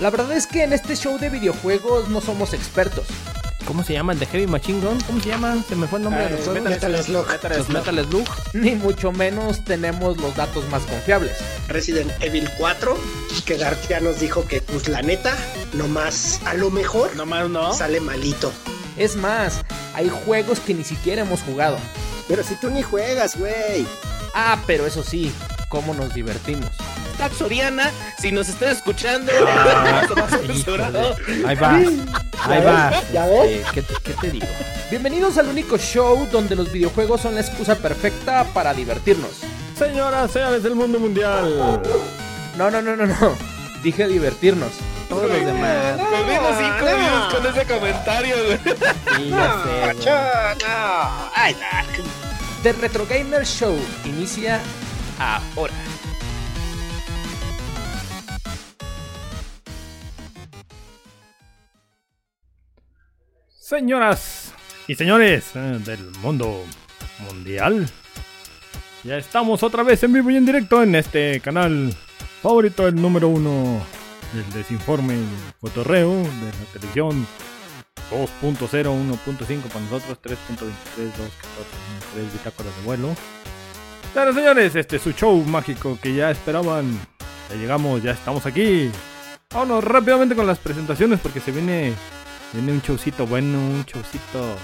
La verdad es que en este show de videojuegos no somos expertos. ¿Cómo se llama el de Heavy Machine Gun? ¿Cómo se llama? Se me fue el nombre de los juegos. Metal Slug. Los Metal Slug. Ni mucho menos tenemos los datos más confiables. Resident Evil 4, que Dark ya nos dijo que, pues la neta, nomás a lo mejor Nomás no. sale malito. Es más, hay juegos que ni siquiera hemos jugado. Pero si tú ni juegas, güey. Ah, pero eso sí, cómo nos divertimos. Soriana, si nos están escuchando, Ah. Ahí va. Ahí va. ¿Ya ves? Eh, ¿qué, te, qué te digo? Bienvenidos al único show donde los videojuegos son la excusa perfecta para divertirnos. Señoras, señores del mundo mundial. No, no, no, no, no. Dije divertirnos. Todos los demás. Perdimos cinco no. views con ese comentario, güey. Sí, ya sé, güey. No. Ay, Dark. The Retro Gamer Show inicia ahora. Señoras y señores eh, del mundo mundial, ya estamos otra vez en vivo y en directo en este canal favorito, el número uno del desinforme cotorreo de la televisión 2.0, 1.5 para nosotros, 3.23, 2.14, 3 bitácoras de vuelo. Claro, señores, este es su show mágico que ya esperaban. Ya llegamos, ya estamos aquí. Vámonos rápidamente con las presentaciones porque se viene Viene un showcito bueno, un showcito.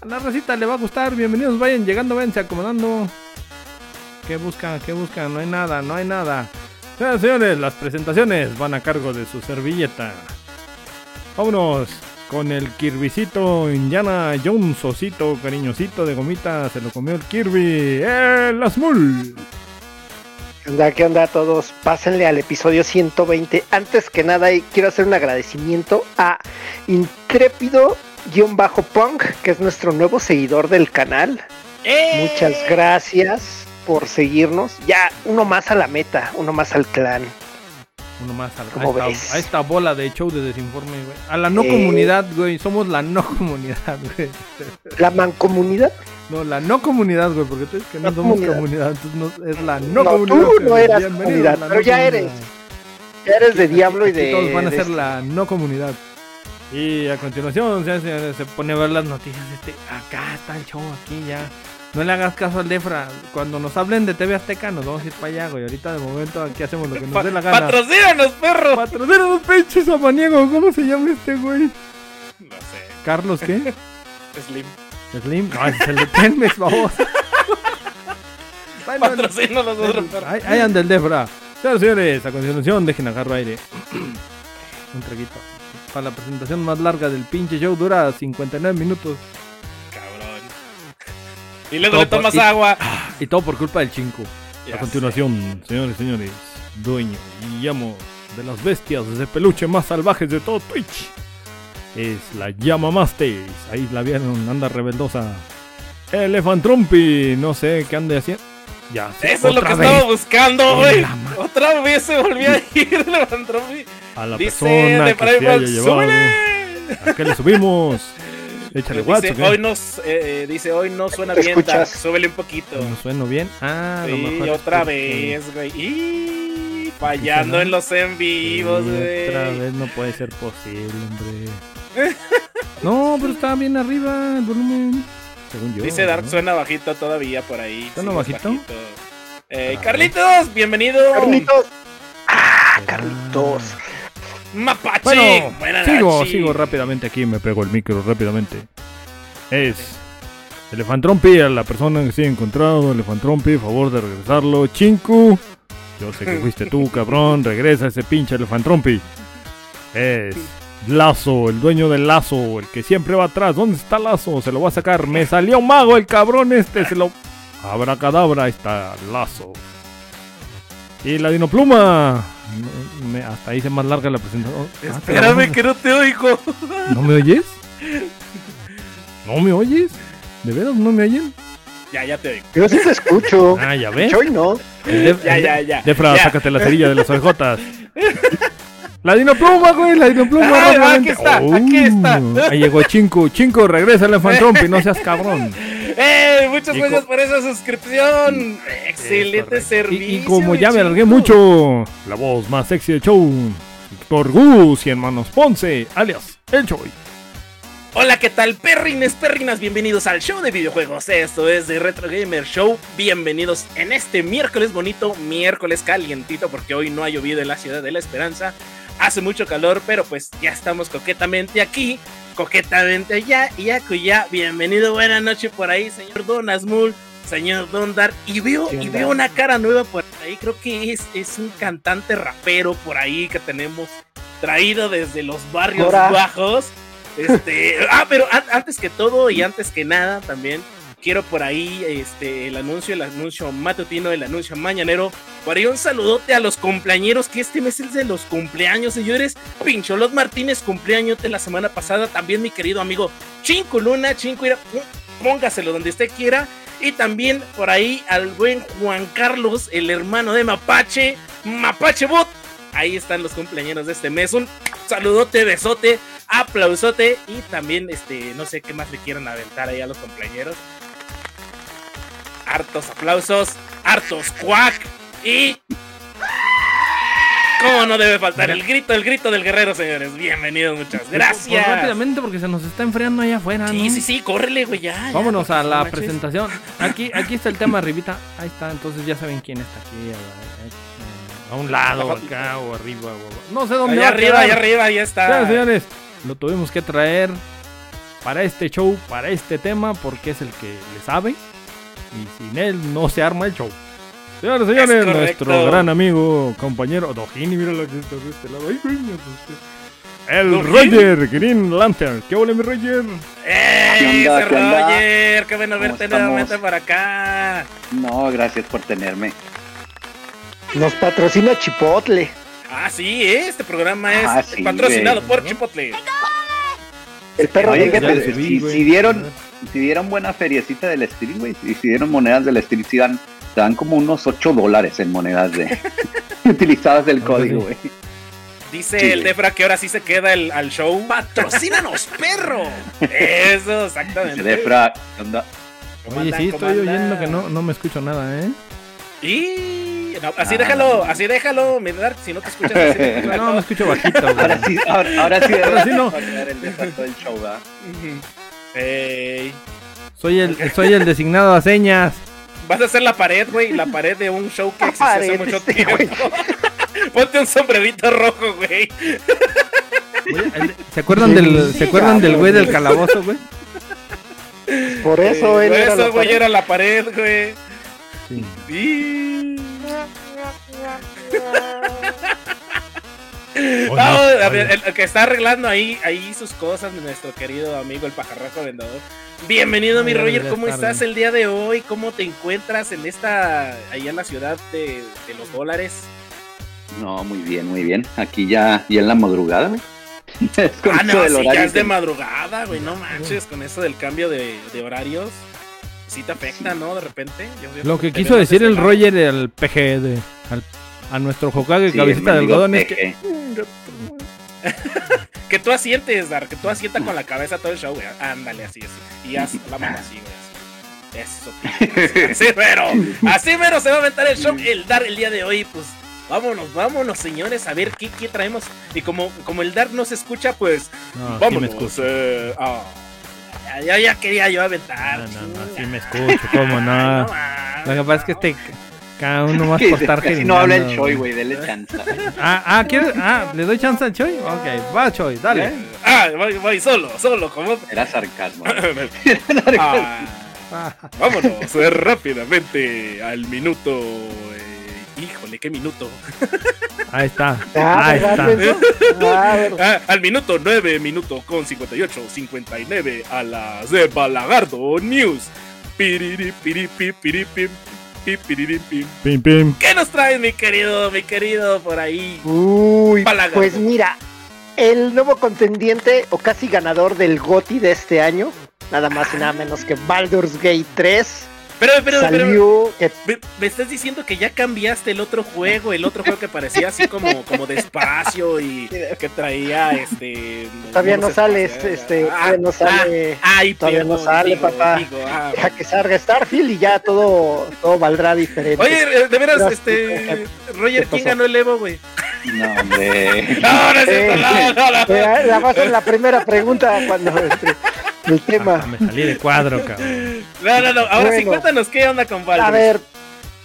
A la recita le va a gustar. Bienvenidos, vayan llegando, váyanse acomodando. ¿Qué buscan? ¿Qué buscan? No hay nada, no hay nada. Señoras señores, las presentaciones van a cargo de su servilleta. Vámonos con el Kirbycito Indiana Jones, osito cariñosito de gomita. Se lo comió el Kirby. ¡El Asmul! ¿Qué onda? ¿Qué onda a todos? Pásenle al episodio 120. Antes que nada, quiero hacer un agradecimiento a Intrépido-Punk, que es nuestro nuevo seguidor del canal. ¡Eh! Muchas gracias por seguirnos. Ya, uno más a la meta, uno más al clan. Uno más a, a ¿Cómo esta, ves? a esta bola de show de desinforme, güey. A la no Eh. comunidad, güey. Somos la no comunidad, güey. La mancomunidad. No, la no comunidad, güey, porque tú dices que no, No somos comunidad. comunidad, entonces no- es la no, No, comunidad. tú no eras comunidad, pero ya comunidad. eres. Ya eres de Diablo y de. Todos van a ser este. la no comunidad. Y a continuación se, se- se pone a ver las noticias. Este, acá está el show, aquí ya. No le hagas caso al Defra. Cuando nos hablen de TV Azteca, nos vamos a ir para allá, güey. Ahorita de momento aquí hacemos lo que nos dé la gana. ¡Patrocínanos, perro! Patrocina los pinches amaniego. ¿Cómo se llama este güey? No sé, ¿Carlos qué? Slim. Slim. No, es el de Telmex, vamos. Bueno, Patrocínanos, otro perro. Ahí, ahí anda el Defra. Señoras y señores, a continuación dejen agarro aire. Un traguito. Para la presentación más larga del pinche show dura 59 minutos. Cabrón. Y luego Todo le tomas por- y- agua. Y todo por culpa del chinco. Ya a continuación, señores y señores, dueño y amo de las bestias de peluche más salvajes de todo Twitch. Es la llama Masters. Ahí la vieron, anda rebeldosa. Elefantrumpy, no sé qué ande haciendo. Ya, sé, Eso es lo que otra vez. estaba buscando, güey. Otra vez se volvió a ir Levantropi. A la Dice persona de que se haya llevado. ¿A qué le subimos? Échale Dice, hoy no, eh, eh, dice, hoy no suena bien, escuchas. Dark, súbele un poquito. ¿No suena bien? Ah, lo Sí, mejor es otra vez, güey. Y fallando en los en Sí, vivos, güey. Otra vez no puede ser posible, hombre. No, pero está bien arriba el volumen. Según yo. Dice Dark ¿no? suena bajito todavía por ahí. ¿Suena sí, bajito? Eh, Ah, Carlitos, bienvenido. Carlitos. Ah, Carlitos. Mapache. Bueno, Buenas sigo, noches. sigo rápidamente aquí, me pego el micro rápidamente. Es Elefantrompi, a la persona que se ha encontrado, Elefantrompi, favor de regresarlo. Chinku, yo sé que fuiste tú, cabrón, regresa ese pinche Elefantrompi. Es Lazo, el dueño del Lazo, el que siempre va atrás. ¿Dónde está Lazo? Se lo va a sacar. Me salió un mago el cabrón este, se lo... Abracadabra, ahí está Lazo. Y la dinopluma. No, me- hasta ahí se más larga la presentación. Ah, Espérame que no te oigo. ¿No me oyes? ¿No me oyes? ¿De veras no me oyen? Ya, ya te oigo. Yo sí te escucho. Ah, ya ves. Yo no. Def- Ya, ya, De- ya. Defra, Ya. sácate la cerilla de las orejotas. La dinopluma, güey, la dinopluma. Ah, aquí está, aquí está. Ahí llegó Chinco. Chinco, regresa el Elefantrompi, no seas cabrón. ¡Eh! Muchas Y gracias por esa suscripción. Excelente servicio. Y, y como ya me alargué mucho, la voz más sexy del show. Víctor Gus y hermanos Ponce, alias El Choy. Hola, ¿qué tal? Perrines, perrinas, bienvenidos al show de videojuegos. Esto es de Retro Gamer Show. Bienvenidos en este miércoles bonito, miércoles calientito, porque hoy no ha llovido en la ciudad de la esperanza. Hace mucho calor, pero pues ya estamos coquetamente aquí, coquetamente allá y ya, Bienvenido, buena noche por ahí, señor Don Asmul, señor Don Dar. Y veo, y veo una cara nueva por ahí. Creo que es, es un cantante rapero por ahí que tenemos traído desde los barrios Ahora. bajos. Este, ah, pero an- antes que todo y antes que nada también quiero por ahí este el anuncio, el anuncio matutino, el anuncio mañanero. Por ahí un saludote a los cumpleañeros, que este mes es de los cumpleaños, señores. Pincholot Martínez cumpleaños de la semana pasada. También mi querido amigo Chinco Luna, Chinco, Ira, póngaselo donde usted quiera. Y también por ahí al buen Juan Carlos, el hermano de Mapache, Mapache Bot. Ahí están los cumpleaños de este mes. Un saludote, besote, aplausote y también este no sé qué más le quieran aventar ahí a los compañeros. Hartos aplausos, hartos cuac y cómo no debe faltar el grito, el grito del guerrero, señores. Bienvenidos, muchas Pues gracias. rápidamente porque se nos está enfriando allá afuera, ¿no? Sí, sí, sí, córrele, güey, ya. ya, Vámonos a la manches. presentación. Aquí, aquí está el tema arribita. Ahí está, entonces ya saben quién está aquí. A, un lado, acá o arriba. o- no sé dónde Allá va arriba, allá arriba, ya está. Señoras y señores, lo tuvimos que traer para este show, para este tema, porque es el que le sabe. Y sin él no se arma el show. Señores y señores, nuestro gran amigo, compañero Dojini, mira la que está de este lado. Ay, me asusté. El. Roger Green Lantern. ¿Qué hola, mi Roger? ¡Ey, ¿Qué onda, ese qué onda? Roger! ¡Qué bueno ¿Cómo verte estamos? nuevamente por acá! No, gracias por tenerme. Nos patrocina Chipotle. Ah, sí, ¿eh? este programa es Ah, sí, patrocinado güey. por Chipotle. El perro Oye, que te- si, dieron, si dieron buena feriecita del Street, güey, y si dieron monedas del Street, si dan, te dan como unos 8 dólares en monedas de utilizadas del código, güey. Dice Sí, el. Defra que ahora sí se queda el, al show. ¡Patrocínanos, perro! Eso, exactamente. Defra, ¿qué Oye, sí, ¿Cómo estoy oyendo que no, no me escucho nada, ¿eh? Y... no, así Ah. déjalo, así déjalo, mirar, si no te escuchas así déjalo. No, me escucho bajito, güey. Ahora sí, ahora, ahora sí, de Ahora sí no. va a quedar el. Soy el, soy el designado a señas. Vas a hacer la pared, güey, la pared de un show que existió hace mucho tiempo. Ponte un sombrerito rojo, güey. ¿Se acuerdan del, ¿se acuerdan del güey del calabozo, güey? Por eso Eh, él era eso, la güey, pared. era la pared, güey. Sí. Y... A oye. ver, el, el que está arreglando ahí, ahí sus cosas, nuestro querido amigo el pajarraco vendedor. Bienvenido, mi Roger, ¿cómo tarde. estás el día de hoy? ¿Cómo te encuentras en esta, allá en la ciudad de, de los dólares? No, muy bien, muy bien. Aquí ya, ya en la madrugada, güey. Es con Ah, no, sí, ya es de madrugada, güey, no manches, con eso del cambio de, de horarios. Sí te afecta, ¿no? De repente. Yo- yo Lo que quiso decir el Roger al PG de, al- a nuestro Hokage Sí, cabecita de algodón es que. Que tú asientes, Dar, que tú asientas con la cabeza todo el show, güey. Ándale, así, así. Y haz la mano así, güey. así. Eso, así mero. Así mero se va a aventar el show. El Dar el día de hoy, pues. Vámonos, vámonos, señores, a ver qué, qué traemos. Y como, como el Dar no se escucha, pues. No, sí me vámonos. eh, ah. Ya, ya, quería yo aventar. No, no, no, sí me escucho, cómo no. mames, Lo que pasa es que este cada uno más por estar casi no habla el Choi, güey, dele chance. Ah, ah, ¿quieres? Ah, ¿le doy chance al Choi? Ok, va Choi, dale. Ah, voy, voy solo, solo, como. Era sarcasmo. Ah, Ah, vámonos eh, rápidamente al minuto. Híjole, qué minuto. ahí está. Ah, Ahí ¿verdad, está. Ah. Ah, al minuto 9, minuto con 58, 59 a las de Balagardo News. Piriri, piriri. Pim, pim. ¿Qué nos traes, mi querido, mi querido, por ahí? Uy, Balagardo. pues mira, el nuevo contendiente o casi ganador del GOTI de este año, nada más y nada menos que Baldur's Gate 3, Pero, pero, pero, salió que me, me estás diciendo que ya cambiaste el otro juego, el otro juego que parecía así como, como de espacio y que traía este. todavía no sale, espaciales. este, Ah, todavía no sale, ah, ay, todavía no sale, digo, papá. digo, ah, deja que salga Starfield y ya todo, todo valdrá diferente. Oye, eh, de veras, Pero- este. ¿Qué Roger, ¿quién ganó el Evo, güey? No, hombre. No, no es cierto, no, no, no. Eh, la vas en la primera pregunta cuando este, el tema. Ah, me salí de cuadro, cabrón. No, no, no. Ahora sí, cuéntanos qué onda con Baldur's. A ver,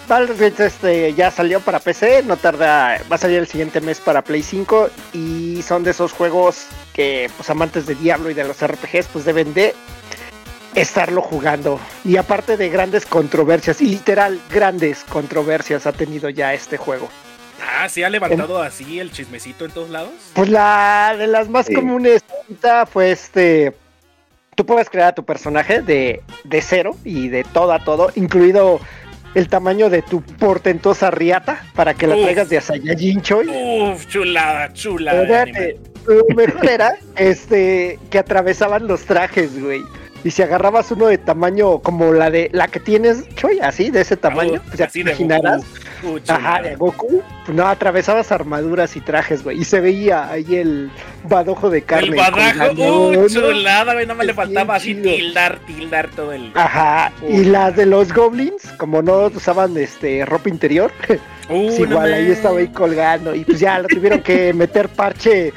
Gate este, ya salió para PC, no tarda, va a salir el siguiente mes para Play 5 y son de esos juegos que pues amantes de Diablo y de los RPGs pues deben de estarlo jugando. Y aparte de grandes controversias, y literal grandes controversias ha tenido ya este juego. Ah, sí ha levantado así el chismecito en todos lados. Pues la de las más Sí. comunes ahorita fue este. Tú puedes crear a tu personaje de, de cero y de todo a todo, incluido el tamaño de tu portentosa riata para que la Uf. traigas de Asayajin Choi. Uf, chulada, chulada. de Espérate, lo mejor era este que atravesaban los trajes, güey. Y si agarrabas uno de tamaño como la de la que tienes, Choi, así, de ese tamaño, pues ya te de imaginarás. Uh, Ajá, de Goku. No, atravesabas armaduras y trajes, güey. Y se veía ahí el badojo de carne. El badajo, uh, chulada, güey, nada más le faltaba así chido. tildar, tildar todo el. Ajá. Y las de los goblins, como no usaban este ropa interior, Uh, pues no igual ahí estaba ahí colgando. Y pues ya lo tuvieron que meter parche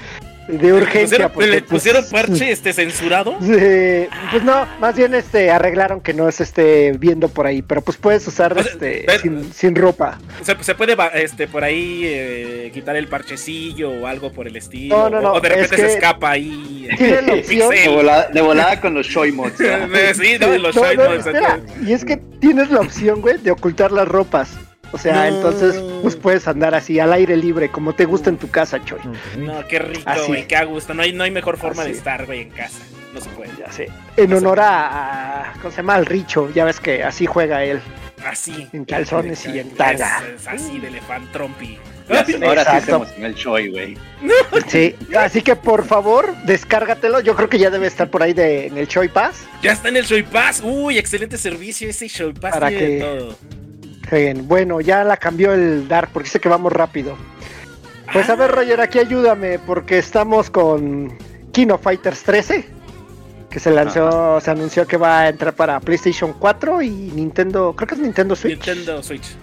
de urgencia. ¿Pusieron, porque, ¿Le pues, pusieron parche este censurado? eh, pues no, más bien este arreglaron que no se esté viendo por ahí, pero pues puedes usar O sea, este pero- sin, sin ropa. Se, se puede este, por ahí eh, quitar el parchecillo o algo por el estilo. No, no, no, o, de repente es se escapa ahí. Tiene la opción. De volada, de volada con los Shoy mods. Eh, sí, no, los No, no, Shine Mods, espera, entonces. Y es que tienes la opción, güey, de ocultar las ropas. O sea, No. entonces pues puedes andar así al aire libre, como te gusta en tu casa, Choy. No, qué rico, güey, qué a gusto. No hay, no hay mejor forma de estar, güey, en casa. No se puede. Ya sé. En honor a, a- ¿cómo se llama? Al Richo, ya ves que así juega él, Así. en calzones y en tanga. Es, es así de elefant trompi. Sé, Ahora sí se Exacto. emocionó el Shoy, güey. Sí, así que por favor, descárgatelo. Yo creo que ya debe estar por ahí de, en el Choi Pass. Ya está en el Show Pass. Uy, excelente servicio ese Show Pass. Para tiene que- todo. Bien, bueno, ya la cambió el Dark porque dice que vamos rápido. Pues a ver, Roger, aquí ayúdame porque estamos con Kino Fighters 13, que se lanzó, se anunció que va a entrar para PlayStation 4 y Nintendo, creo que es Nintendo Switch. Nintendo Switch.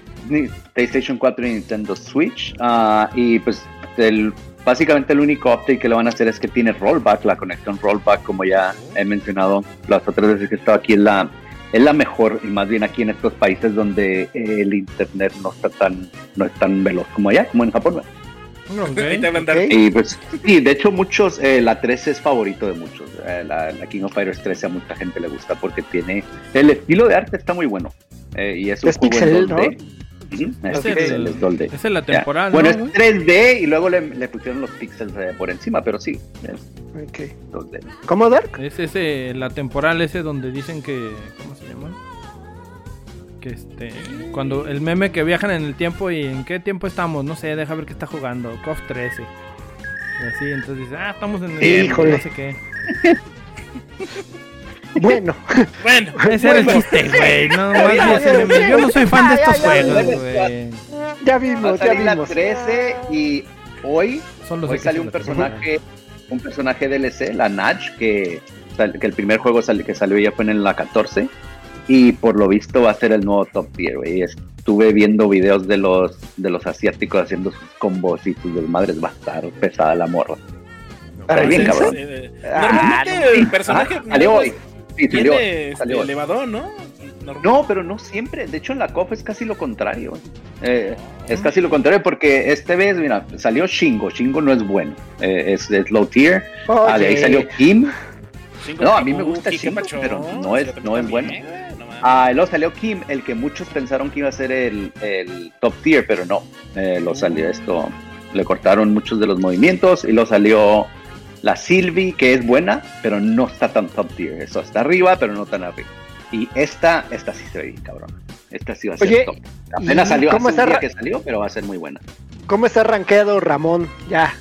PlayStation 4 y Nintendo Switch. ah, y pues el, básicamente el único update que le van a hacer es que tiene rollback, la conexión rollback, como ya he mencionado las otras veces que he estado aquí, es la, es la mejor, y más bien aquí en estos países donde eh, el internet no está tan, no es tan veloz como allá, como en Japón. ¿verdad? Ok. Ahí te van a dar- Ok. Y pues sí, de hecho muchos, eh, la 13 es favorito de muchos. eh, la, la King of Fighters 13 a mucha gente le gusta porque tiene, el estilo de arte está muy bueno. eh, y es un Es juego pixel, en ¿no? 2D. Ujú, es Es el- pixel, es 2D. Esa es la Ya. temporal, Bueno, ¿no, es 3D y luego le, le pusieron los píxeles eh, por encima, pero sí, es Ok. 2D. ¿Cómo, Dark? Es ese, la temporal ese donde dicen que, ¿cómo se llama? Que este, cuando el meme que viajan en el tiempo y en qué tiempo estamos, no sé, deja ver qué está jugando, KOF 13. Y así, entonces dice, ah, estamos en el Híjole. no sé qué. Bueno, Bueno, Ese era el chiste, güey, no. Yo no soy fan de estos juegos, güey. ya Va a vimos, ya vimos. 13 y hoy, Son los hoy salió un personaje, un personaje DLC, la Natch, que, que el primer juego sal- que salió ya fue en la 14 y por lo visto va a ser el nuevo top tier, güey. Estuve viendo videos de los de los asiáticos haciendo sus combos y sus desmadres, va a estar pesada la morra. Está bien, cabrón. eh, Ah, Normalmente el personaje Ah, salió hoy. Sí, salió hoy. tiene este, salió elevador, ¿no? Normal. No, pero no siempre. De hecho, en la COF es casi lo contrario. Eh, es casi lo contrario porque este vez, mira, salió Shingo. Shingo no es bueno. Eh, es, es low tier. Ah, de ahí salió Kim. No, a mí me gusta Shingo, pero no es- no es bueno. mames. Ah, luego salió Kim, el que muchos pensaron que iba a ser el, el top tier, pero no. Eh, lo salió esto. Le cortaron muchos de los movimientos y lo salió la Sylvie, que es buena, pero no está tan top tier. Eso está arriba, pero no tan arriba. Y esta, esta sí se ve bien, cabrón. Esta sí va a ser Oye, top. Apenas ¿y salió hace un día que salió, pero va a ser muy buena. ¿Cómo está rankeado Ramón? Ya.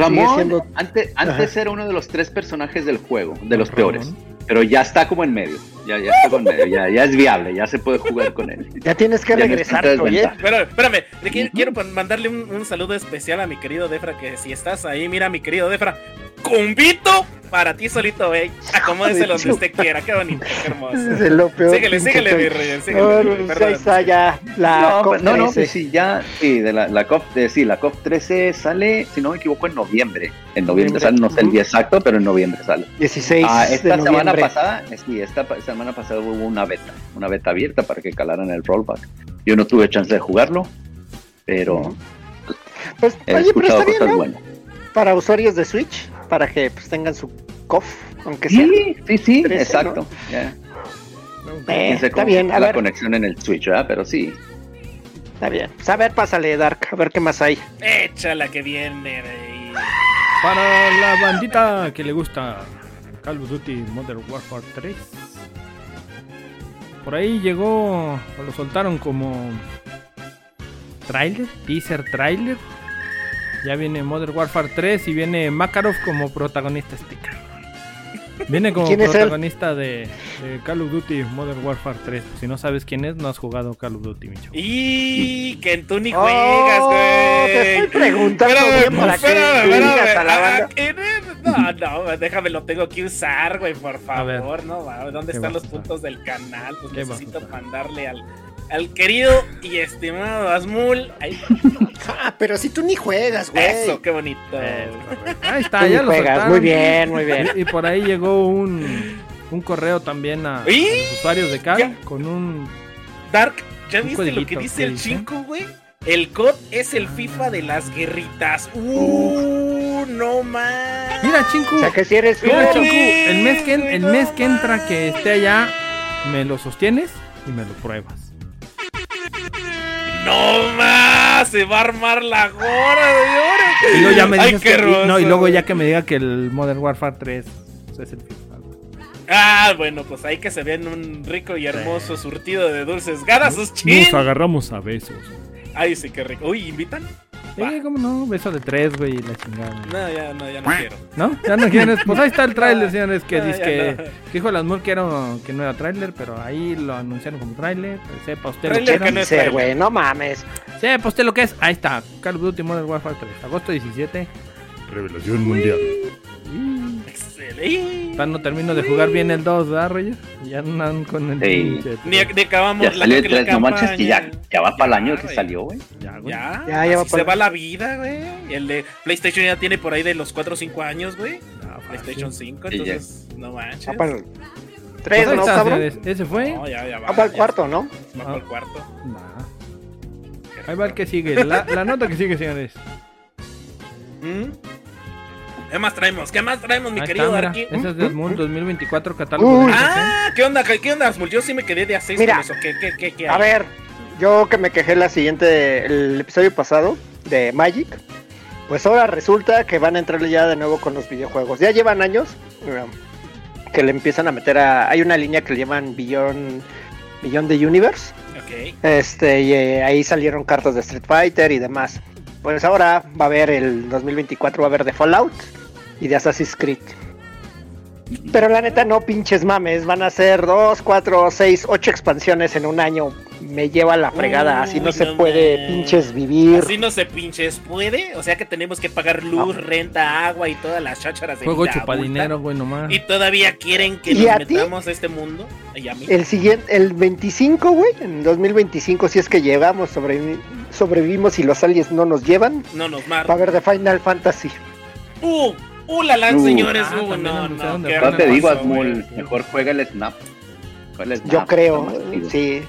Ramón, siendo- antes, antes era uno de los tres personajes del juego, de los Ramón. peores. Pero ya está como en medio. Ya, ya está con medio. Ya, ya es viable. Ya se puede jugar con él. Ya tienes que Ya no regresar, está oye. Pero, espérame, le quiero, quiero mandarle un, un saludo especial a mi querido Defra, que si estás ahí, mira mi querido Defra, Cumbito para ti solito, güey. Acomódese donde usted quiera. Qué bonito, qué hermoso. Es lo peor. Síguele, síguele, mi rey. No, Síguele, mi rey, perdón. ahí está ya la no, COP no, no, 13. pues sí, ya, sí, de la, la COP, de, sí, la COP 13 sale, si no me equivoco, en noviembre. En noviembre Noviembre. sale, no sé el día exacto, pero en noviembre sale. 16 Ah, de esta semana noviembre. pasada, eh, sí, esta semana pasada hubo una beta, una beta abierta para que calaran el rollback. Yo no tuve chance de jugarlo, pero. Pues, he oye, pero escuchado está bien, cosas ¿no? buenas. Para usuarios de Switch, para que pues tengan su COF, aunque sea. Sí, sí, sí, 13, exacto. ya. Eh, Quién sabe está cómo bien, a la ver, conexión en el Switch, ¿verdad? Pero sí. está bien. Pues, a ver, pásale, Dark, a ver qué más hay. Échala que viene, rey. Para la bandita que le gusta Call of Duty Modern Warfare 3. Por ahí llegó, o lo soltaron como trailer, teaser trailer. Ya viene Modern Warfare 3 y viene Makarov como protagonista este. Viene como protagonista de, de Call of Duty Modern Warfare 3. Si no sabes quién es, no has jugado Call of Duty, Micho. Y que tú ni Oh, juegas, güey. te estoy preguntando bien para que espérame, espérame. a la Ah, banda. ¿quién es? No, no, déjame, lo tengo que usar, güey, por ver. favor, no, va, ¿dónde ¿Qué están los puntos del canal? Pues ¿Qué vas a necesito mandarle al, al querido y estimado Asmul. Ahí, Ah, pero si tú ni juegas, güey. eso, qué bonito. Ahí está, Tú ya lo juegas, soltaron. muy bien, muy bien. Y, y por ahí llegó un, un correo también a, a los usuarios de Cal Ya. con un Dark, ¿ya Un viste lo que dice ¿qué el dice? chico, güey? El COD es el FIFA de las guerritas. Uh, no más. Mira, Chinku. O sea que si eres Mira, Chinku, el mes que, el no mes que entra que esté allá, me lo sostienes y me lo pruebas. No más, se va a armar la gora de oro. Y luego ya me Ay, dices qué que, y- no, y luego ya que me diga que el Modern Warfare 3 es el FIFA. Ah, bueno, pues ahí que se vean un rico y hermoso surtido de dulces chin. Nos agarramos a besos. Ay, sí, qué rico. Uy, ¿invitan? Eh, ¿cómo no? Beso de tres, güey, y la chingada. No, ya no, ya no quiero. ¿No? Ya no quieres. Pues ahí está el tráiler, señores, que dice que, no. que dijo las Mur que, era, que no era tráiler, pero ahí lo anunciaron como tráiler. Pues sepa usted lo que no es güey, no mames. Sepa usted lo que es. Ahí está. Call of Duty Modern Warfare 3. Agosto 17. Revelación mundial. Ya no termino de jugar bien el 2, ¿verdad, Reyes? Ya andan con el Sí. Ni, ni acabamos Ya salió el la 3, no manches, que ya, ya va para el año que salió, güey. Ya, güey. Ya, Ya, ya va se va la vida, güey. Y el de PlayStation ya tiene por ahí de los 4 o 5 años, güey. Ya, PlayStation fácil. 5, Sí, ya. entonces no manches. Va para el Pues 3, ahí ¿no, cabrón? Ese fue. No, ya, ya va. Va para el cuarto, ¿no? Va para el cuarto. Nah. Ahí va el que sigue. La, la nota que sigue, señores. ¿Mm? ¿Qué más traemos? ¿Qué más traemos, mi Ahí querido está, mira. Darky? Ese es de Moon 2024 catálogo. Uy. de. Ah, ¿qué onda? ¿Qué onda, Asmul? Yo sí me quedé de a 6 Mira. con eso. ¿Qué, qué, qué, qué A ver, yo que me quejé la siguiente, el episodio pasado de Magic, pues ahora resulta que van a entrar ya de nuevo con los videojuegos. Ya llevan años eh, que le empiezan a meter a... Hay una línea que le llaman Beyond, Beyond the Universe. Ok. Este, y eh, ahí salieron cartas de Street Fighter y demás. Pues ahora va a haber el 2024, va a haber de Fallout y de Assassin's Creed. Pero la neta, no pinches mames, van a ser 2, 4, 6, 8 expansiones en un año. Me lleva la fregada, así no Uy, se no puede pinches vivir. Así no se pinches puede. O sea que tenemos que pagar luz, renta, agua y todas las chácharas de Juego chupadinero, güey, nomás. Y todavía quieren que ¿Y nos a ti? metamos a este mundo. Y a mí. El siguiente, el 25, güey, en 2025, si es que llegamos, sobrevi- sobrevivimos y los aliens no nos llevan, No nos va a haber de Final Fantasy. ¡Uh! ¡Uh, la lan, Uh. señores! Ah, ¡Uh, no, no! qué No te digo, Asmul, mejor juega el Snap. El Yo creo, sí.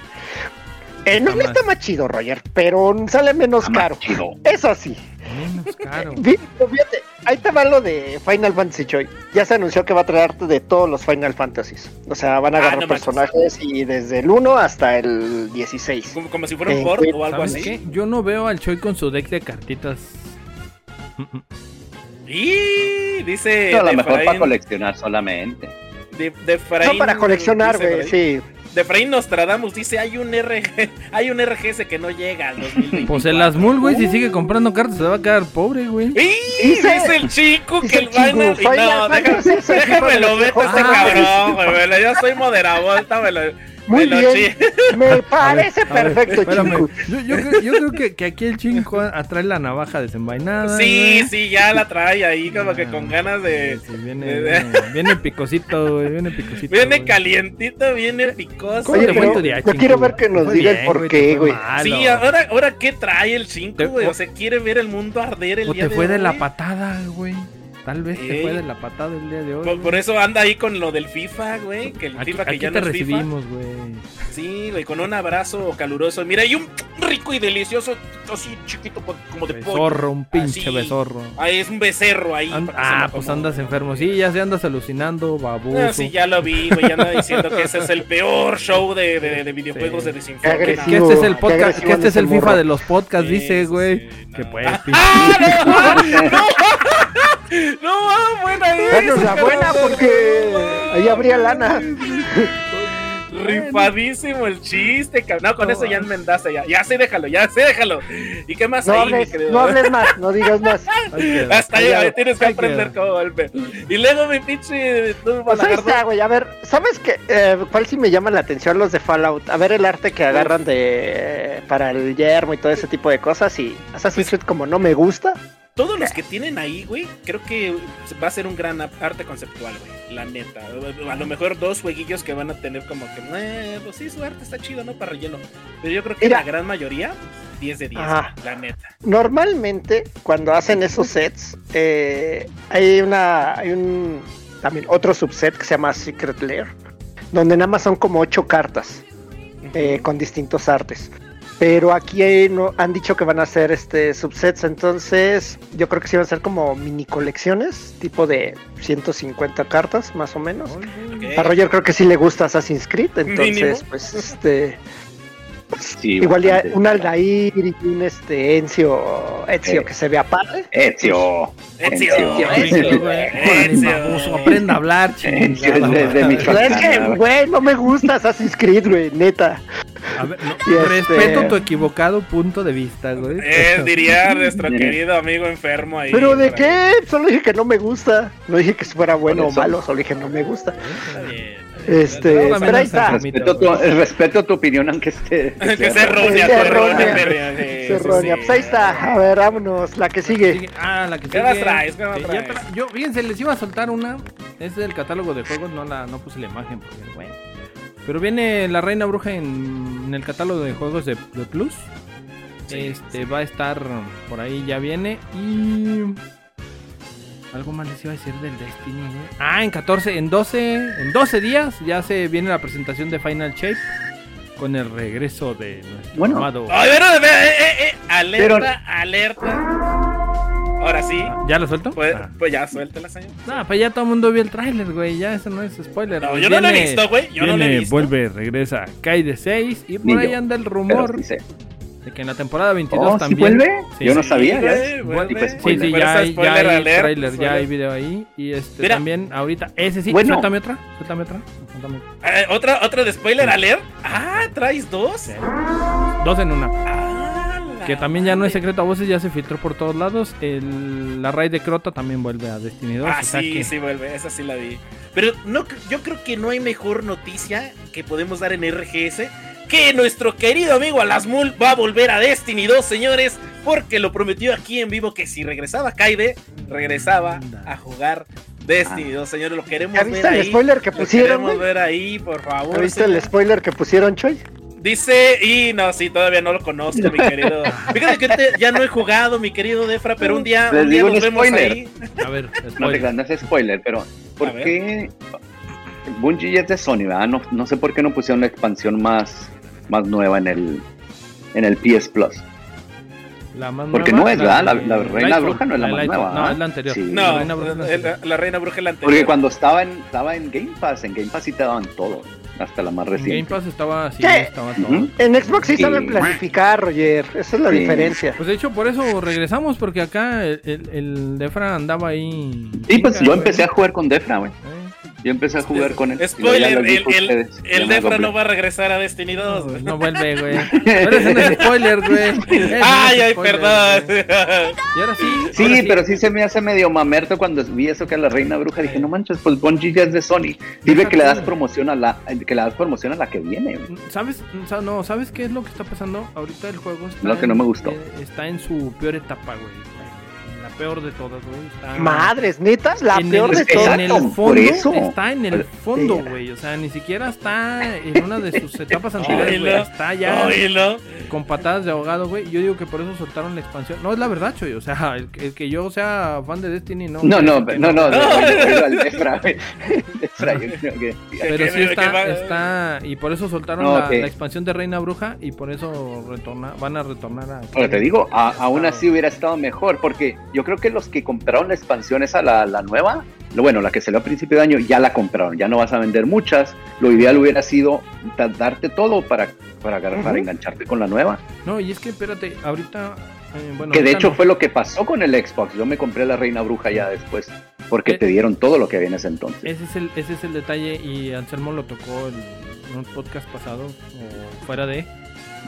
Eh, no, Está no está más- chido, Roger, pero sale menos Está caro. chido. Eso sí. Menos caro. Fí- Fíjate, ahí te va lo de Final Fantasy Joy. Ya se anunció que va a traer de todos los Final Fantasies. O sea, van a Ah, agarrar no personajes y desde el 1 hasta el 16. Como, como si fuera un Eh, port o algo ¿Sabes así. qué? Yo no veo al Choi con su deck de cartitas. Y dice. A lo mejor para coleccionar solamente. De, de Efraín- No para coleccionar, güey, sí. De Efraín Nostradamus dice: hay un RG, hay un RGS que no llega al 2024. Pues el Asmul, güey, si sigue comprando cartas se va a quedar pobre, güey. ¡Y! Dice- Dice el chico dice que el Final No, déjame, déjame lo meto a este cabrón, güey. Yo soy moderavolta, me lo. Muy Bueno, bien. sí. Me parece ver, perfecto. Chinku. Yo, yo creo, yo creo que, que aquí el chingo atrae la navaja desenvainada. Sí, sí, ya la trae ahí como que Ah, con ganas de... sí, viene, de- viene, viene picosito, güey. Viene picosito. Viene güey. calientito, viene picoso. ¿Cómo Oye, pero día, yo quiero ver que nos diga el por qué, güey. Sí, ahora, ahora ¿qué trae el 5, Te- güey? O sea, quiere ver el mundo arder el O día te de fue de hoy? la patada, güey. Tal vez te Ey. fue de la patada el día de hoy. Por, eso anda ahí con lo del FIFA, güey. Que el Aquí, FIFA que aquí ya te no es recibimos, güey. Sí, güey, con un abrazo caluroso. Mira, y un rico y delicioso, así chiquito, co- como de pollo. Besorro, un pinche Así. besorro. Ahí es un becerro ahí. And- se ah, pues andas enfermo. Sí, ya se andas alucinando, baboso. Ah, sí, ya lo vi, güey. Ya anda diciendo que ese es el peor show de, de, de videojuegos Sí. de agresivo. Que este es el podcast, que este es el FIFA morro. de los podcasts, Sí, dice, güey. sí, que pues, ¡Ah, no! ¡No! ¡No, buena Danos la buena porque ahí habría lana. Rifadísimo el chiste, cabrón. No, con eso ya enmendaste, ya. Ya sí, déjalo, ya sí, déjalo. ¿Y qué más No ahí, mi hables, querido? no hables más, no digas más. Hasta ahí, Ya, tienes que aprender cómo golpe. Y luego mi pinche. tú, Pues ahí está, güey. A ver, ¿sabes qué? Eh, ¿Cuál sí me llama la atención? Los de Fallout. A ver el arte que agarran de para el yermo y todo ese tipo de cosas. Y Assassin's Creed como no me gusta. Todos los que tienen ahí, güey, creo que va a ser un gran arte conceptual, güey. La neta. A lo mejor dos jueguillos que van a tener como que, eh, pues sí, su arte está chido, ¿no? Para relleno. Pero yo creo que Mira. la gran mayoría, 10 de 10, Ajá. güey, la neta. Normalmente, cuando hacen esos sets, eh, hay una. Hay un. También otro subset que se llama Secret Lair. Donde nada más son como ocho cartas. eh, con distintos artes. Pero aquí no, han dicho que van a hacer este subsets, entonces yo creo que sí van a ser como mini colecciones, tipo de 150 cartas más o menos. Ok. A Roger creo que sí le gusta Assassin's Creed, entonces Mínimo. pues este Sí, igual ya un Aldair y un este Ezio, Ezio Eh. que se vea padre. Ezio. Ezio, Ezio. Ezio. Ezio. Aprenda a hablar, Ezio chingada. es de, de Pero es que, güey, no me gusta Assassin's Creed, güey, neta. A ver, no, este- Respeto tu equivocado punto de vista, güey. Eh, diría nuestro querido amigo enfermo ahí. ¿Pero de por ahí. qué? Solo dije que no me gusta. No dije que fuera bueno o malo, solo dije no me gusta. Está bien. Este, pero ahí está. Respeto tu, respeto tu opinión, aunque esté. Que sea errónea, Que sea errónea. Pues ahí está. A ver, vámonos. La que sigue. Ah, la que ¿Qué sigue. traes? Tra- Yo, fíjense, les iba a soltar una. Es del catálogo de juegos, no la no puse la imagen porque, bueno. Pero viene la Reina Bruja en, en el catálogo de juegos de, de Plus. Sí, este va a estar por ahí, ya viene. Y. Algo más les iba a decir del Destiny, güey. Ah, en 14, en 12, en 12 días ya se viene la presentación de Final Shape. Con el regreso de nuestro Bueno. amado. Ay, pero, eh, eh, eh, alerta, alerta. Ahora sí, ¿Ya lo suelto? pues, Ah. pues ya, suéltela, señor. No, pues ya todo el mundo vio el tráiler, güey. Ya eso no es spoiler. No, güey. yo no lo he Viene- visto, güey. Yo no lo he viene, visto. Vuelve, regresa, cae de 6. Y por Ni ahí yo, anda el Pero rumor sí sé. De que en la temporada 22 Oh, ¿sí también. vuelve? Sí, Yo no sí. sabía. ya vuelve. tipo Sí, sí, ya hay, ya spoiler hay alert, trailer, ya hay video ahí. Y este Mira. también, ahorita, ese sí, Bueno. suéltame otra, suéltame otra. suéltame otra. Eh, ¿Otra, ¿Otra de spoiler alert? Ah, ¿traes dos? Sí. Dos en una. Ah, Que también ya no es secreto a voces, ya se filtró por todos lados. El, la raid de Crota también vuelve a Destiny 2. Ah, o sea sí, que- sí vuelve, esa sí la vi. Pero no, yo creo que no hay mejor noticia que podemos dar en RGS que nuestro querido amigo Alasmul va a volver a Destiny 2, señores, porque lo prometió aquí en vivo que si regresaba Kaide, regresaba a jugar Destiny 2, señores, lo queremos ¿Ya ver viste el ahí. spoiler que Lo pusieron, queremos güey? ver ahí, por favor. ¿Ya viste el spoiler que pusieron, Choy? Dice, y no, sí, todavía no lo conozco, mi querido. Fíjate que te- ya no he jugado, mi querido Defra, pero un día, Les un día digo nos un vemos spoiler. ahí. A ver, No te spoiler. creas, no es spoiler, pero ¿por qué Bungie es de Sony, ¿verdad? No, no sé por qué no pusieron una expansión más, más nueva en el, en el PS Plus. La más Porque nueva, no es, ¿verdad? La- Reina Bruja no es la más nueva, No, es la anterior. Sí. La No, Reina Bruja es la la, anterior. la reina bruja es la anterior. Porque cuando estaba en, estaba en Game Pass, en Game Pass sí te daban todo, hasta la más En Game reciente. Pass estaba así, ¿Qué? estaba todo. En Xbox sí Sí. saben planificar, Roger. Esa es la Sí. diferencia. Pues de hecho por eso regresamos porque acá el, el, el Defra andaba ahí. Sí, pues yo empecé a jugar con Defra, güey. Yo empecé a jugar con él. Spoiler, el, el, el Defra no va a regresar a Destiny 2. güey. No vuelve, güey. Pero es spoiler, güey. Es Ay, ay, spoiler, perdón. güey. Y ahora sí. Sí, ahora pero sí se me hace medio mamerto cuando vi eso que a la reina bruja. Dije, no manches, pues Bungie ya es de Sony. Dime que le das promoción a la, que le das promoción a la que viene. güey. ¿Sabes? Sa- No, ¿sabes qué es lo que está pasando? Ahorita el juego está, Lo que no me gustó. eh, está en su peor etapa, güey. Peor de todas, güey. Está Madres, neta, la en peor el, de en todas. el Exacto, fondo por eso. está en el fondo, güey. O sea, ni siquiera está en una de sus etapas anteriores, güey. Está ya oílo. con patadas de ahogado, güey. Yo digo que por eso soltaron la expansión. No, es la verdad, Choy. O sea, el, el que yo sea fan de Destiny, no. No, no, no, no, no, al Defra, güey. Defra, yo creo que. Pero sí está, está, y por eso soltaron No, la, expansión de Reina Bruja y por eso retorna, van a retornar a... Pero te digo, a- aún así hubiera estado mejor, porque yo creo que los que compraron la expansión esa, la, la nueva, bueno, la que salió a principio de año, ya la compraron, ya no vas a vender muchas. Lo ideal hubiera sido da- darte todo para, para, agarrar- para engancharte con la nueva. No, y es que espérate, ahorita... eh, bueno, que de hecho no. fue lo que pasó con el Xbox. Yo me compré la Reina Bruja ya después, porque Eh. te dieron todo lo que había en ese entonces. Ese es el, ese es el detalle y Anselmo lo tocó el- en un podcast pasado, o fuera de,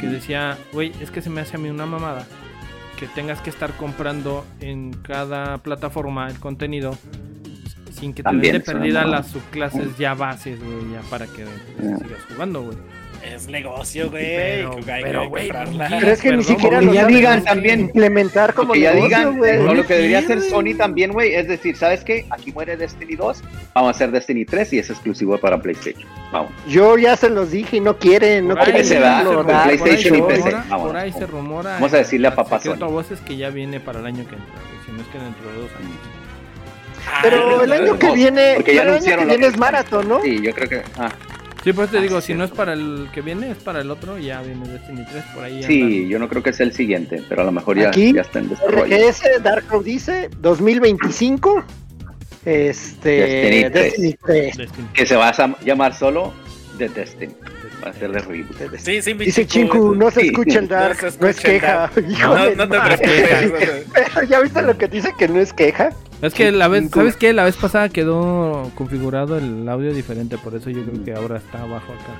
que decía, güey, es que se me hace a mí una mamada que tengas que estar comprando en cada plataforma el contenido sin que te den de perdida las subclases ya bases, güey, ya para que Ya. sigas jugando, güey. Es negocio, güey. Pero- que hay que pero, güey, comprarla. Pero es que ni siquiera lo ya digan también. implementar como que ya negocio, digan, güey. no, lo que debería hacer Sony también, güey, es decir, ¿sabes qué? Aquí muere Destiny 2, vamos a hacer Destiny 3 y es exclusivo para PlayStation. Vamos. Yo ya se los dije y no quieren, no Por ahí quieren se va, decirlo, con. PlayStation y por ahí se PC, vamos. Por ahí se rumora. Vamos a decirle a papá Sony. a voces que ya viene para el año que entra, si no es que dentro de dos años. Pero el año que viene, porque ya pero el año que viene es maratón, ¿no? Sí, yo creo que. Ah, Sí, pues te Ah, digo, si no es para el que viene, es para el otro, ya viene Destiny 3 por ahí. sí, yo no creo que sea el siguiente, pero a lo mejor ya, Aquí, ya está en desarrollo. RGS, Dark dice 2025. Este. Destiny tres. Destiny 3. andan Destiny. Que se va a llamar solo The Destiny. Va a ser de reboot. Sí, sí, mi Dice Chinku, no se escucha el Dark, No es queja. Hijo No, de no te preocupes. Pero ya viste lo que dice que no es queja. Es que la vez. ¿sabes qué? La vez pasada quedó configurado el audio diferente, por eso yo creo que ahora está abajo acá.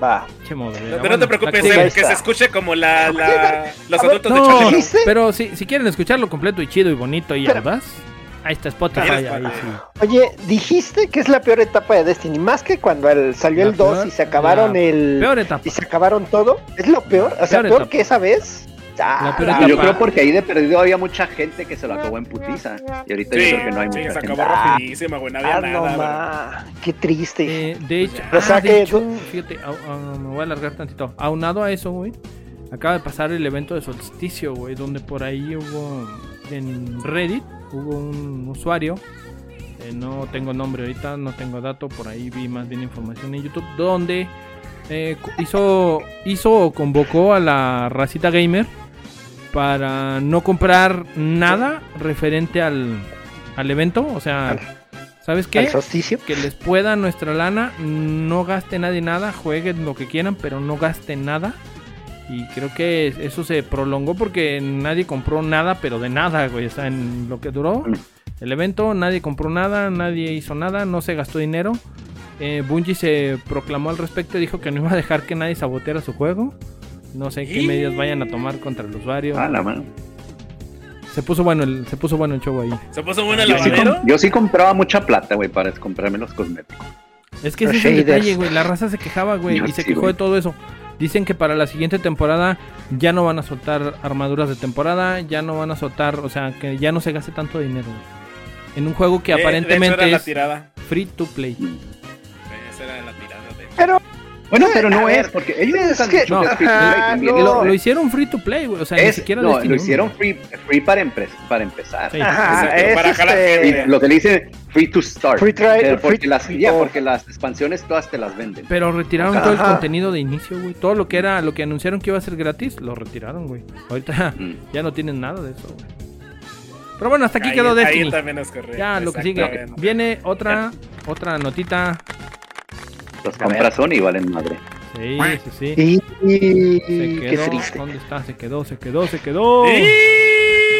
Va. Che No, bueno, no te preocupes, eh, que se escuche como la, la, los A ver, adultos de No, pero si, si quieren escucharlo completo y chido y bonito y Pero- audaz, ahí está Spotify, Ahí ahí está. sí. Oye, dijiste que es la peor etapa de Destiny, más que cuando el- salió La el 2 peor- y se acabaron el Peor etapa. y se acabaron todo. ¿Es lo peor? O sea, Peor que esa vez. Ah, La. Yo creo porque ahí de perdido había mucha gente que se lo acabó en putiza. Y ahorita Sí, yo creo que no hay sí, mucha se gente. acabó rapidísimo, güey. No había Ah, no, nada. güey. ma, qué triste. Eh, de hecho, O sea ah, de que hecho, tú- fíjate, au- me voy a alargar tantito. Aunado a eso, güey, acaba de pasar el evento de solsticio, güey, donde por ahí hubo en Reddit, hubo un usuario, eh, no tengo nombre ahorita, no tengo dato, por ahí vi más bien información en YouTube, donde eh, hizo, hizo o convocó a la racita gamer para no comprar nada referente al, al evento, o sea, ¿sabes qué? Que les pueda nuestra lana, no gaste nadie nada, jueguen lo que quieran, pero no gasten nada. Y creo que eso se prolongó porque nadie compró nada, pero de nada, güey. O sea, en lo que duró el evento, nadie compró nada, nadie hizo nada, no se gastó dinero. Eh, Bungie se proclamó al respecto, dijo que no iba a dejar que nadie saboteara su juego. No sé qué medidas vayan a tomar contra el usuario. Ah, la mano. Se puso bueno el, se puso bueno el show ahí. Se puso bueno el Yo sí, yo sí compraba mucha plata, güey, para comprarme los cosméticos. Es que ese es el detalle, güey. La raza se quejaba, güey, y se sí, quejó de todo eso. Dicen que para la siguiente temporada ya no van a soltar armaduras de temporada, ya no van a soltar, o sea, que ya no se gaste tanto dinero. En un juego que Eh, de hecho, aparentemente es tirada. free to play. Esa era la tirada. de. Pero Bueno, pero A no ver, es, porque ellos es han que- dicho no, que es free to play ajá, también. no. Lo, lo hicieron free to play, güey. O sea, ni Es- siquiera no, Destiny lo 1. hicieron free, free para, empe- para empezar. Sí. Ajá, es para jalar este- lo que le dicen free to start. Free try- Pero porque, free- las, ya, porque las expansiones todas te las venden. Pero retiraron Ajá. todo el contenido de inicio, güey. Todo lo que era, lo que anunciaron que iba a ser gratis, lo retiraron, güey. Ahorita Mm. ya no tienen nada de eso, güey. Pero bueno, hasta aquí Ahí- quedó ahí Destiny. también es correcto. Ya, lo que sigue. Viene otra, otra notita. Los compras Sony y valen madre. Sí, sí, sí. y, qué triste. ¿Dónde está? Se quedó, se quedó, se quedó. ¡Y!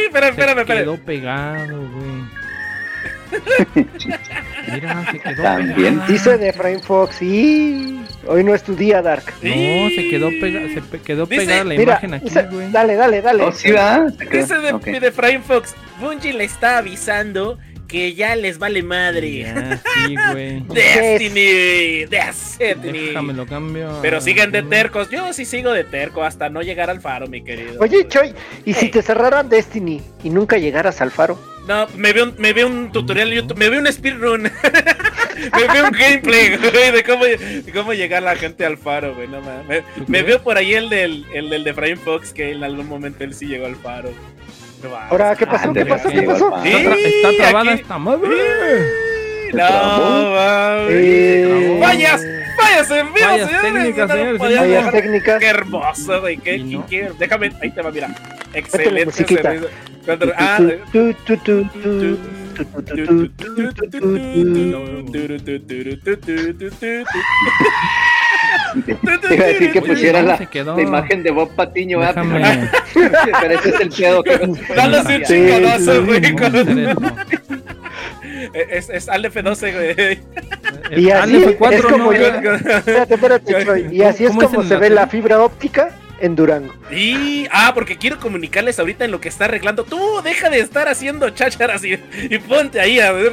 Espera, espérame, se quedó pegado, güey. Mira, se quedó También. Dice de Frame Fox, y hoy no es tu día, Dark. No, se quedó, pega, se pe- quedó Dice- pegada la Mira, imagen aquí, güey. dale, dale, dale. Oh, sí, va. Dice de Frame Fox, Bungie le está avisando que ya les vale madre. Ya, sí, güey. Destiny, Destiny. Déjame lo cambio. Pero siguen de tercos. Yo sí sigo de terco hasta no llegar al faro, mi querido. Oye, Choy, ¿y si te cerraran Destiny y nunca llegaras al faro? No, me veo un, me veo un tutorial en YouTube, me veo un speedrun. me veo un gameplay, güey, de cómo, de cómo llegar la gente al faro, güey, no mames. Me, ¿Tú me veo por ahí el del, el del de Frame Fox, que en algún momento él sí llegó al faro. Ahora, ¿qué pasó? ¿Qué pasó? sí, ¿Qué pasó? Está, tra- Sí, está trabada aquí- esta madre. Se No. Eh, en vivo, Fallas señores. técnicas, señores, dejar. técnicas. Qué hermoso, güey. Qué, no. qué- déjame, ahí te va, mira. Excelente servicio. Ah, te iba a decir que pusieras la, la, imagen de Bob Patiño, ¿verdad? Pero ese es el pedo. Que Dale un chingadazo, güey. Es, es Aleph 12, güey. Y así es como Espérate, espérate, Y así es como se ve la fibra óptica en Durango. Y, ah, porque quiero comunicarles ahorita en lo que está arreglando. Tú deja de estar haciendo chácharas y, y ponte ahí a ver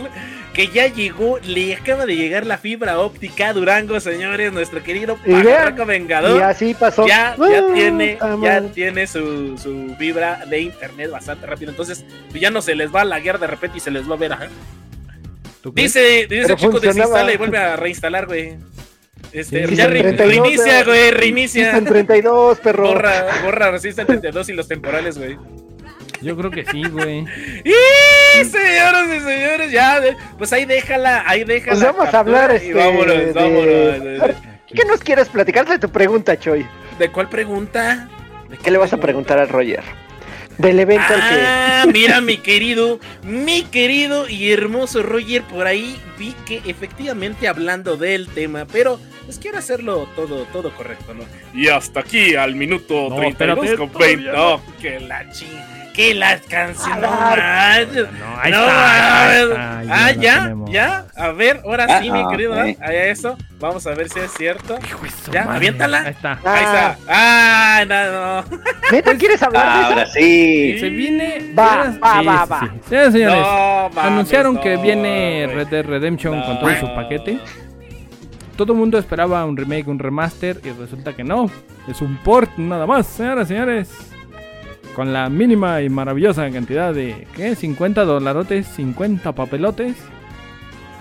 que ya llegó, le acaba de llegar la fibra óptica a Durango, señores, nuestro querido vean, pajarraco Y vengador. así pasó. Ya, ya Ah, tiene, ya tiene su, su fibra de internet bastante rápido. Entonces, ya no se les va a laguear de repente y se les va a ver. Dice, dice chico, funcionaba. desinstala y vuelve a reinstalar, güey. Este, Sí, ya sí, re- 32, reinicia, güey, reinicia. System 32, perro. Borra, borra Resistance 32 y los temporales, güey. Yo creo que sí, güey. ¡Y señoras y señores! Ya, pues ahí déjala, ahí déjala. Pues vamos a hablar, este, vámonos, de- vámonos. ¿De, ¿Qué nos quieres platicar de tu pregunta, Choy? de cuál pregunta? ¿De ¿Qué le vas a preguntar al Roger? Del evento al que. Ah, mira, mi querido, mi querido y hermoso Roger, por ahí vi que efectivamente hablando del tema, pero pues quiero hacerlo todo, todo correcto, ¿no? Y hasta aquí al minuto No, 32 espérate, con todavía 20. no. No, que la ching, que la canción, no Ah, ahí No, está, ahí mames. está, ahí ah, ya, tenemos. ya. A ver, ahora Ah, sí, mi ah, querido. ok. ¿ah? Ahí eso. Vamos a ver si es cierto. Ya, madre. aviéntala. Ahí está. Ah, Ahí está. Ah, no, no. ¿Neta quieres hablar de eso? Ahora sí. Se viene. Va, Sí, va, sí, va, sí, va. sí. Señores, No, mames, anunciaron que viene. Red Dead Redemption con todo su paquete. Todo el mundo esperaba un remake, un remaster y resulta que no. Es un port nada más, señoras y señores. Con la mínima y maravillosa cantidad de ¿qué? 50 dolarotes, 50 papelotes.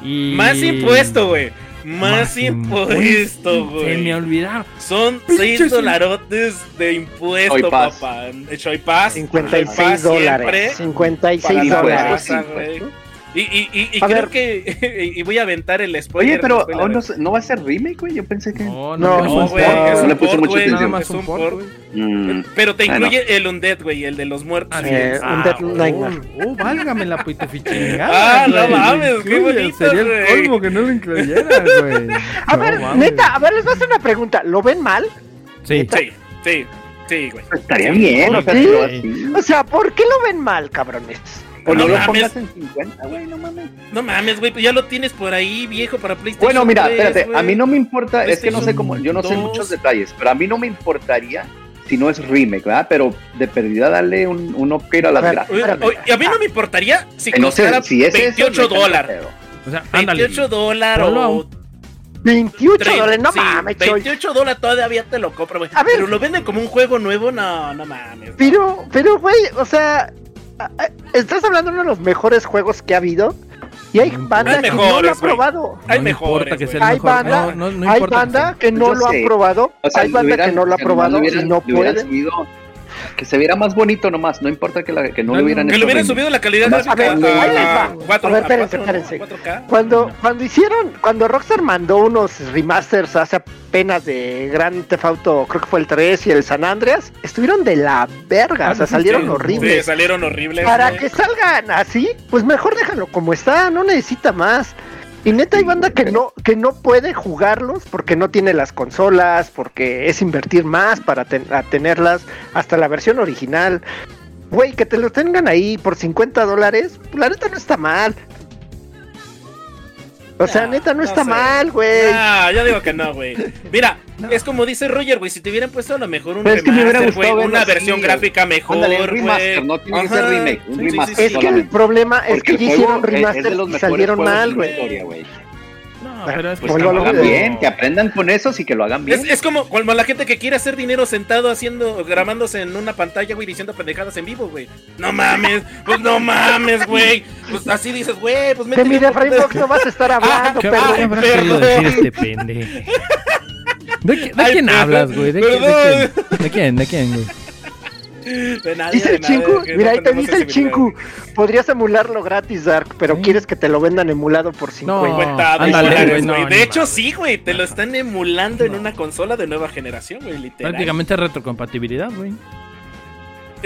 Y Más impuesto, güey. Más, Más impuesto, Se me güey. olvidaron. Son Pinches 6 dolarotes de impuesto, Hoy papá. Choy Paz. 56 Choy Paz dólares. siempre 56 Para dólares. Y, y, y, y A creo ver. que. y voy a aventar el spoiler. Oye, pero spoiler. no, no va a ser remake, güey. Yo pensé que. No, No, no, No, no, güey, no, es no un le puse port, mucha güey, atención. Nada es más un port. Mm, Pero te incluye el Undead, güey, el de los muertos. Eh, es. un Dead oh, Nightmare. Oh, válgame la pitufichingada. Ah, no mames, qué bonito, Sería el colmo que no lo incluyeras, güey. A ver, neta, a ver, les voy a hacer una pregunta. ¿Lo ven mal? Sí. Sí, sí, sí, güey. Estaría bien, o sea, Sí. O sea, ¿por qué lo ven mal, cabrones? O no, No lo mames. pongas en 50, güey, no mames. No mames, güey, pues ya lo tienes por ahí, viejo, para PlayStation. Bueno, mira, 3, espérate, a mí no me importa, es que no sé cómo, yo no sé 2. muchos detalles, pero a mí no me importaría si no es remake, ¿verdad? Pero de perdida darle un, un upgrade a las gráficas. A mí no me importaría si Que no sé, costara si es eso, 28 me encanta el dólares. O sea, ándale. 28 dólares o un- 28 tre- dólares, no sí, mames, Choy. 28 dólares todavía te lo compro, güey. A ver. Pero lo venden como un juego nuevo, no, no mames. Pero, pero, güey, o sea, estás hablando de uno de los mejores juegos que ha habido. Y hay banda que no lo ha probado. Hay no mejores, importa que sea el Hay mejor. banda- no, no, no hay importa que no lo sé. probado. O sea, hay banda hubieran- que no lo ha probado y no puede. Que se viera más bonito nomás, no importa que, la, que no No, le hubieran Que le hubieran subido la calidad Más- gráfica a ver, a 4 A ver, espérense, espérense. 4K. Cuando, cuando hicieron, cuando Rockstar mandó unos remasters hace apenas de Grand Theft Auto, creo que fue el 3 y el San Andreas, estuvieron de la verga, o sea, Ah, sí, salieron sí. Sí, horribles. salieron horribles. Para que salgan así, pues mejor déjalo como está, no necesita más. Y neta hay banda que no, que no puede jugarlos porque no tiene las consolas, porque es invertir más para ten- a tenerlas, hasta la versión original. Güey, que te lo tengan ahí por 50 dólares, la neta no está mal. O sea, No, neta, no, no está sé. mal, güey. Ah, yo digo que no, güey. Mira, es como dice Roger, güey, si te hubieran puesto a lo mejor un que me hubiera remaster, güey, gustado una versión gráfica mejor, Ándale, un güey. remaster, no tiene que ser remake, un Sí, remaster sí, Es que el problema es Porque que hicieron remaster y salieron mal, güey. No, pero es que Pues que a lo hagan bien, que aprendan con eso y que lo hagan bien. Es, es como, como la gente que quiere hacer dinero sentado haciendo, grabándose en una pantalla, güey, diciendo pendejadas en vivo, güey. No mames, pues no mames, güey. Pues así dices, güey, pues Que mire, un poco de- Framework no vas a estar hablando, ¿Qué, pero qué habrá perdón. querido decir este pendejo? ¿De, qué- de Ay, quién perdón, hablas, güey? ¿De, qué- de quién? ¿De quién? ¿De quién, güey? De nadie, Dice de el nadie, Chinku, que mira, no ahí te dice el. Chinku. Podrías emularlo gratis, Dark, pero Sí. quieres que te lo vendan emulado por 50. No. 50 ándale, dólares, no, de hecho, sí, güey. Te lo están emulando en una consola de nueva generación, güey, literal. Prácticamente retrocompatibilidad, güey.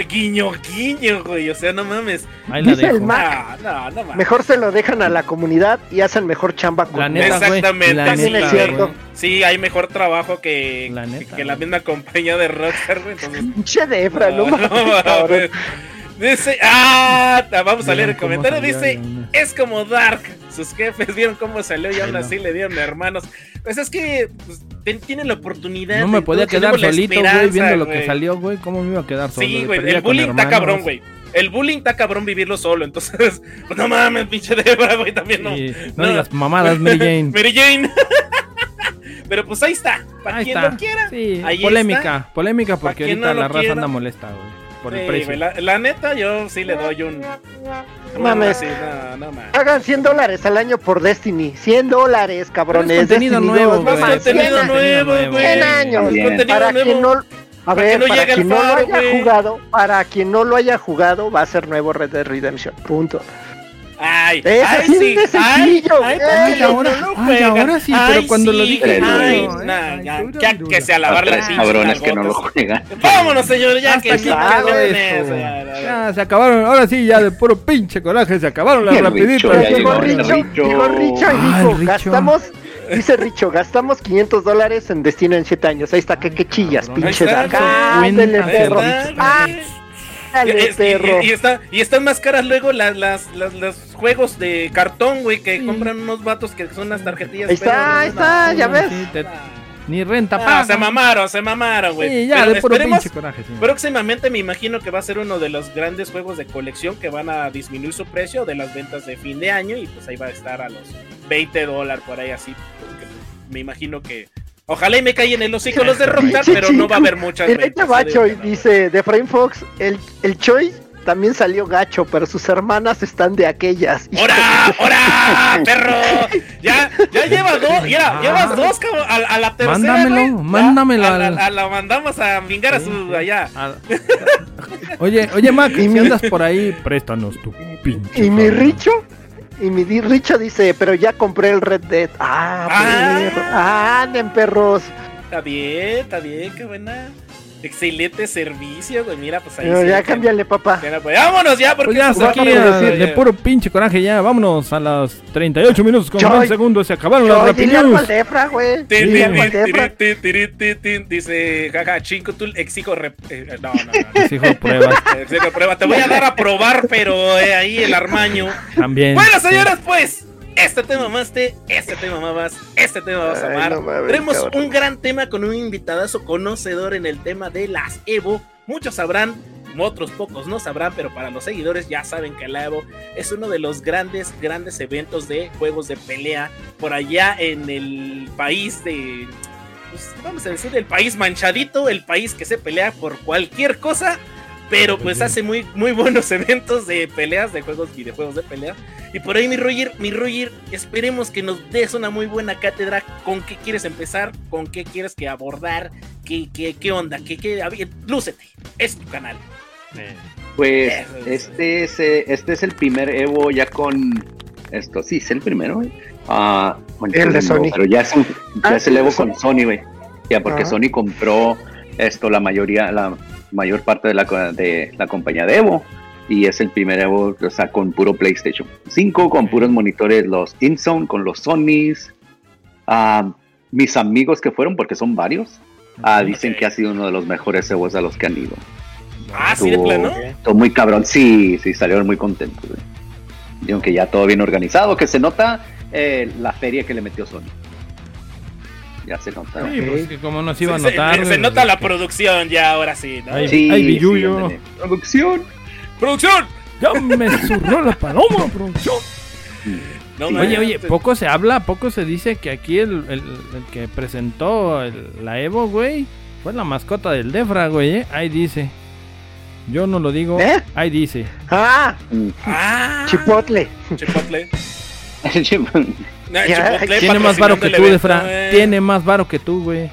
Guiño, guiño, güey. O sea, no mames. Ahí la Dice el dejo. ma- No, no, no mames. Mejor se lo dejan a la comunidad y hacen mejor chamba con La neta. Exactamente, La También neta, es cierto. güey. Sí, hay mejor trabajo que, La que- neta, que la güey. misma compañía de Rockstar, güey. Entonces, Pinche de Efra, no, no, mames, no cabrón. mames. Dice, ah, vamos a leer el comentario. Dice, es como Dark. Sus jefes vieron cómo salió y aún así le dieron hermanos. Pues es que pues, tienen la oportunidad. No me podía quedar solito, güey, viendo lo que salió, güey. ¿Cómo me iba a quedar solo? Sí, güey, el bullying está cabrón, güey. El bullying está cabrón vivirlo solo, entonces, pues no mames, pinche Debra, güey, también no. No, digas mamadas, Mary Jane. Mary Jane. Pero pues ahí está, para Ahí quien está. lo quiera. Sí, Ahí polémica, polémica porque ahorita la raza anda molesta, güey. Por el Sí, precio. la, la neta, yo sí le doy un. Mames. Sí, no, no mames. Hagan 100 dólares al año por Destiny. 100 dólares, cabrones. Contenido Destiny nuevo, 2, no güey. Más contenido 100 nuevo, güey. 100 años. Para nuevo. quien no, a Para ver, que no para quien al no lo faro, haya güey. jugado, para quien no lo haya jugado, va a ser nuevo Red Dead Redemption. Punto. Ay, ay, sí. de sencillo, Ay, ay, güey. ¿por qué Ay, no ahora- lo ay, ahora sí, pero Ay, cuando lo sí, dije, Ay, no, nah, ay, ya, que se a A lavar las tres pinches cabrones que no lo juegan. Vámonos, señores, ya Hasta que ya, se acabaron, ahora sí, ya de puro pinche coraje, se acabaron las rapiditas. Richo, Richo. llegó Richo y Ah, dijo, Richo. gastamos, dice Richo, gastamos 500 dólares en destino en 7 años. Ahí está, que, que chillas, pinche perro. Está, Ah, Y- y- perro. Y, y está, y están más caras luego las, las, las- los juegos de cartón, güey, que Sí. compran unos vatos que son las tarjetillas. Ahí está, ahí no, está, ya ves. sí, te- Ni renta Ah, paga. se mamaron, se mamaron, güey. Sí, ya, Pero de puro esperemos- pinche coraje, sí. Próximamente me imagino que va a ser uno de los grandes juegos de colección que van a disminuir su precio de las ventas de fin de año y pues ahí va a estar a los 20 dólares por ahí así. porque me imagino que... Ojalá y me caigan en los hocico los de Rockstar, Sí, pero no va a haber muchas Mira, ahí te ventas. va, yo digo Choy, que no. dice de Frame Fox, el, el Choy también salió gacho, pero sus hermanas están de aquellas. ¡Hora! ¡Hora! ¡Perro! Ya, ya llevas dos, ya, llevas dos, cabrón. A, a la tercera. Mándamelo, mándamelo A, al- a- a- la mandamos a vingar a su sí. allá. Ah, Oye, oye, Mac, Y si andas por ahí, préstanos tu pinche. Y mi. Richo, y mi di- Richo dice, pero ya compré el Red Dead. Ah, Ah. perro. Ah, anden perros. Está bien, está bien, qué buena. Excelente servicio, güey. Mira, pues ahí. Pero sí, ya cámbiale, papá. no, pues, vámonos ya, porque Pues ya hasta se aquí, a de puro pinche coraje, ya vámonos a las 38 minutos con Choy. 20 segundos, se acabaron las tin, Dice, jaja, chingo, tú exijo. rep- eh, No, no, no. Exijo pruebas Exijo prueba. Te voy a dar a probar, pero eh, ahí el armaño. también. Bueno, señores, pues, este tema mamaste, este tema mamas, este tema vas a amar. no mames, Tenemos cabrón. un gran tema con un invitadazo conocedor en el tema de las Evo. Muchos sabrán, otros pocos no sabrán, pero para los seguidores ya saben que la Evo es uno de los grandes, grandes eventos de juegos de pelea por allá en el país de... pues, vamos a decir, el país manchadito, el país que se pelea por cualquier cosa, pero pues hace muy, muy buenos eventos de peleas, de juegos, videojuegos de pelea. Y por ahí, mi Roger, mi Roger, esperemos que nos des una muy buena cátedra. ¿Con qué quieres empezar? ¿Con qué quieres que abordar? ¿Qué, qué, qué onda? ¿Qué, qué? Lúcete, es tu canal. Pues Eso es. este es, eh, este es el primer Evo ya con esto. Sí, es el primero, güey. Ah, bueno, El de Sony. Pero ya es, ya Ah, es el Evo de con Sony, güey. Ya, porque Ajá. Sony compró esto, la mayoría, la mayor parte de la, de la compañía de Evo. Y es el primer Evo, o sea, con puro PlayStation 5, con puros monitores, los InZone, con los Sonys. Ah, mis amigos que fueron, porque son varios, ah, dicen que ha sido uno de los mejores Evos a los que han ido. Ah, sí, de plano. Estuvo muy cabrón, sí, sí, salieron muy contentos. Dijeron que ya todo bien organizado, que se nota eh, la feria que le metió Sony. Ya se nota. Sí, pues que como nos iba a Se- se- notar. se, nota la que- producción ya, ahora sí, ¿no? Ay, Sí, ay, sí, Billuyo. ándale. Producción. ¡Producción! Ya me zurró la paloma, producción. No, Oye, oye, poco se habla, poco se dice que aquí el, el- el que presentó el- la Evo, güey, fue la mascota del Defra, güey, ¿eh? Ahí dice. Yo no lo digo, ¿Eh? ahí dice. Ah. Ah, Chipotle. Chipotle. Ya, Tiene más varo que tú, Defra. eh. Tiene más varo que tú, güey.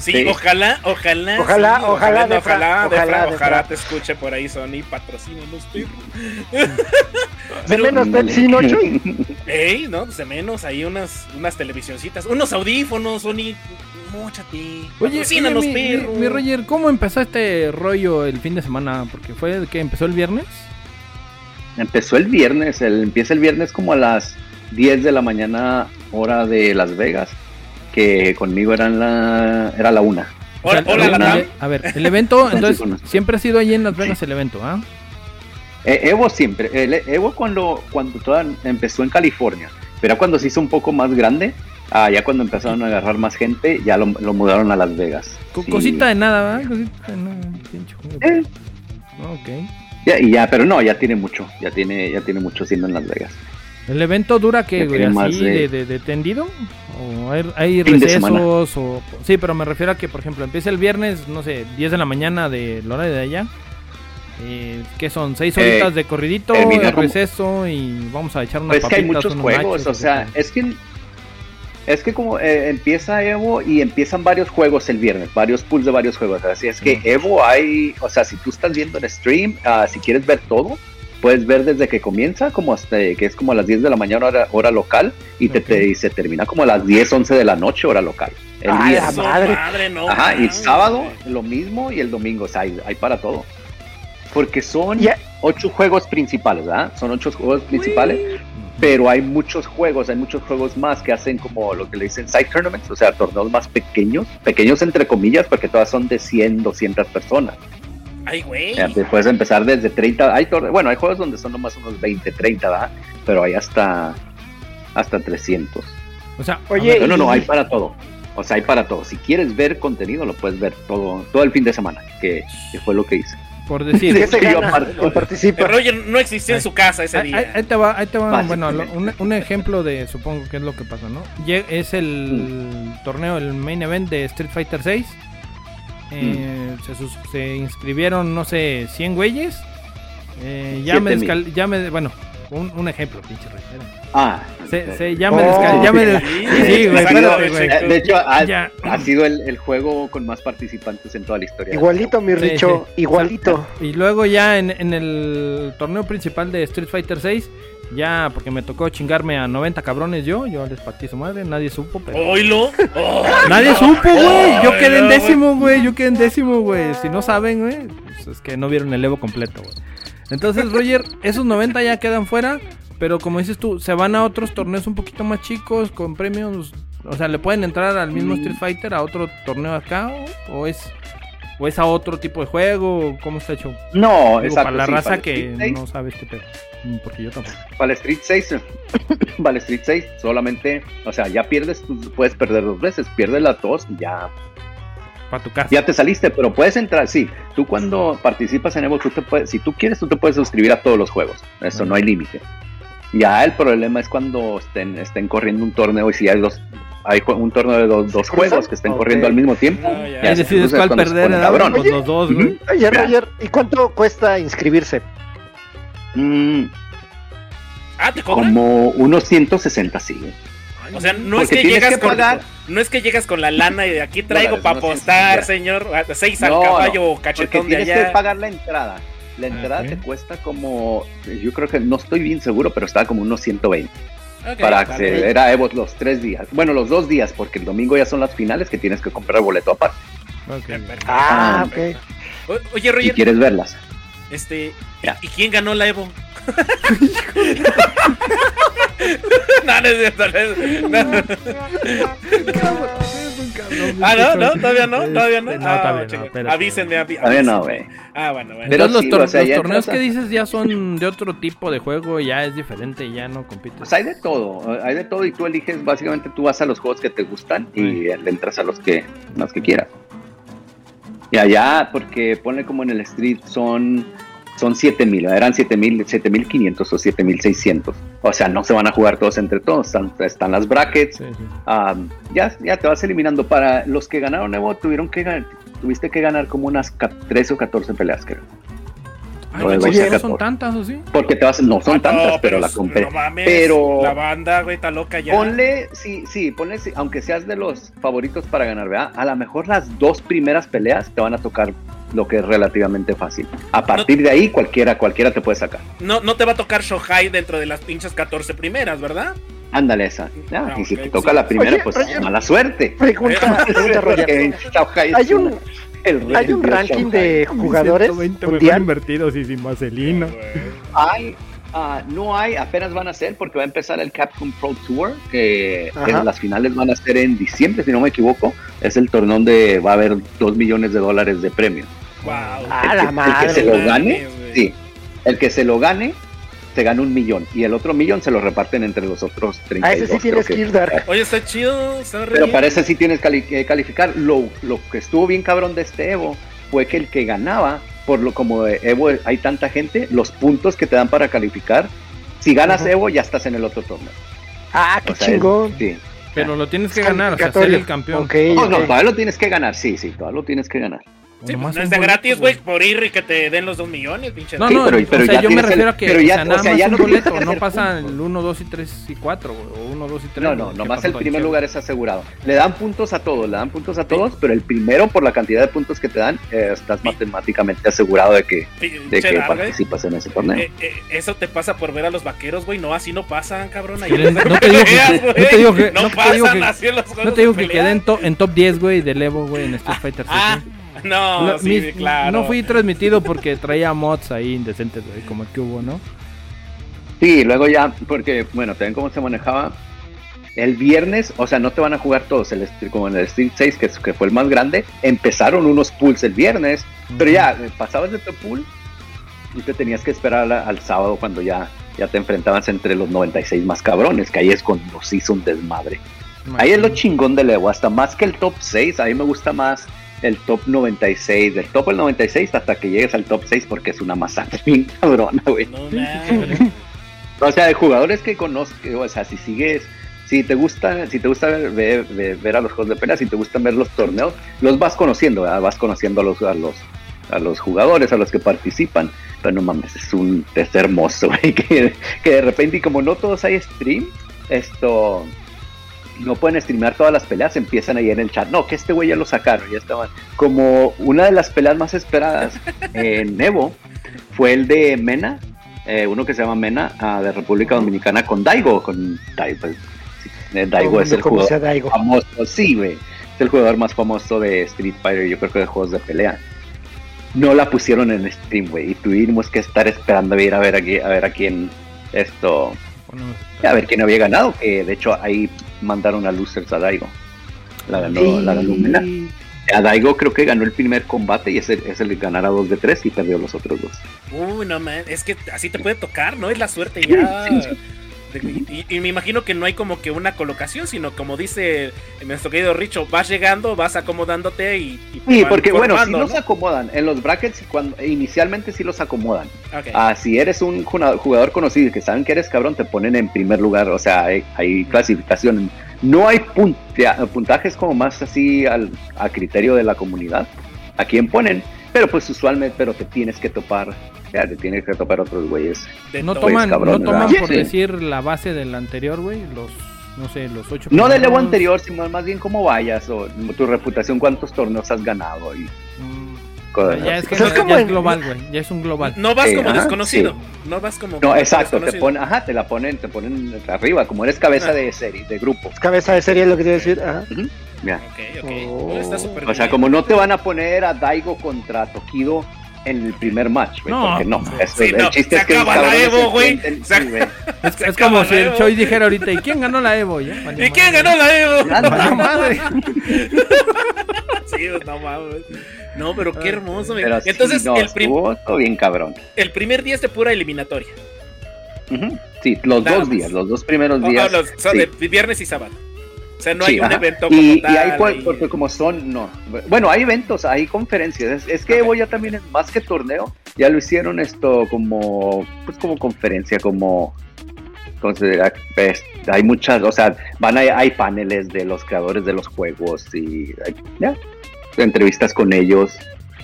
Sí, Sí. ojalá, ojalá. Ojalá, sí, ojalá, Defra, ojalá, ojalá, Defra, ojalá te escuche por ahí, Sony, patrocina los perros. De menos Pepsi, ¿no? Ey, no, pues de menos, ahí unas, unas televisioncitas, unos audífonos, Sony, móchate, Oye, oye, los mi, mi- mi Roger, ¿cómo empezó este rollo el fin de semana? Porque fue que empezó el viernes. Empezó el viernes, el, empieza el viernes como a las 10 de la mañana, hora de Las Vegas, que conmigo eran la, era la una. Hola, O sea, hola, el- A ver, el evento, entonces, siempre ha sido ahí en Las Vegas el evento, ¿ah? Eh, Evo siempre, el Evo cuando, cuando toda- empezó en California, pero cuando se hizo un poco más grande, ah, ya cuando empezaron a agarrar más gente, ya lo, lo mudaron a Las Vegas. Sí. Cosita de nada, ¿verdad? Cosita de nada. Eh, Ok. ya, y ya, pero no, ya tiene mucho, ya tiene, ya tiene mucho siendo en Las Vegas. ¿El evento dura qué, güey? ¿Así de- de, de- de tendido? ¿O hay, recesos? O... Sí, pero me refiero a que, por ejemplo, empieza el viernes, no sé, 10 de la mañana de la hora de allá. Eh, ¿Qué son? ¿Seis Eh, horitas de corridito, de receso y vamos a echar unas Pues es que hay muchos juegos, nachos, o sea, es que es que como eh, empieza Evo y empiezan varios juegos el viernes, varios pools de varios juegos, así es que. Evo hay, o sea, si tú estás viendo el stream, ah, si quieres ver todo, puedes ver desde que comienza, como hasta que es como a las 10 de la mañana hora, hora local y, te, Ok. te- y se termina como a las 10, 11 de la noche hora local. El Ah, viernes. la madre. madre, no Ajá, y mames, sábado lo mismo y el domingo, o sea, hay, hay para todo. Porque son Ya. ocho juegos principales, ¿verdad? Son ocho juegos principales, pero hay muchos juegos, hay muchos juegos más que hacen como lo que le dicen side tournaments, o sea, torneos más pequeños, pequeños entre comillas, porque todas son de 100, 200 personas. Ay, güey. Puedes empezar desde 30, hay bueno, hay juegos donde son nomás unos 20, 30, ¿verdad? Pero hay hasta, hasta 300. O sea, Oye, a ver, No, no, no, hay para todo. O sea, hay para todo. Si quieres ver contenido, lo puedes ver todo, todo el fin de semana, que, que fue lo que hice. por decir, ¿Qué se yo gana? aparte- ¿Quién participa? El Roger no existió en su casa ese día. ahí- ahí te va, ahí te va, bueno, un, un ejemplo de, supongo que es lo que pasa, ¿no? Es el torneo, el main event de Street Fighter 6. Eh, se, sus- se inscribieron, no sé, 100 güeyes. Eh, ya me descal... Ya me, bueno, un, un ejemplo, pinche rey. Ah, Se, se- ya me Oh. Ya me des- Sí, Sí, güey, espérate, güey. Eh, de hecho, ha, sido el, el juego con más participantes en toda la historia. Igualito, mi Richo, sí. igualito. Y luego ya en, en el torneo principal de Street Fighter 6, ya porque me tocó chingarme a 90 cabrones yo, yo les partí su madre, nadie supo, pero... Oilo. Oh, Nadie supo, güey. Yo quedé en décimo, güey. Yo quedé en décimo, güey. Si no saben, güey, pues es que no vieron el Evo completo, güey. Entonces, Roger, esos 90 ya quedan fuera. Pero como dices tú, se van a otros torneos un poquito más chicos, con premios. O sea, le pueden entrar al mismo Mm. Street Fighter, a otro torneo acá, o, o es. O es a otro tipo de juego, ¿cómo está hecho? No, Digo, exacto. para la sí, raza para el que Street 6, no sabe este pedo. Mm, Porque yo tampoco. Para el Street 6, para el Street 6, solamente, o sea, ya pierdes, tú puedes perder dos veces, pierdes las dos y ya Para tu casa. ya te saliste, pero puedes entrar, sí. Tú cuando participas en Evo, tú te puedes, si tú quieres, tú te puedes suscribir a todos los juegos. Eso no hay límite. Ya el problema es cuando estén, estén corriendo un torneo y si hay dos, hay un torneo de dos, dos juegos que estén corriendo al mismo tiempo. No, ya. Ahí se decides cuál perder, cabrón. Pues los dos, güey. Ujú. Oye, Ya. Roger, ¿y cuánto cuesta inscribirse? Mm, Ah, ¿te cobran? como unos 160, sí. O sea, no es que llegas que con no es que llegas con la lana y de aquí traigo para no apostar, señor. Seis al No, caballo no, Porque cachetón de tienes que pagar la entrada. La entrada Ok. te cuesta como, yo creo que no estoy bien seguro, pero estaba como unos 120 Ok, para vale. acceder a Evo los tres días. Bueno, los dos días, porque el domingo ya son las finales que tienes que comprar boleto aparte Ok. Perfecto. Ah, Ah, ok. O- Oye, si Roger, quieres verlas. Este. ¿y quién ganó la Evo? no, no es cierto, no es- no. Ah, no, no, todavía no, todavía no. Este, No, Ah, todavía no, chinga. espérate. Avísenme, avi- Todavía no, avísenme. güey. Ah, bueno, bueno. Pero los, sí, tor- o sea, los ya torneos que dices ya son de otro tipo de juego, ya es diferente, ya no compites. Pues hay de todo, hay de todo y tú eliges, básicamente tú vas a los juegos que te gustan y le entras a los que, los que quieras. Y allá, porque ponle como en el street son, son 7000, eran 7000, 7500 o 7600. O sea, no se van a jugar todos entre todos, están, están las brackets, Sí, sí. Um, ya, ya te vas eliminando. Para los que ganaron Evo, tuvieron que ganar, tuviste que ganar como unas ca- 13 o 14 peleas, creo. Ay, ¿no son tantas o sí? Porque te vas, no son Ah, tantas, no, pero, la compré. No mames, Pero- La banda, güey, está loca ya. Ponle, sí, sí, ponle, sí, aunque seas de los favoritos para ganar, ¿verdad? A lo mejor las dos primeras peleas te van a tocar lo que es relativamente fácil. A partir de ahí, cualquiera, cualquiera te puede sacar. No, no te va a tocar Shohai dentro de las pinches 14 primeras, ¿verdad? Ándale esa. Ya, Ah, y si te toca sí. la primera, Oye, pues Roger. mala suerte. Pregunta, pregunta Roger. Hay un, el rey hay un de ranking Shanghai. de jugadores 120 mejor mundial. invertidos y sin vaselina. Hay, ah, no hay, apenas van a ser porque va a empezar el Capcom Pro Tour, que las finales van a ser en diciembre, si no me equivoco. Es el torneo donde va a haber 2 millones de dólares de premio. Wow. Ah, el, la que, el madre. que se lo gane, sí. El que se lo gane, se gana un millón. Y el otro millón se lo reparten entre los otros 32. A ese sí creo tienes que ir, Dark. Oye, está chido, está re Pero bien. para ese sí tienes cali- que calificar. Lo, lo que estuvo bien cabrón de este Evo fue que el que ganaba, por lo como de Evo hay tanta gente, los puntos que te dan para calificar, si ganas Ajá. Evo ya estás en el otro torneo. Ah, qué O sea, es- chingón. sí. Pero lo tienes que ganar, o sea, ser el campeón. Ok, No, no, todavía lo tienes que ganar, sí, sí, todavía lo tienes que ganar. Sí, pues, no está boleto, gratis, güey, por ir y que te den los dos millones, pinche. No, Sí, no, pero- pero o sea, ya yo me el- refiero a que pero o ya- sea, o nada sea, más ya un no boleto, no hacer pasa puntos. el 1, 2 y 3 y 4, o 1, 2 y 3. No, no, nomás el primer lugar es asegurado. Le dan puntos a todos, le dan puntos a todos, pero el primero, por la cantidad de puntos que te dan, eh, estás matemáticamente asegurado de que, de que participas en ese torneo. Eh, eh, eso te pasa por ver a los vaqueros, güey. No, así no pasan, cabrón. Ahí no te digo que- no güey. te digo que- No pasan digo que- así en los No te digo de que quedé en, to- en top 10, güey, del Evo, güey, en Street Fighter Ah, 6. no, No, sí, mis- claro. no fui transmitido porque traía mods ahí indecentes, güey, como el que hubo, ¿no? Sí, luego ya, porque, bueno, también cómo se manejaba. El viernes, o sea, no te van a jugar todos, el, como en el Street 6, que, que fue el más grande, empezaron unos pools el viernes, pero ya, pasabas de tu pool y te tenías que esperar a al sábado cuando ya, ya te enfrentabas entre los 96 más cabrones, que ahí es cuando se hizo un desmadre. Ahí es lo chingón del Evo, hasta más que el top 6, a mí me gusta más el top 96, del top el 96 hasta que llegues al top 6 porque es una masacre bien cabrona, güey. No, mames. O sea, de jugadores que conozco, o sea, si sigues, si te gusta, si te gusta ver, ver- ver- ver a los juegos de pelea, si te gustan ver los torneos, los vas conociendo, ¿verdad? vas conociendo a los, a los, a los jugadores, a los que participan. Pero no mames, es un, es hermoso, güey, que, que de repente, y como no todos hay stream, esto, no pueden streamear todas las peleas, empiezan ahí en el chat, no, que este güey ya lo sacaron, ya estaban. Como una de las peleas más esperadas en Evo fue el de Mena, eh, uno que se llama Mena, ah, de República Dominicana, con Daigo, con Daigo, pues, sí, eh, Daigo es el jugador Daigo. famoso, sí, güey, es el jugador más famoso de Street Fighter, yo creo que de juegos de pelea. No la pusieron en stream, güey, y tuvimos que estar esperando a ver a ver aquí, a ver a quién esto, Bueno, a ver quién había ganado, que de hecho ahí mandaron a Losers a Daigo. La ganó, la ganó Mena. Y- A Daigo creo que ganó el primer combate y ese es el ganara 2 de 3 y perdió los otros dos. Uy, no, man. Es que así te puede tocar, ¿no? Es la suerte ya. Sí, sí. Y, y me imagino que no hay como que una colocación, sino como dice nuestro querido Richo, vas llegando, vas acomodándote y. y Sí, porque bueno, si formando, los acomodan en los brackets, cuando inicialmente sí los acomodan. ¿no? Ok. Ah, si eres un jugador conocido y que saben que eres cabrón, te ponen en primer lugar. O sea, hay, hay clasificación. No hay puntea- puntajes como más así al, a criterio de la comunidad. A quién ponen, pero pues usualmente, pero te tienes que topar. Ya, te tienes que topar otros güeyes. De no toman, cabrón, no toman ¿verdad? por Sí. decir la base del anterior, güey, los, no sé, los ocho. No del Evo anterior, sino más bien cómo vayas o tu reputación, cuántos torneos has ganado y Mm, cosas ya así. es que O sea, no- es como ya es en- global, güey, ya es un global. No vas como ajá, desconocido. sí. No vas como. No, exacto, te ponen, ajá, te la ponen, te ponen arriba, como eres cabeza Ah. de serie, de grupo. Cabeza de serie es lo que te iba a decir. Ajá. Ya. Ok, ok. Oh. Está súper O sea, bien. como no te van a poner a Daigo contra Tokido en el primer match, güey. No, porque no. no. es- Sí, el no, chiste se es que acaba los la Evo, güey. sí. Es, Se es como la si el. Choi dijera ahorita, ¿y quién ganó la Evo? Ya, ¿Y quién ganó la Evo? Valió madre. Sí, pues, no mames. No, pero qué hermoso. güey. Pero sí, Entonces, no, el, prim- estuvo estuvo bien cabrón. el primer día es de pura eliminatoria. Sí, los Nada dos más. días, los dos primeros días. los- son sí. de viernes y sábado. O sea, no Sí, hay un evento como y, tal. y ahí porque como son, no. Bueno, hay eventos, hay conferencias. Es, es que. Evo ya también es más que torneo. Ya lo hicieron esto como, pues como conferencia, como, ¿cómo se dirá? Pues, hay muchas, o sea, van a, hay paneles de los creadores de los juegos y hay, ya, entrevistas con ellos.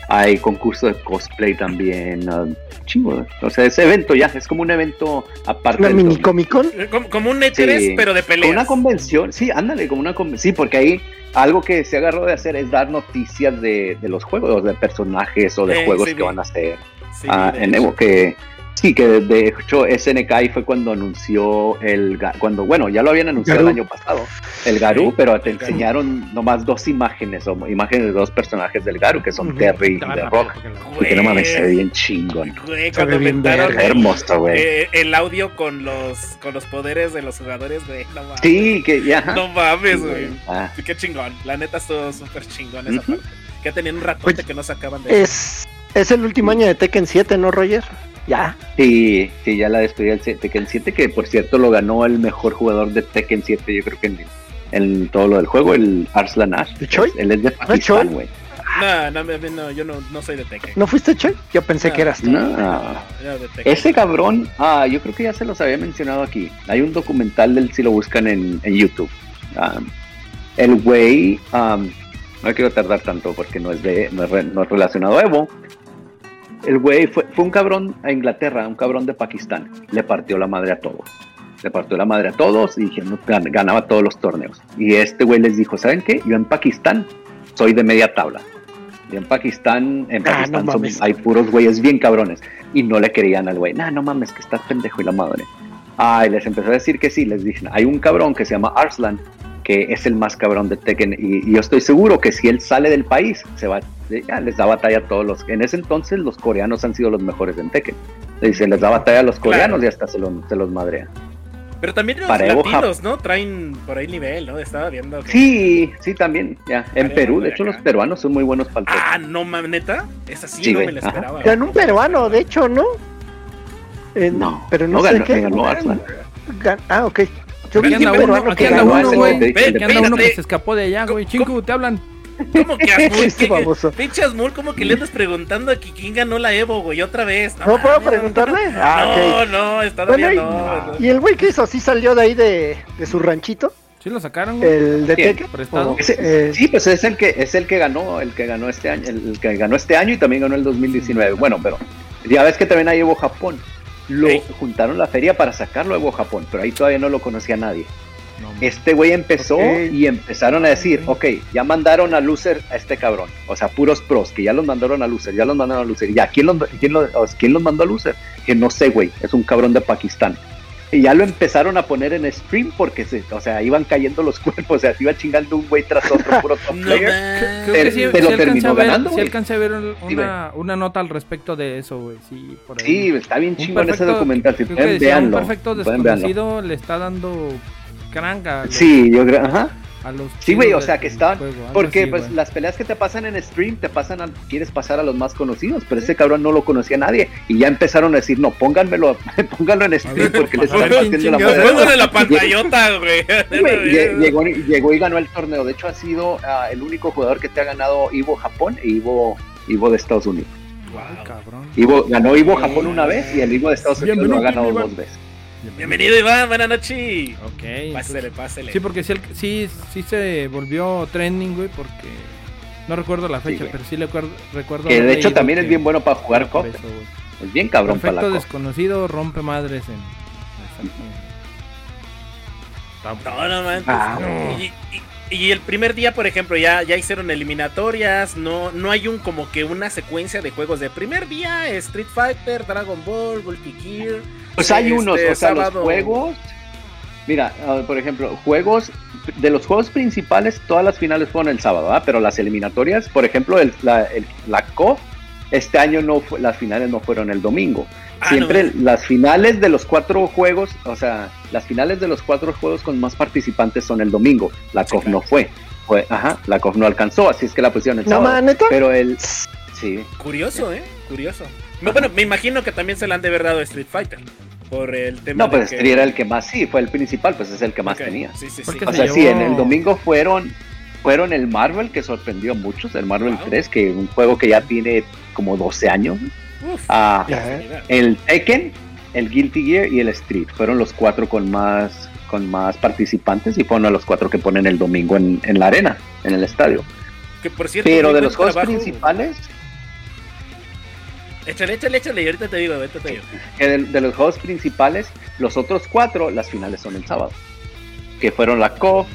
Hay concurso de cosplay también. ah, chingo. O sea, ese evento ya es como un evento aparte. Una del mini. Comic Con. Eh, Como, como un E3, Sí. pero de Como peleas. una convención, sí, ándale, como una convención. Sí, porque ahí algo que se agarró de hacer es dar noticias de, de los juegos, de personajes o de Eh, juegos sí, que van a hacer Sí, ah, en. Evo. Que sí, que de hecho SNK ahí fue cuando anunció el. cuando Bueno, ya lo habían anunciado Garú. el año pasado, el Garú, Sí, pero te el Garú. enseñaron nomás dos imágenes, o imágenes de dos personajes del Garú, que son Ujú. Terry y The Rock. porque Porque no mames, se ve bien chingón. Güey, Se cuando inventaron hermoso, güey. eh, el audio con los, con los poderes de los jugadores, güey. No mames. Sí, que ya. No mames, Sí, güey. Ah, Sí, Qué chingón. La neta estuvo súper chingón esa Ujú. parte. Que tenían un ratote Oye, que no sacaban de Es, es el último año de Tekken 7, ¿no, Roger? Ya. Sí, sí, ya la despedí del C- Tekken 7, que por cierto lo ganó el mejor jugador de Tekken 7, yo creo que en, en todo lo del juego, el Arslan Ash. ¿El Choi? Él es de Choi? Pakistán, güey. No, no, no, no, yo no, no soy de Tekken. ¿No fuiste Choy? Yo pensé No. que eras tú. No. Yo de Tekken. Ese cabrón, ah, yo creo que ya se los había mencionado aquí. Hay un documental del si lo buscan en, en YouTube. Um, el güey, um, no quiero tardar tanto porque no es de, no es, re- no es relacionado a Evo. El güey fue, fue un cabrón a Inglaterra, un cabrón de Pakistán. Le partió la madre a todos. Le partió la madre a todos y ganaba todos los torneos. Y este güey les dijo, ¿saben qué? Yo en Pakistán soy de media tabla. Y en Pakistán, en Ah, Pakistán no son- mames. hay puros güeyes bien cabrones. Y no le querían al güey. Nah, no mames, que estás pendejo y la madre. Ay, les empezó a decir que sí. Les dije, hay un cabrón que se llama Arslan, que es el más cabrón de Tekken. Y, y yo estoy seguro que si él sale del país, se va, ya les da batalla a todos los. En ese entonces, los coreanos han sido los mejores en Tekken. Le dice, les da batalla a los Claro. coreanos y hasta se, los- se los madrea. Pero también los Para latinos, ¿no? Traen por ahí nivel, ¿no? Estaba viendo. que- Sí, sí, también. Ya. En Perú, de hecho, acá. los peruanos son muy buenos para el Ah, Tekken. no mames, neta. Esa sí, Sí, no me la esperaba. Ganó un peruano, de hecho, ¿no? En- No, pero no, no sé ganó, qué. ganó Arslan. Gan- ah, ok. Yo vi anda uno, que aquí anda uno, güey. Aquí anda uno que se escapó de allá, güey. ¿Cómo- Chinku, te hablan. ¿Cómo que Asmul? Este ¿Qué- baboso. Pinche Asmul, como que le andas preguntando aquí quién ganó la Evo, güey, otra vez. ¿No puedo preguntarle? Ah, No, ok. no, está Bueno, no. no. ¿Y el güey que hizo? ¿Sí salió de ahí de, de su ranchito? Sí lo sacaron, güey. ¿El de. ¿O, Ese- eh, Sí, pues es el que es el que ganó, el que ganó este año, el, el que ganó este año y también ganó el 2019. Bueno, pero ya ves que también hay Evo Japón. Lo juntaron la feria para sacarlo a Evo Japón, pero ahí todavía no lo conocía nadie. No, Este güey empezó y empezaron a decir, ok, ya mandaron a Loser a este cabrón. O sea, puros pros, que ya los mandaron a Loser, ya los mandaron a Loser. Ya, ¿quién los, quién los, quién los mandó a Loser? Que no sé, güey, es un cabrón de Pakistán. Y ya lo empezaron a poner en stream porque, se, o sea, iban cayendo los cuerpos, o sea, se iba chingando un güey tras otro, puro top player. Te- sí, te lo sí terminó ver, ganando, sí güey. alcancé a ver un- Sí, una, una nota al respecto de eso, güey. Sí, por ahí. Sí, está bien chingón ese documental. Si pueden, véanlo. Un perfecto desconocido le está dando cranga Sí, yo creo, ajá. A los Sí, güey, o sea, que estaban. juego, Porque así, pues las peleas que te pasan en stream te pasan a, quieres pasar a los más conocidos, pero ese cabrón no lo conocía nadie y ya empezaron a decir, "No, pónganmelo, pónganlo en stream ver, porque le están haciendo la madre". La pantallota, güey. Llegó, llegó y ganó el torneo. De hecho, ha sido ah, el único jugador que te ha ganado Ivo Japón e Ivo, Ivo de Estados Unidos. Ay, cabrón. Ivo, ganó Ivo Japón una vez y el Ivo de Estados Unidos lo ha Bienvenido, ganado dos veces. Bienvenido, Iván. Buenas noches. Ok. Pásele, entonces- pásele. Sí, porque sí, el- sí, sí se volvió trending, güey, porque no recuerdo la fecha, pero sí le acuerdo, recuerdo. Que de hecho también es bien bueno para jugar COP. Es bien cabrón para Perfecto la COP. desconocido rompe madres en. No, no manches. Ah, Y, y- y el primer día, por ejemplo, ya, ya hicieron eliminatorias. No, no hay un como que una secuencia de juegos de primer día, Street Fighter, Dragon Ball, Guilty Gear. Pues hay Este, unos, o sea, sábado- los juegos. Mira, ah, por ejemplo, juegos de los juegos principales, todas las finales fueron el sábado, ¿verdad? Pero las eliminatorias, por ejemplo, el- la, el- la COF este año no fue- las finales no fueron el domingo. Ah, Siempre no, las finales de los cuatro juegos, o sea, las finales de los cuatro juegos con más participantes son el domingo. La Sí, COF claro. no fue. fue, ajá, la COF no alcanzó, así es que la pusieron el No, sábado. ma, neta. Pero el, sí, Curioso, ¿eh? Curioso. No, Bueno, me imagino que también se le han de haber dado a Street Fighter. Por el tema no, pues de que... Street era el que más, sí, fue el principal, pues es el que más tenía. Sí, sí, sí. Porque O se sea, sí, en el domingo fueron fueron el Marvel que sorprendió a muchos, el Marvel Wow. 3, que es un juego que ya tiene como 12 años. Uf, Ah, ¿eh? el Tekken, el Guilty Gear y el Street fueron los cuatro con más con más participantes y fueron los cuatro que ponen el domingo en, en la arena, en el estadio. Que por cierto, Pero de los juegos trabajo. principales, Échale, échale, échale, y ahorita te digo, ahorita te digo. que de, de los juegos principales, los otros cuatro, las finales son el sábado. Que fueron la KOF,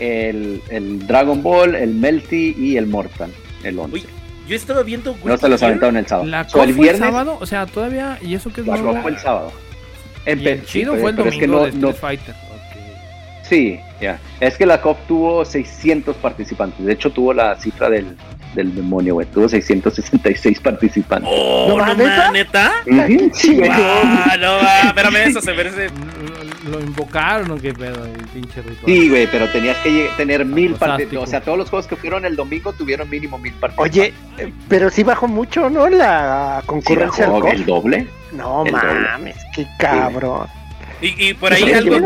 el, el Dragon Ball, el Melty y el Mortal, el 11. Uy, yo estaba viendo. no se los aventaron el sábado. La So, el COF fue el viernes, sábado, o sea, todavía, y eso que es la. KOF fue el sábado. Y Empe- el chido sí, fue el domingo es que no- de Street no- Fighter. Sí, ya. Es que la COP tuvo 600 participantes. De hecho, tuvo la cifra del, del demonio, güey. Tuvo 666 participantes. Oh, ¿No ma, neta? neta. Sí. Ah, no, va, espérame, eso se merece. Lo, lo invocaron o qué pedo, el pinche ritual. Sí, güey, pero tenías que tener mil ásticos. O sea, todos los juegos que fueron el domingo tuvieron mínimo mil participantes. Oye, pero sí bajó mucho, ¿no? La Sí, concurrencia bajó al el doble. No el doble. mames, qué cabrón. Y, y por ahí algo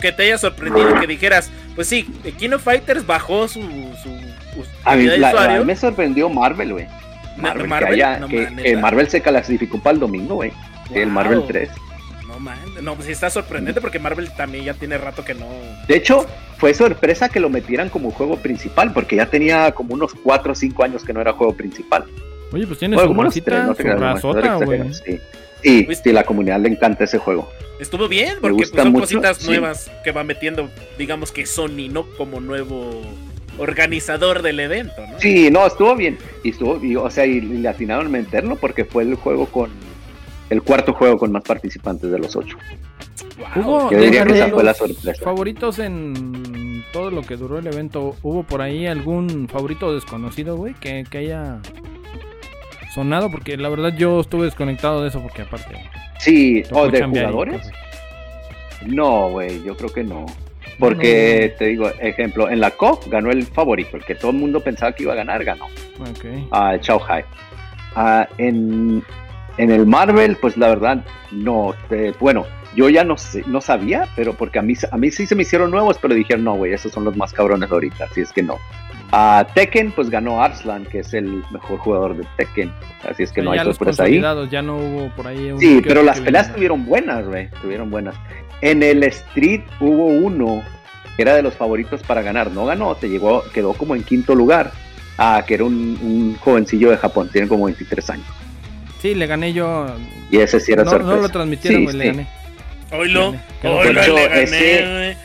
que te haya sorprendido, que dijeras, pues sí, Kino Fighters bajó su, su A mí, la- a usuarios. mí me sorprendió Marvel, güey. No, Marvel, que, Marvel, haya- no, que- man, que neta. Marvel se clasificó para el domingo, güey. El. Marvel 3. No, man, no, pues sí está sorprendente porque Marvel también ya tiene rato que no. De hecho, fue sorpresa que lo metieran como juego principal, porque ya tenía como unos 4 o 5 años que no era juego principal. Oye, pues tiene Bueno, su racita, no te su razota, güey. Sí, sí, Pues- sí, la comunidad le encanta ese juego. Estuvo bien porque pues, son mucho, cositas sí. nuevas que va metiendo, digamos que Sony, ¿no? Como nuevo organizador del evento, ¿no? Sí, no, estuvo bien. Y estuvo, y, o sea, y le atinaron a meterlo porque fue el juego con. El cuarto juego con más participantes de los ocho. Wow. Yo diría que esa fue la sorpresa. favoritos en todo lo que duró el evento. ¿Hubo por ahí algún favorito desconocido, güey, que, que haya sonado? Porque la verdad yo estuve desconectado de eso porque aparte... Sí, o de y jugadores. cosas. No, güey, yo creo que no. Porque, te digo, ejemplo, en la COP ganó el favorito, el que todo el mundo pensaba que iba a ganar, ganó. Ok. a Chao Hai. Ah, en, en el Marvel, pues la verdad, no. eh, bueno, yo ya no, sé- no sabía, pero porque a mí, a mí sí se me hicieron nuevos, pero dijeron, no, güey, esos son los más cabrones ahorita, así es que no. A Tekken, pues ganó Arslan, que es el mejor jugador de Tekken, así es que no hay sorpresa ahí. ya no hubo por ahí un Sí, pero las peleas estuvieron buenas, güey, estuvieron buenas. En el Street hubo uno que era de los favoritos para ganar, no ganó, se llegó, quedó como en quinto lugar, ah, que era un, un jovencillo de Japón, tiene como 23 años. Sí, le gané yo. Y ese sí era no, sorpresa. no lo transmitieron, Sí, güey, le sí. gané. Oilo, oilo, hecho, le gané, ese- güey.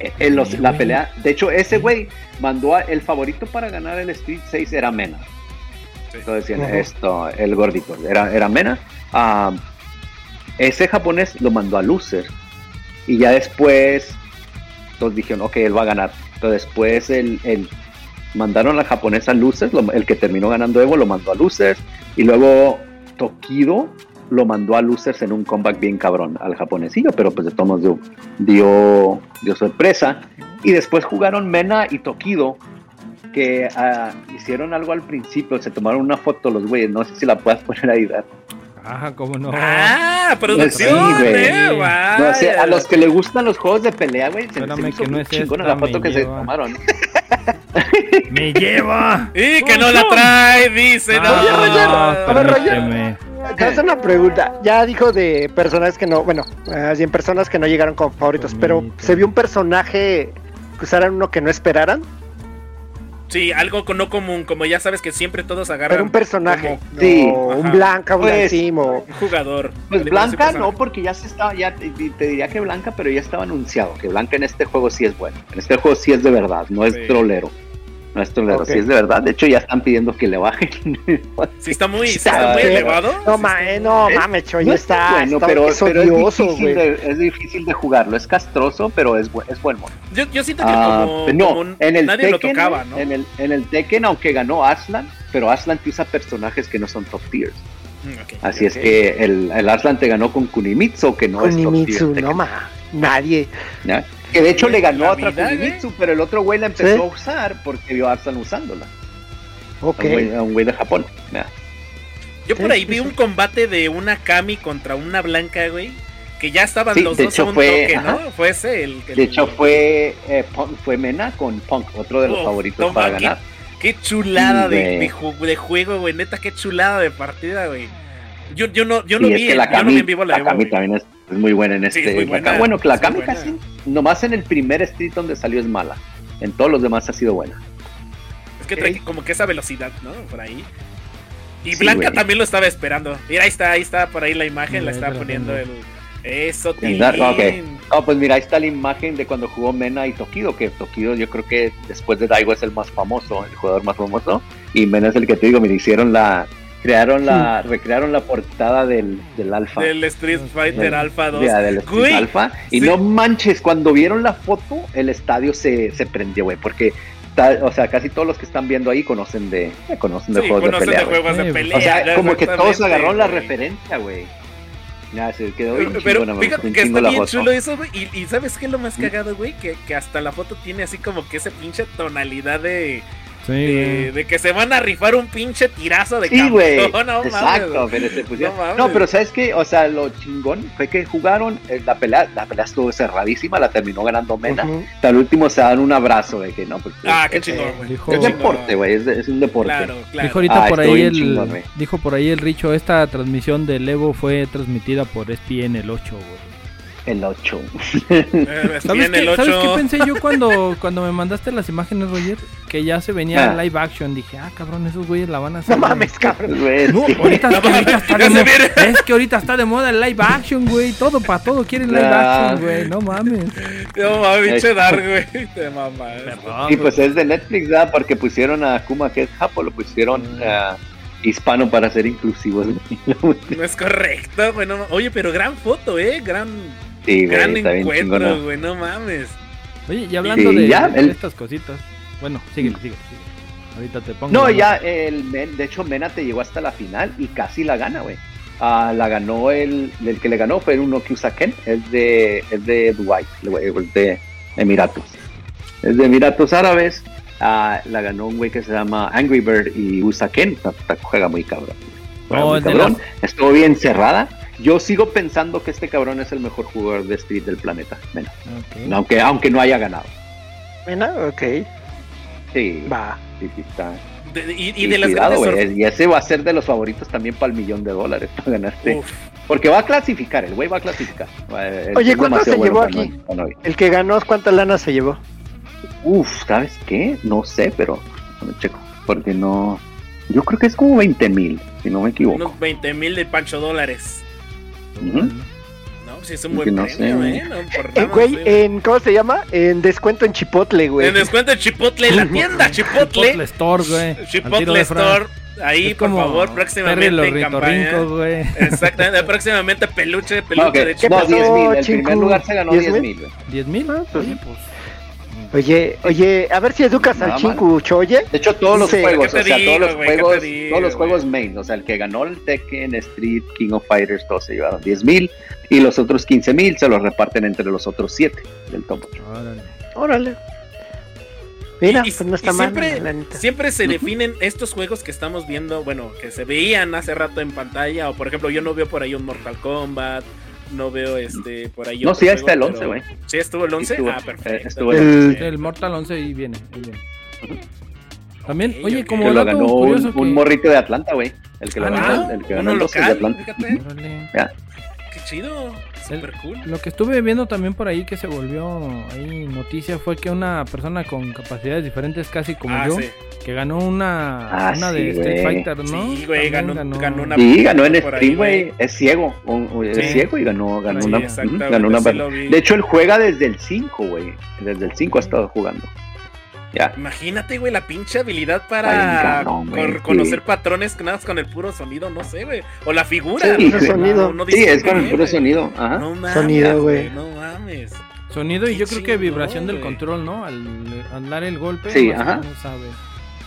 Eh, en los- Sí, la pelea, de hecho, ese güey mandó a, el favorito para ganar el Street 6 era Mena. Sí. Entonces decían, esto, el gordito, era, era Mena. Ah, ese japonés lo mandó a Loser. Y ya después, todos dijeron, ok, él va a ganar. Pero después el, el- mandaron al japonés a lo- el que terminó ganando Evo lo mandó a Losers. Y luego Tokido lo mandó a Losers en un comeback bien cabrón al japonesillo, pero pues de todos dio, dio, sorpresa. Y después jugaron Mena y Tokido, que ah, hicieron algo al principio, se tomaron una foto los güeyes, no sé si la puedas poner ahí. ¿verdad? Ajá, cómo no. Ah, producción, Sí, güey. eh, No a los que les gustan los juegos de pelea, güey, se, se Espérame me hizo que no es chingona esta, la foto me que se lleva. tomaron. ¡Me lleva! Y que no la trae, dice, no. Oye, Roger, Ah, a ver, Roger. permíteme. Te hago una pregunta. Ya dijo de personajes que no, bueno, más bien personas que no llegaron como favoritos, pero. ¿se vio un personaje que usaran uno que no esperaran? Sí, algo con- no común, como ya sabes que siempre todos agarran Pero un personaje, como Sí, un. Blanca, un Pues, un jugador. Pues Blanca no, porque ya se estaba, ya te, te diría que Blanca, pero ya estaba anunciado, que Blanca en este juego sí es bueno. En este juego sí es de verdad, no es Sí. trolero. No es trolero, Ok. sí es de verdad. De hecho, ya están pidiendo que le bajen. Sí, está muy, Está está muy elevado. No, ma, eh, no Es- mames, Choy, No está, bueno, está- pero, es pero es, odioso, difícil de, es difícil de jugarlo. Es castroso, pero es, es buen mono. Yo, yo siento que Ah, como, pero no, como en el nadie Tekken, lo tocaba, ¿no? En el, en el Tekken, aunque ganó Aslan, pero Aslan te usa personajes que no son top tiers. Mm. Así es que el, el Aslan te ganó con Kunimitsu, que no es top Kunimitsu, tier. no ma, nadie. ¿ya? Que de hecho le ganó a otra Navidad, Kunimitsu, pero el otro güey la empezó Sí. a usar porque vio a Aslan usándola. Ok. A un güey- a un güey de Japón. Yo por ahí vi un combate de una Kami contra una blanca, güey. Que ya estaban Sí, los de dos hecho a un fue- toque, ajá. ¿no? Fue ese el que. De hecho fue, eh, Punk- fue Mena con Punk, otro de los favoritos para ganar. Qué chulada de, de, de juego, güey. Neta, qué chulada de partida, güey. Yo, yo no, yo no es vi, que la yo no vivo la, la Evo, Kami güey. también es, es muy buena en Sí, este. es buena, bueno, que la buena. casi, nomás en el primer street donde salió es mala. En todos los demás ha sido buena. Es que trae como que esa velocidad, ¿no? Por ahí. Y Sí, Blanca también lo estaba esperando. Mira, ahí está, ahí está por ahí la imagen, la está poniendo el. Eso, En dar- ok. Tilín. No, pues mira, ahí está la imagen de cuando jugó Mena y Tokido, que Tokido yo creo que después de Daigo es el más famoso, el jugador más famoso, y Mena es el que te digo, me hicieron la, crearon la, recrearon la portada del, del Alfa. Del Street Fighter Del- Alpha 2. Ya, del Street Güey, Alpha. Y sí. no manches, cuando vieron la foto, el estadio se, se prendió, güey, porque ta- o sea, casi todos los que están viendo ahí conocen de, conocen de Sí, juegos de pelea. de güey. juegos de Sí, pelea. O sea, como que todos agarraron la güey. referencia, güey. Ya, se quedó bien Pero chingona, me fíjate que un chingo está la bien foto. chulo eso, güey. Y, y ¿sabes qué es lo más cagado, güey? Que, que hasta la foto tiene así como que ese pinche tonalidad de, Sí, de, güey. de que se van a rifar un pinche tirazo de Sí, güey. no Exacto, güey. pero se pusieron- No pero ¿sabes qué? O sea, lo chingón fue que jugaron eh, la pelea, la pelea estuvo cerradísima, la terminó ganando Mena. Ujú. Hasta el último se dan un abrazo de que no, pues, Ah, qué es, chingón, güey. dijo- es deporte, güey, es, es un deporte. Claro, claro. Dijo ahorita Ah, por ahí el chingón, güey. dijo por ahí el Richo, esta transmisión del Evo fue transmitida por ESPN el 8, güey. El 8. Eh, ¿Sabes qué, el ¿Sabes 8. qué pensé yo cuando, cuando me mandaste las imágenes, Roger? Que ya se venía Ah. live action. Dije, ah, cabrón, esos güeyes la van a hacer. No güey". mames, cabrón. Güey, No, es que No ahorita está de moda. viene. Es que ahorita está de moda el live action, güey. Todo para todo quieren live action, güey. No mames. No mames, pinche Es- Dark, güey. Te mamas. Y pues es de Netflix, ¿verdad? Porque pusieron a Kuma, que es Japo, lo pusieron a hispano para ser inclusivos. No es correcto, güey. no ma- Oye, pero gran foto, eh. Gran, Sí, güey, gran está encuentro, güey. No mames. Oye, y hablando Sí, de, ya, de el- estas cositas. Bueno, síguele, síguele, síguele. Ahorita te pongo. No, ya, el Men- de hecho, Mena te llegó hasta la final y casi la gana, güey. Ah, la ganó el, el que le ganó fue uno que usa Ken, es de, es de Dubai, güey, es de Emiratos. Es de Emiratos Árabes. Ah, la ganó un güey que se llama Angry Bird y usa Ken. Juega muy cabrón. Juega No, muy cabrón. Estuvo bien cerrada. Yo sigo pensando que este cabrón es el mejor jugador de Street del planeta. Mena. Ok. Aunque, aunque no haya ganado. Mena, ok, Sí, va. sí, sí está. De- y, y Y de las cuidado, grandes y ese va a ser de los favoritos también para el millón de dólares para ganarte. Uf, Porque va a clasificar, el güey va a clasificar. Oye, ¿cuánto se llevó aquí? El que ganó, ¿cuánta lana se llevó? Uf, ¿sabes qué? No sé, pero no checo. Porque no. Yo creo que es como 20 mil, si no me equivoco. unos 20 mil de pancho dólares. No, pues sí es un buen no premio, sé. eh. No, Eh, más, güey, en, ¿cómo se llama? En descuento en Chipotle, güey. En descuento de Chipotle, la tienda Chipotle Chipotle. Store, güey. Chipotle. Store. Ahí, Es por favor, próximamente los en campaña. güey. Exactamente, próximamente peluche, peluche No, que- de ¿Qué no, Chipotle. pasó, 10 mil. El primer lugar se ganó 10 10 mil? mil, güey. ¿10 mil? Ah, pues Oye. Oye, a ver si educas Nada al. Chinku, Choye. De hecho, todos los Sí. juegos, ¿Qué te o sea, digo, todos los juegos, digo, todos los juegos main, o sea, el que ganó el Tekken, Street, King of Fighters, todos se llevaron 10 mil y los otros 15 mil se los reparten entre los otros 7 del top 8. Órale. Órale. Mira, Y- pues no y está mal, siempre, siempre se definen estos juegos que estamos viendo, bueno, que se veían hace rato en pantalla, o por ejemplo, yo no veo por ahí un Mortal Kombat, no veo este por ahí No, sí, ahí juego, está el pero- 11, güey. Sí, estuvo el 11. Estuvo- ah, perfecto. eh, estuvo el- El Mortal 11 ahí viene. Ahí viene. También, Ok, oye, ok. como Que lo ganó un, que... un morrito de Atlanta, güey. El que lo Ah, ganó, ¿neta? el que ganó el 12 de local, Atlanta. fíjate, Órale. Chido, super cool. Lo que estuve viendo también por ahí que se volvió ahí noticia fue que una persona con capacidades diferentes casi como Ah, yo, sí. que ganó una, Ah, una sí, de Street güey. Fighter, ¿no? Sí, güey, También ganó- ganó una- Sí, ganó en stream, güey. Es ciego. un- un- Es Sí. ciego y ganó, ganó Sí, una. ganó una sí de hecho, él juega desde el 5, güey. Desde el 5 ha estado jugando. Ya. Imagínate, güey, la pinche habilidad para cabrón, güey, conocer sí. patrones nada más con el puro sonido, no sé, güey. O la figura. Sí, ¿no? el sonido. No Sí, es con el puro güey. sonido. Ajá. No mames, Sonido, güey. No mames. Sonido y Qué yo creo que vibración del güey. control, ¿no? Al, al dar el golpe. Sí, no ajá. cómo sabe.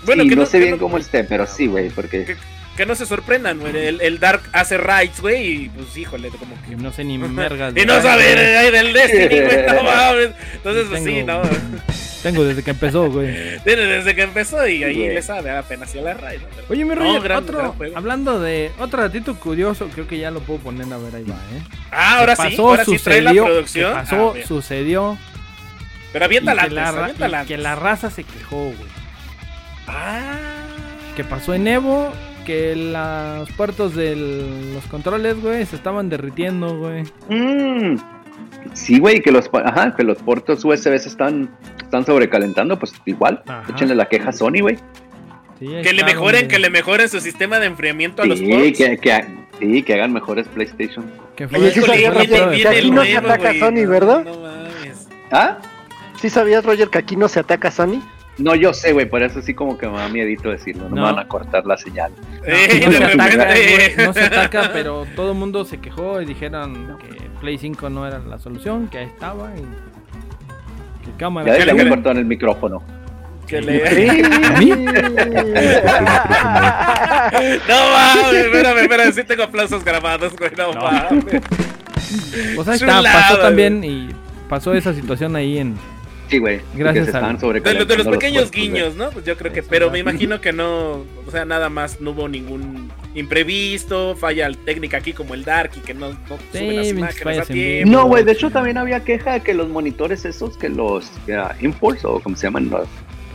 Bueno, Sí, que no, sé que bien cómo esté, pero sí, güey, porque... Que, que no se sorprendan, güey. El, el Dark hace raids, güey, y pues híjole, como que. No sé ni mergas. Y no ay, del Destiny, güey, no mames. Entonces, pues sí, no. Tengo desde que empezó, güey. Desde, desde que empezó y ahí Güey. le sabe, apenas hacía la raid. ¿no? Pero- Oye, mi No, Roger, gran- otro, gran hablando de otro ratito curioso, creo que ya lo puedo poner a ver, ahí va, ¿eh? Ah, ahora sí, ahora sí trae la sucedió, producción. pasó, Ah, sucedió, Pero aviéntala que, la, que la raza se quejó, güey. Ah. Que pasó en Evo, que los puertos de los controles, güey, se estaban derritiendo, güey. Mm, sí, güey, que los, ajá, que los puertos USB se están, están sobrecalentando, pues igual. Ajá. Échenle la queja a Sony, güey. Sí, Que le mejoren, que le mejoren su sistema de enfriamiento a los Sí ports. que, que, ha- sí, que hagan mejores PlayStation. que Oye, sí que aquí no se ataca güey. Sony, ¿verdad? No mames. ¿Ah? ¿Sí sabías, Roger, que aquí no se ataca Sony? No, yo sé, güey, por eso sí como que me da miedito decirlo. No, No. me van a cortar la señal. Eh, no, de se ataca, repente. güey, no se ataca, pero todo el mundo se quejó y dijeron que Play 5 no era la solución, que ahí estaba y que cámara. Ya le- le- cortaron el micrófono. Que le- ¿A mí? No mames, espérame, espérame, sí tengo aplausos grabados, güey, no, No. mames. Pues ahí está, pasó también y pasó esa situación ahí en... Sí, güey. Gracias se a- De, los- de los pequeños güey. guiños, ¿no? Pues yo creo que, pero me imagino que no, o sea, nada más no hubo ningún imprevisto, falla técnica aquí como el Dark y que no, no Sí, suben tiempo. No, güey, de hecho también había queja de que los monitores esos, que los que era Impulse o como se llaman, los-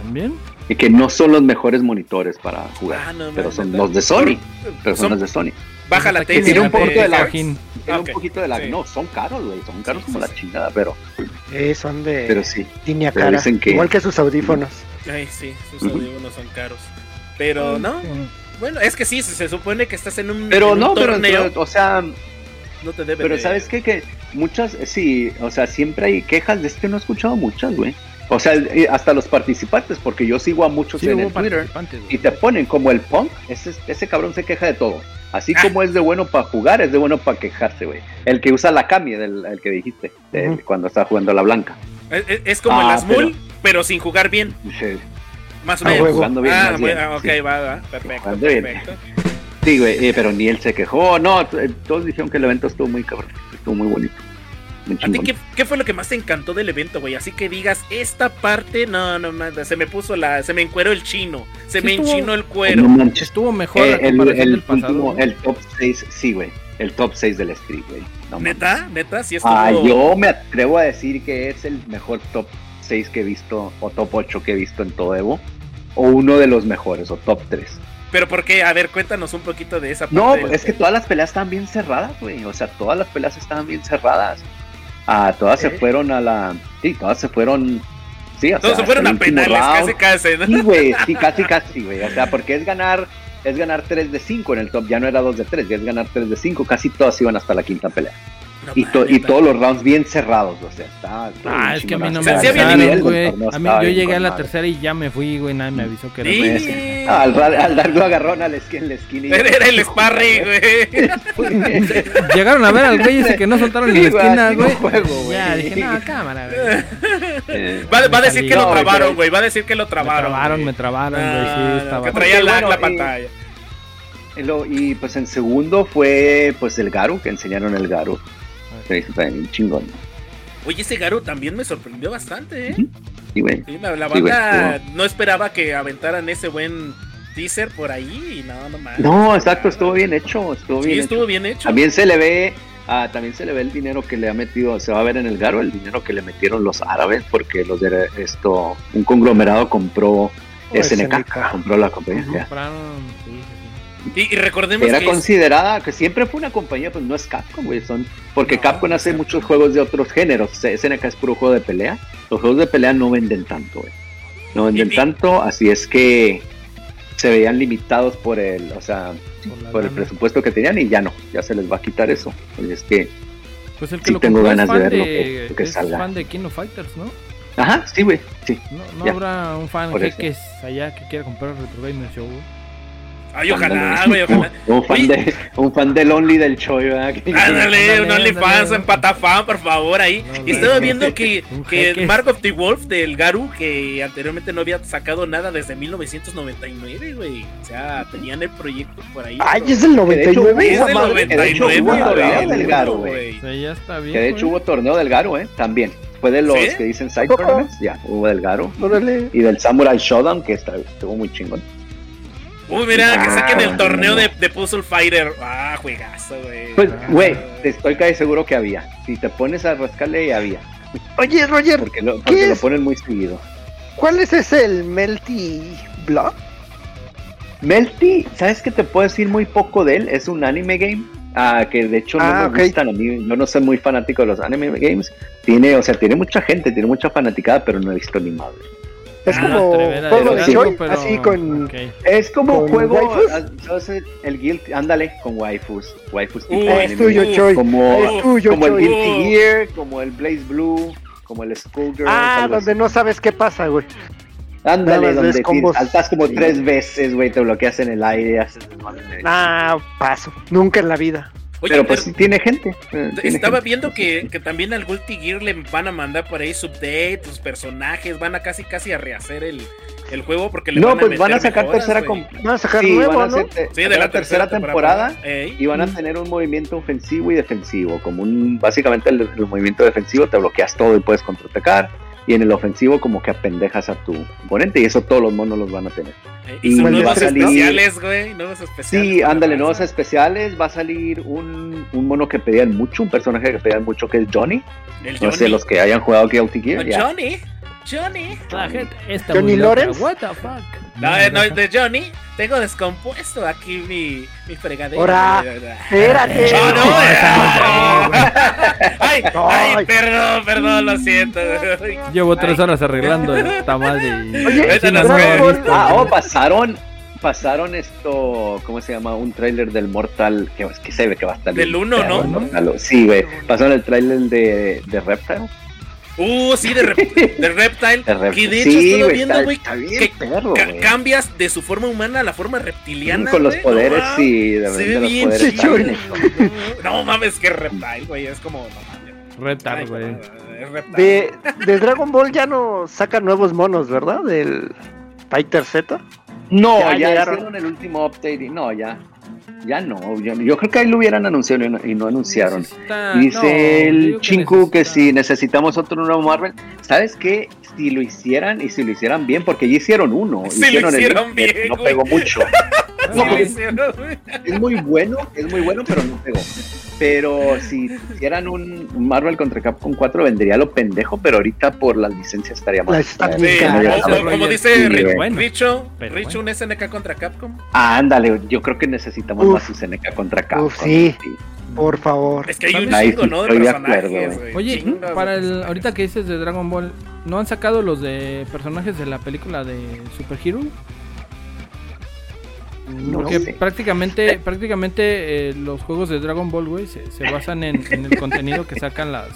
¿También? y que no son los mejores monitores para jugar, Ah, no, pero son no. los de Sony, pero son Son- los de Sony. Baja la Aquí latencia. tiene un de- poquito de lag. Joaquín. Tiene un poquito de lag, sí. no, son caros, güey, son caros Sí, como sí, la chingada, pero, Eh, son de pero sí. línea cara. dicen que- Igual que sus audífonos. Ay, sí, sus audífonos son caros. Pero no, bueno, es que sí, se, se supone que estás en un, Pero en un no, pero, torneo, pero, o sea, no te debe pero de- sabes qué? que muchas, sí, o sea, siempre hay quejas de este, no he escuchado muchas, güey. O sea, eh, hasta los participantes, porque yo sigo a muchos Sí, en el Twitter. y te ponen como el punk, ese, ese cabrón se queja de todo. Así Ah. como es de bueno para jugar, es de bueno para quejarse, güey. El que usa la Kami, del, el que dijiste, de- cuando está jugando la blanca. Es, como Ah, el Asmul, pero... sin jugar bien, Dice, más o Ah, menos. huevo. jugando bien, ah, más bien, ah, ok, sí. va, va, perfecto, bien. perfecto. Sí, güey, eh, pero ni él se quejó. No, eh, todos dijeron que el evento estuvo muy cabrón, estuvo muy bonito. ¿A ti qué, qué fue lo que más te encantó del evento, güey? Así que digas, esta parte, no, no, man, se me puso la, se me encueró el chino, se Sí me estuvo- enchinó el No cuero. manches. Estuvo mejor Eh, el, el pasado. último, el top 6, sí, güey. El top 6 del street, güey. No. ¿Neta? ¿Neta? Sí estuvo... Ah, yo me atrevo a decir que es el mejor top 6 que he visto, o top 8 que he visto en todo Evo, o uno de los mejores, o top 3. ¿Pero por qué? A ver, cuéntanos un poquito de esa parte. No, es que todas las peleas estaban bien cerradas, güey. O sea, todas las peleas estaban bien cerradas. Ah, todas se ¿Eh? fueron a la. Sí, todas se fueron. Sí, o sea, se fueron a penales, casi, round. casi, ¿no? Sí, güey, sí, casi, casi, güey. O sea, porque es ganar. Es ganar 3 de 5 en el top, ya no era 2 de 3, ya es ganar 3 de 5, casi todas iban hasta la quinta pelea. No Y, to- y todos los rounds bien cerrados, o sea, está. Ah, es que a mí no me avisaron, güey. torneo A mí estaba yo llegué a la madre. tercera y ya me fui, güey. Nadie me avisó que era Sí. Ah, al, al dar lo agarrón al en la esquina. y- Era, era el sparring, güey. Llegaron a ver al güey ese que no soltaron en la Sí, esquina, güey. juego, güey. ya, dije, no, cámara, güey. Eh, Va, va a decir que lo trabaron, güey. Va a decir que lo Me trabaron. trabaron, güey. me trabaron, güey. Ah, Sí, estaba. que traía lag la pantalla. Y pues en segundo fue pues el Garu, que enseñaron el Garu. Chingón. Oye, ese Garu también me sorprendió bastante, ¿eh? Sí, güey. Sí, la, la Sí, güey, banda no esperaba que aventaran ese buen teaser por ahí y no, no mames. No, exacto, estuvo bien hecho, estuvo Sí, bien estuvo hecho. bien hecho. También se le ve, ah, también se le ve el dinero que le ha metido, se va a ver en el Garo, el dinero que le metieron los árabes, porque los de esto, un conglomerado compró SNK, SNK. compró la compañía. ya. Compraron, sí, sí, sí. Y, y recordemos Era que es- considerada, que siempre fue una compañía, pues no es Capcom, güey, son, porque No, Capcom hace muchos juegos de otros géneros, SNK es puro juego de pelea, los juegos de pelea no venden tanto, güey, no venden Y- y- tanto, así es que se veían limitados por el, o sea, Por el presupuesto que tenían y ya no, ya se les va a quitar eso, así es que Pues el que Sí lo tengo ganas de fan verlo, de, que- que es salga. fan de King of Fighters, ¿no? Ajá, sí, güey, sí. No, habrá un fan que es allá que quiera comprar Retro Gamer Show. güey? Ay, ojalá, güey, ojalá. Un fan, de, un fan del Only del Choi, ¿verdad? Ándale, un en Patafan, por favor, ahí. Y estaba viendo que, que. Mark of the Wolf del Garu, que anteriormente no había sacado nada desde 1999, güey. O sea, tenían el proyecto por ahí. Ay, es del de 99. es hecho, 99, hubo güey. torneo del Garo, güey. Ya está bien. Que de hecho hubo torneo del Garo, ¿eh? También. Fue de los ¿Sí? que dicen Side. Tournaments, ya, hubo del Garo. Órale. Y del Samurai Shodown, que está- estuvo muy chingón. Uy, mira, que Ah, saquen el torneo de, de Puzzle Fighter. Ah, juegazo, güey. Pues, Ah. güey, te estoy casi seguro que había. Si te pones a rascarle, había. Oye, Roger, Porque lo, porque lo es? ponen muy seguido. ¿cuál es ese el Melty Blood? Melty, ¿sabes que te puedo decir muy poco de él? Es un anime game. Ah, que de hecho no Ah, me ok. gustan a mí. Yo no soy muy fanático de los anime games. Tiene, o sea, tiene mucha gente, tiene mucha fanaticada, pero no he visto ni madre. Es Ah, como juego de decir algo, Choi, pero- así con... ok. Es como ¿Con juego, waifus? ah. El Guild, ándale, con waifus. Waifus tipo Uy, Es tuyo, uh, Choi. Como, Es tuyo, como el. Guilty Gear, como el Blaze Blue, como el Schoolgirl. Ah, donde así. no sabes qué pasa, güey. Ándale, donde combos. saltas como Sí. tres veces, güey, te bloqueas en el aire, haces. Ah, paso. Nunca en la vida. Oye, Pero pues pero sí tiene gente. eh, tiene estaba gente. viendo que, que también al Guilty Gear le van a mandar por ahí subdates, sus personajes, van a casi casi a rehacer el, el juego porque le No, van a pues van a sacar mejoras, tercera Van a sacar sí, nuevo, van a ¿no? hacer te- Sí, de la tercera, temporada y van a tener un movimiento ofensivo y defensivo. Como un, básicamente el, el movimiento defensivo te bloqueas todo y puedes contraatacar. Y en el ofensivo como que apendejas a tu oponente y eso todos los monos los van a tener. Eh, y Y son va a nuevos especiales, güey. Nuevos especiales. Sí, ándale, nuevos especiales. Va a salir un, un mono que pedían mucho, un personaje que pedían mucho que es Johnny. El No Johnny. sé, los que hayan jugado Guilty Gear. Ya. Johnny. Johnny. La gente está Johnny. Lawrence. What the fuck. No, no, de Johnny. Tengo descompuesto aquí mi, mi fregadera. Ora. Espérate. No, No, eh. ay, ay, Ay. perdón, perdón, lo siento. Llevo tres horas arreglando esta madre y... Oye, no. Ah, oh, pasaron, pasaron esto, ¿cómo se llama? Un tráiler del Mortal, que, que se ve que va a estar Del bien uno, perro, ¿no? Mortal. Sí, güey. Pasaron el tráiler de, de Reptile. Uh, sí, de, rep- de Reptile. De Reptile. Que de hecho sí, estuve viendo, güey, que perro, ca- cambias de su forma humana a la forma reptiliana. Con los poderes, no, sí, de, Se ve los bien chido. No mames, que Reptile, güey. Es como. No Ay, güey. Es Reptile. De, de Dragon Ball ya no sacan nuevos monos, ¿verdad? Del Fighter Z. No, Ya ya, llegaron. hicieron el último update y no, ya. Ya no, yo, yo creo que ahí lo hubieran anunciado y no, y no anunciaron. Necesita- Dice no, el Chinku que si necesitamos otro nuevo Marvel, ¿sabes qué? Si lo hicieran y si lo hicieran bien, porque ya hicieron uno. Lo hicieron el- No pegó mucho. Ah, No, Sí, porque- sí, ¿no, güey? es muy bueno, es muy bueno, pero no pegó. Pero si hicieran un un Marvel contra Capcom 4, vendría lo pendejo, pero ahorita por las licencias estaría más. está Sí, como, dice Sí, Ri- bueno. Richo, Richo, un SNK contra Capcom. Ah, ándale, yo creo que necesitamos Uf. más Seneca contra Capcom. Uf, sí. Por favor. Es que hay un Ahí chingo, ¿no? De estoy de personajes, acuerdo. Oye, Chingos para el personajes. ahorita que dices de Dragon Ball, ¿no han sacado los de personajes de la película de Super Hero? No Porque sé. prácticamente, prácticamente eh, los juegos de Dragon Ball, güey, se, se basan en, en el contenido que sacan las.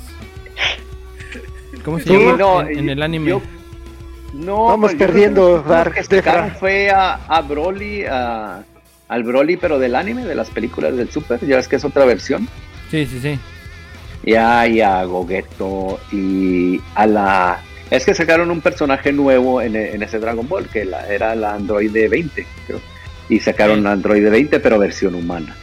¿Cómo se Sí, llama? no, en, en el anime. yo- No, Vamos yo perdiendo, lo Dark, que fue a, a Broly, a- al Broly, pero del anime, de las películas del Super. Ya ves que es otra versión. Sí, sí, sí. Ya, y a Gogeto y a la. Es que sacaron un personaje nuevo en, en ese Dragon Ball, que la- era la Android 20, creo. Y sacaron Android 20, pero versión humana.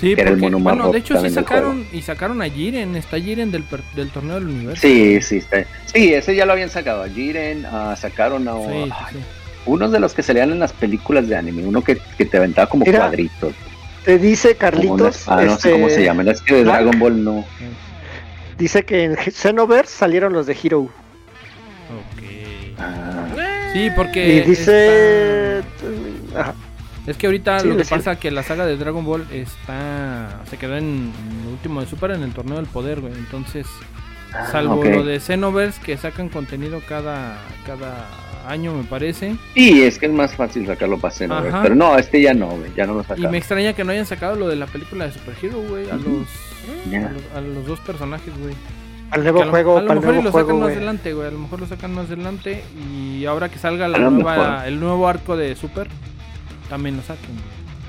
Sí, Que era el porque, mono más bueno, de hecho sí sacaron y sacaron a Jiren, está Jiren del, per- del torneo del universo. Sí, sí, está. Sí, ese ya lo habían sacado. A Jiren, ah, sacaron a. Sí, sí, ay, sí. unos de los que salían en las películas de anime, uno que, que te aventaba como Mira, cuadritos. Te dice Carlitos. espada, no sé este, cómo se llaman. Es que de. Dragon Ball no. Dice que en Xenoverse salieron los de Hero. Ok. Ah, Sí, porque Y dice. está- Ajá. Es que ahorita Sí, lo que pasa que la saga de Dragon Ball está se quedó en el último de Super en el torneo del poder, güey. Entonces, ah, salvo lo de Xenoverse que sacan contenido cada cada año, me parece. Sí, es que es más fácil sacarlo para Xenoverse, Ajá. Pero no, este ya no, güey, ya no lo Y sacaron. me extraña que no hayan sacado lo de la película de Super Hero, güey, a los a los, a los dos personajes, güey. Al nuevo a lo, juego, a lo mejor y lo sacan juego, más adelante, güey. A lo mejor lo sacan más adelante. Y ahora que salga la nueva, el nuevo arco de Super, también lo saquen.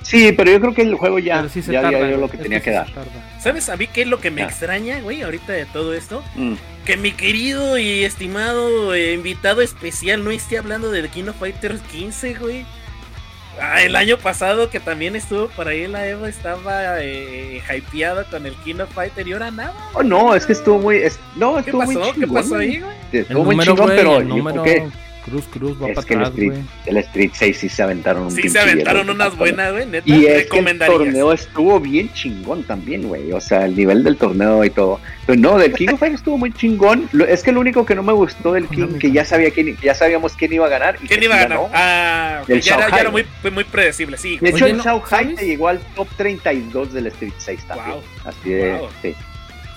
Sí, pero yo creo que el juego ya, sí se ya tarda, dio lo que tenía que dar. ¿Sabes a mí qué es lo que me Ya. extraña, güey, ahorita de todo esto? Mm. Que mi querido y estimado eh, invitado especial no esté hablando de The King of Fighters 15, güey. Ah, el año pasado que también estuvo por ahí la Evo estaba eh, hypeado con el King of Fighter y ahora nada. Oh, no, es que estuvo muy. es- no, ¿Qué estuvo muy pasó? chingón. ¿Qué pasó ahí, güey? Estuvo El muy número, chingón, güey, pero el número creo Cruz Cruz va es para que el atrás, Street, güey. el Street 6 sí se aventaron un Sí, se aventaron unas buenas, güey, neta. Y es que el torneo estuvo bien chingón también, güey. O sea, el nivel del torneo y todo. Pero no, del King of Fighters estuvo muy chingón. Lo- Es que lo único que no me gustó del King, que ya sabía quién, ya sabíamos quién iba a ganar. y ¿Quién iba a ganar? ganó. Ah, ok, El ya, era, ya era muy, fue muy predecible, sí. De hecho, Oye, el no, Shanghai te llegó al top 32 del Street 6 también. Wow. Así de. Wow. Sí.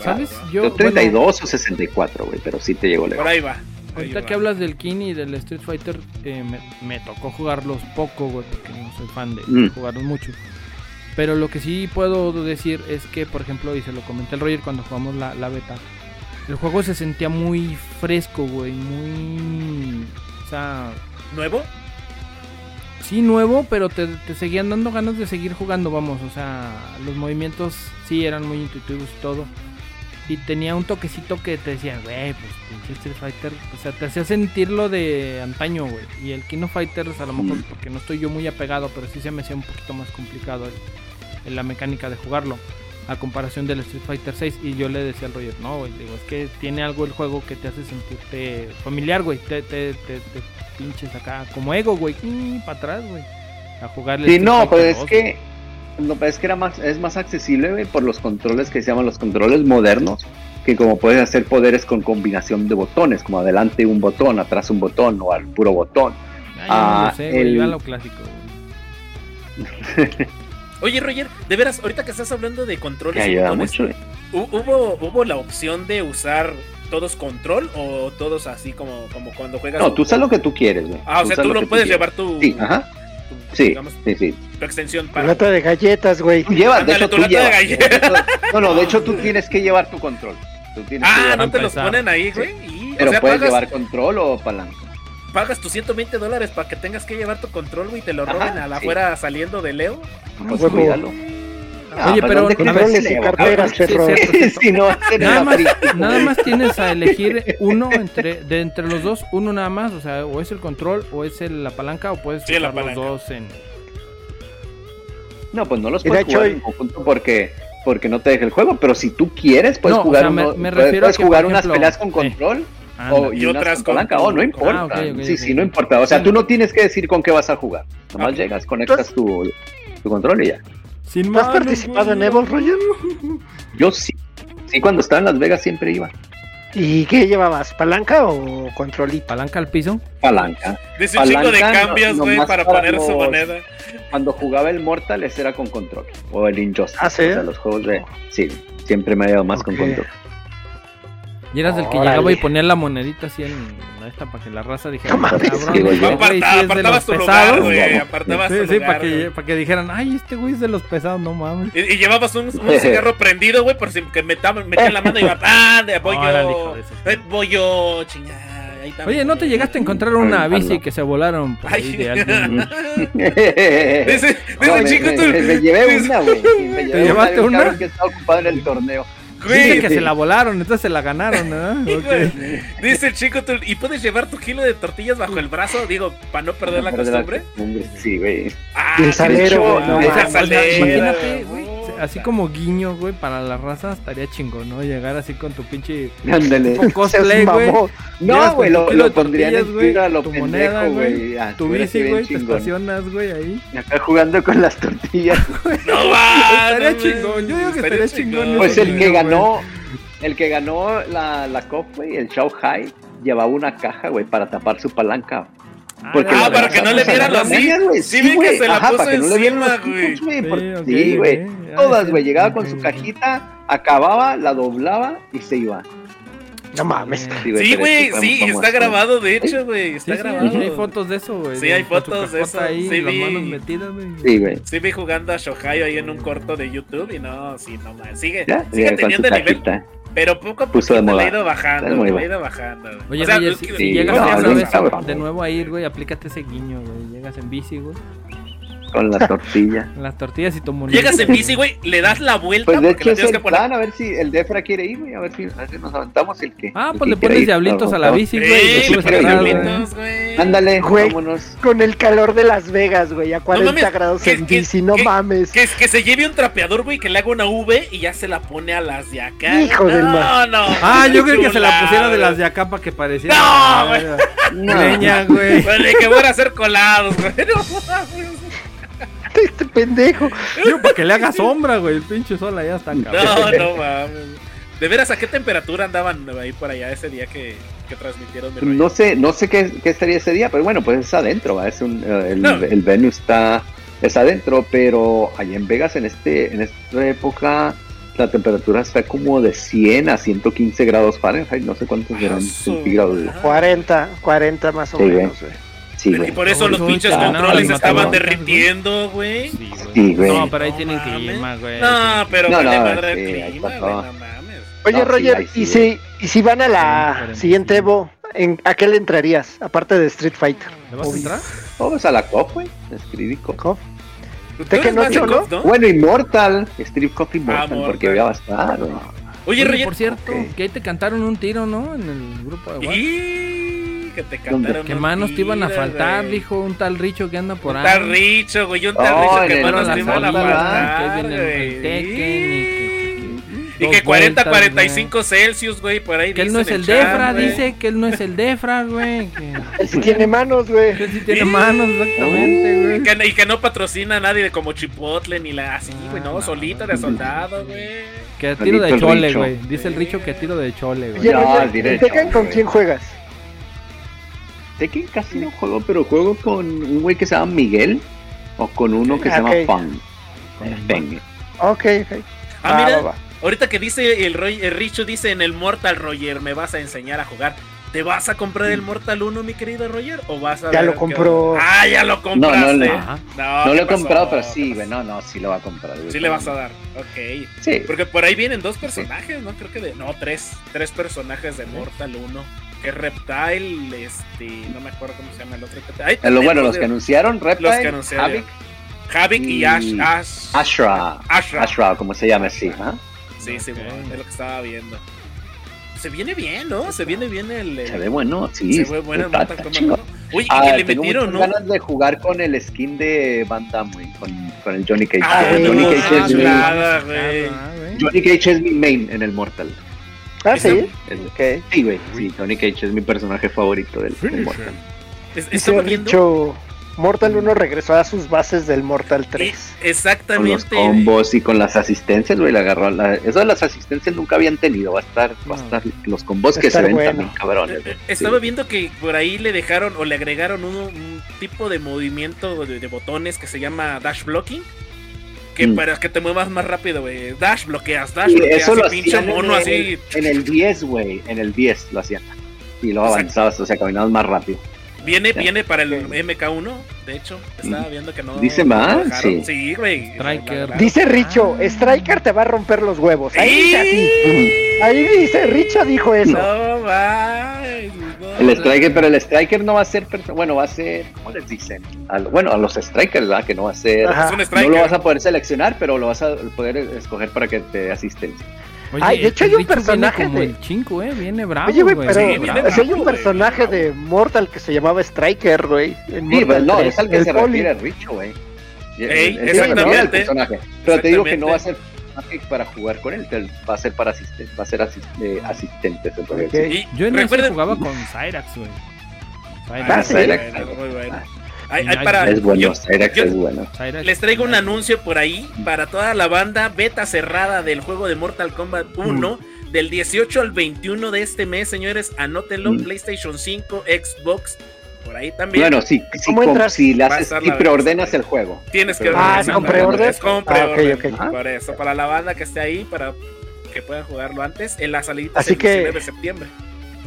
¿Sabes? Yo, Top bueno, 32 o 64, güey. Pero sí te llegó lejos. Por ahí va. Ahorita que hablas del King y del Street Fighter, eh, me, me tocó jugarlos poco, güey, porque no soy fan de Mm. jugarlos mucho. Pero lo que sí puedo decir es que, por ejemplo, y se lo comenté al Roger cuando jugamos la, la beta, el juego se sentía muy fresco, güey, muy... O sea, ¿Nuevo? sí nuevo, pero te, te seguían dando ganas de seguir jugando, vamos, o sea, los movimientos sí eran muy intuitivos y todo. Y tenía un toquecito que te decía, güey, pues pinche Street Fighter, o sea, te hacía sentir lo de antaño, güey. Y el King of Fighters, a lo mejor, porque no estoy yo muy apegado, pero sí se me hacía un poquito más complicado en la mecánica de jugarlo. A comparación del Street Fighter 6. Y yo le decía al Roger, no, güey, digo, es que tiene algo el juego que te hace sentirte familiar, güey. Te, te, te, te pinches acá como ego, güey. Para atrás, güey. A jugarle. Sí, Street no, Fighter pues es 2, que. No, es que era más, es más accesible, güey, por los controles que se llaman los controles modernos. Que como puedes hacer poderes con combinación de botones, como adelante un botón, atrás un botón o al puro botón. Ah, no ah, lo sé, el- Yo a lo clásico. Oye, Roger, de veras, ahorita que estás hablando de controles y ayuda botones, mucho, güey. ¿hu- ¿hubo, ¿hubo la opción de usar todos control o todos así como, como cuando juegas? No, tú sabes lo que tú quieres, güey. Ah, o sea, tú lo puedes llevar tu, Sí, ajá. Tu, Sí, digamos, sí, sí. tu extensión Tu para... lata de galletas, güey. Llevas, de hecho tu tú lata de llevas. de No, no, de hecho tú tienes que llevar tu control. Tú tienes que Ah, llevar no tu te los ponen ahí, güey. Y, Pero o sea, puedes pagas, llevar control o palanca. pagas tus 120 dólares para que tengas que llevar tu control, güey, y te lo Ajá, roben a la sí. afuera saliendo de Leo. Pues huevo. cuídalo. Oye, pero- ¿dónde ver, y carteras, Sí, perro. cierto, cierto. Si no, en Nada más, fría. nada más tienes a elegir uno entre de entre los dos, uno nada más, o sea, o es el control o es el- la palanca o puedes Sí, usar los dos en No, pues no los Y de puedes hecho, jugar en conjunto porque, porque no te deja el juego, pero si tú quieres, puedes No, o jugar, sea, me- uno- me puedes- que, jugar unas peleas con control o, Y y, otras con con- palanca. Oh, no importa. Ah, sí, sí, no importa. O sea, Sí. tú no tienes que decir con qué vas a jugar. Nomás llegas, conectas tu, tu control y ya. Sin ¿Tú has participado en. Evo, Roger? Yo sí. Sí, cuando estaba en Las Vegas siempre iba. ¿Y qué llevabas? ¿Palanca o controlito? Palanca al piso. Palanca. Dice un chico de Palanca, no- cambios, güey, nomás para para poner su moneda. Cuando jugaba el Mortal, ese era con control. O el Injustice. ¿Ah, sí? O sea, los juegos de. Sí, siempre me ha ido más con control. Y eras el que llegaba y ponía la monedita así en esta para que la raza dijera, No mames, cabrón, este yo. sí apartabas los tu lugar, güey. Apartabas Sí, tu sí, lugar, para que, güey. para que dijeran, ay, este güey es de los pesados, no mames. Y, y llevabas un, un cigarro prendido, güey, por si que metaban, metían la mano y iba, ¡ah! De, voy Órale, yo. Eh, voy yo, chingada. Oye, ¿no te llegaste a encontrar una Ay, bici que se volaron por ahí de alguien? No, me, chico, me- tú. me- me llevé una, güey. Sí, me llevé llevaste una? que estaba ocupado en el torneo. Dice que se la volaron, entonces se la ganaron, de- dice el chico, tú, ¿y puedes llevar tu kilo de tortillas bajo el brazo? Digo, para no perder la costumbre. Sí, güey. Ah, el salero, no el salero, imagínate, güey. Así como guiño, güey, para la raza estaría chingón, ¿no? Llegar así con tu pinche Ándale. cosplay, güey. No, güey, lo, lo pondrían en tira, lo tu pendejo, moneda, güey. Ah, Tu bici, güey, te estacionas, güey, ahí. Y Acá jugando con las tortillas. No va. Estaría no, chingón, yo digo que estaría chingón Pues el güey, que ganó, el que ganó la, la COP, güey, el Shao Hai, llevaba una caja, güey, para tapar su palanca. Porque Ah, las para que no le vieran eran así. mañas, güey. Sí, vi que güey. se la Ajá, puso para que no le vieran los güey. Sí, Sí, güey. Todas, sí, güey. Llegaba con su cajita, acababa, la doblaba y se iba. No mames. Sí, güey, sí, está grabado, de hecho, güey, Sí, está sí, grabado. sí, hay fotos de eso, güey. Sí, hay fotos de eso, ahí, sí, las vi. manos metidas, güey. Sí, güey. Sí vi jugando a Shohai ahí en un corto de YouTube y no, sí, no más. Sigue, Ya, sigue teniendo el nivel. Pero poco a Puso de poco le ha moda. ido bajando, le ha ido bajando. Oye, O sea, Roger, es si, que- si sí, llegas no, vez de nuevo a ir, güey, aplícate ese guiño, güey. Llegas en bici, güey. Con la tortilla. Las tortillas y tu. Llegas en bici, güey, le das la vuelta Pues de hecho es el que poner. plan, a ver si el Defra quiere ir, güey, a ver si, a ver si nos aventamos el que. Ah, el pues que le pones ir, diablitos a la bici, güey. le pones diablitos. Ándale, Güey. vámonos. Con el calor de Las Vegas, güey, a 40 mames, grados ¿qué- en qué- bici, no mames. Que, que se lleve un trapeador, güey, que le haga una V y ya se la pone a las de acá. Hijo no, del mal. no. Ah, yo creo que se la pusiera de las de acá para que pareciera. No, güey. No. Greña, güey. Vale, que van a ser colados, güey. No mames. Este pendejo. Yo, para que le haga sombra, güey. El pinche sol allá está cabrón. No, no mames. De veras, ¿a qué temperatura andaban ahí por allá ese día que, que transmitieron mi? No sé, no sé qué, qué estaría ese día, pero bueno, pues es adentro, ¿va? es un, eh, el, No. el venue está es adentro, pero allá en Vegas en este en esta época la temperatura está como de 100 a 115 grados Fahrenheit, no sé cuántos Ah, su centígrados. güey. madre. 40, 40 más o Sí, menos, güey. Sí, Y por eso los pinches controles el estaban derritiendo, güey. Sí, güey. No, pero ahí No tienen más, güey. No, pero No, no, clima, güey, no. Oye, No, Roger, y, si, y si van a la Sí, siguiente 45. Evo, ¿en, ¿a qué le entrarías? Aparte de Street Fighter. ¿Le vas a entrar? Vamos a la COP, güey. Street Cop. Tekken eres más de 8, ¿no? ¿no? Bueno, Immortal, Street Cop Immortal, Ah, Mortal. porque ya va a estar, güey. Oye, Roger. por cierto, que ahí te cantaron un tiro, ¿no? En el grupo de WhatsApp. Y que te cantaron. Que un manos te iban a faltar, güey. dijo un tal Richo que anda por Un ahí. tal Richo, güey, un tal Oh, Richo que manos te iban a faltar. que el güey. Y que- Y que 40, vueltas, 45 Celsius, güey, por ahí güey. Que él no es el chat, Defra, güey. dice que él no es el Defra, güey. Que sí tiene manos, güey. que sí tiene manos, exactamente, Y güey. que, y que no patrocina a nadie de como Chipotle ni la así, güey, Ah, no, no. solita de soldado, güey. Que tiro de Solito chole, güey. Dice el Richo que tiro de chole, güey. Oye, Ya, Roger, diré, ¿en Tekken con güey. quién juegas? Tekken casi no juego, pero juego con un güey que se llama Miguel o con uno que Ah, se llama ok. Fang. Ok, ok. Ah, Va, mira, va, va. ahorita que dice el, Roy- el Richo, dice en el Mortal Roger, me vas a enseñar a jugar. ¿Te vas a comprar el Mortal 1, mi querido Roger? ¿O vas a Ya lo compró. Ah, ya lo No, compraste. no, no. No, No ¿qué lo he pasó? comprado, pero ¿Qué sí, güey. No, no, sí lo va a comprar. Sí le vas a dar, ok. Sí. Porque por ahí vienen dos personajes, ¿no? Creo que de. No, tres. Tres personajes de Mortal 1. Que es Reptile, este. No me acuerdo cómo se llama el otro. Ahí Eh, lo- bueno, los que de- anunciaron, Reptile, los que anunciaron. Havik, Havik y, y Ash. Ash. Ashra. Ashra. Ashra, como se llama, sí. ¿ah? Sí, sí, Ok. bueno, es lo que estaba viendo. Se viene bien, ¿no? Se viene bien el. el- Se ve bueno, sí. se ve bueno el está- Mortal está Kombat chingón. 1. Oye, y Ah, que le tengo metieron, ¿no? ganas de jugar con el skin de Van Damme, con, con el Johnny Cage. Ah, El no, Johnny, Cage es mi. Ah. Johnny Cage es mi main en el Mortal. Ah, sí. Es- Ok. Sí, güey. Sí, Johnny Cage es mi personaje favorito del, del Mortal. Es- viendo. dicho, Mortal 1 regresó a sus bases del Mortal 3. Eh, Con los Exactamente. combos y con las asistencias, güey, le agarró. La, eso de las asistencias nunca habían tenido. Va a estar, va a estar los combos que se ven bueno. también, cabrones. Eh, eh, Estaba Sí. viendo que por ahí le dejaron o le agregaron un, un tipo de movimiento de, de botones que se llama dash blocking. Que Mm. para que te muevas más rápido, güey. Dash bloqueas, dash Y bloqueas. eso lo pinche mono en, así. el, en el 10, güey. En el 10 lo hacían. Y luego Exacto. avanzabas, o sea, caminabas más rápido. Viene, Ya. viene para el Ok. MK1, de hecho. Estaba viendo que no. Dice no más, sí. Sí, güey. Striker. Dice Richo, Ah. Striker te va a romper los huevos. Ahí dice así. ¡Sí! Ahí dice, Richo dijo eso. No, va. El Striker, pero el Striker no va a ser. Bueno, va a ser. ¿Cómo les dicen? Al- bueno, a los Strikers, ¿verdad? Que no va a ser. Ajá. No lo vas a poder seleccionar, pero lo vas a poder escoger para que te dé asistencia. Oye, Ay, de hecho hay un personaje viene como de- el chinco, eh. Viene bravo, Oye, güey, güey. pero Sí, o viene sea, hay un personaje de Mortal que se llamaba Striker, güey. en Sí, Mortal pero no, 3, es al que se poli. refiere Richo, güey. Ey, exactamente. personaje. Pero te digo que no va a ser para jugar con él, va a ser para asistente, va a ser asist- eh, asistente, decir. Y Yo en recuerden- jugaba con Cyrax, güey. Ah, Cyrax. Cyrax. Muy bueno. Ah, Hay- hay Ay, para- Es bueno, yo- Cyrax yo- es bueno. Cyrax. Les traigo un anuncio por ahí para toda la banda beta cerrada del juego de Mortal Kombat 1 del 18 al 21 de este mes, señores. Anótenlo, Mm. PlayStation 5, Xbox, por ahí también. Bueno, sí, si, ¿Cómo com- entras? si, le Va a haces, estar si la preordenas el juego. Tienes que Ah, ¿es con preorden? Es con Ah, ok, preorden. ok. Por eso, para la banda que esté ahí, para que puedan jugarlo antes, en la salida Así el que- 19 de septiembre.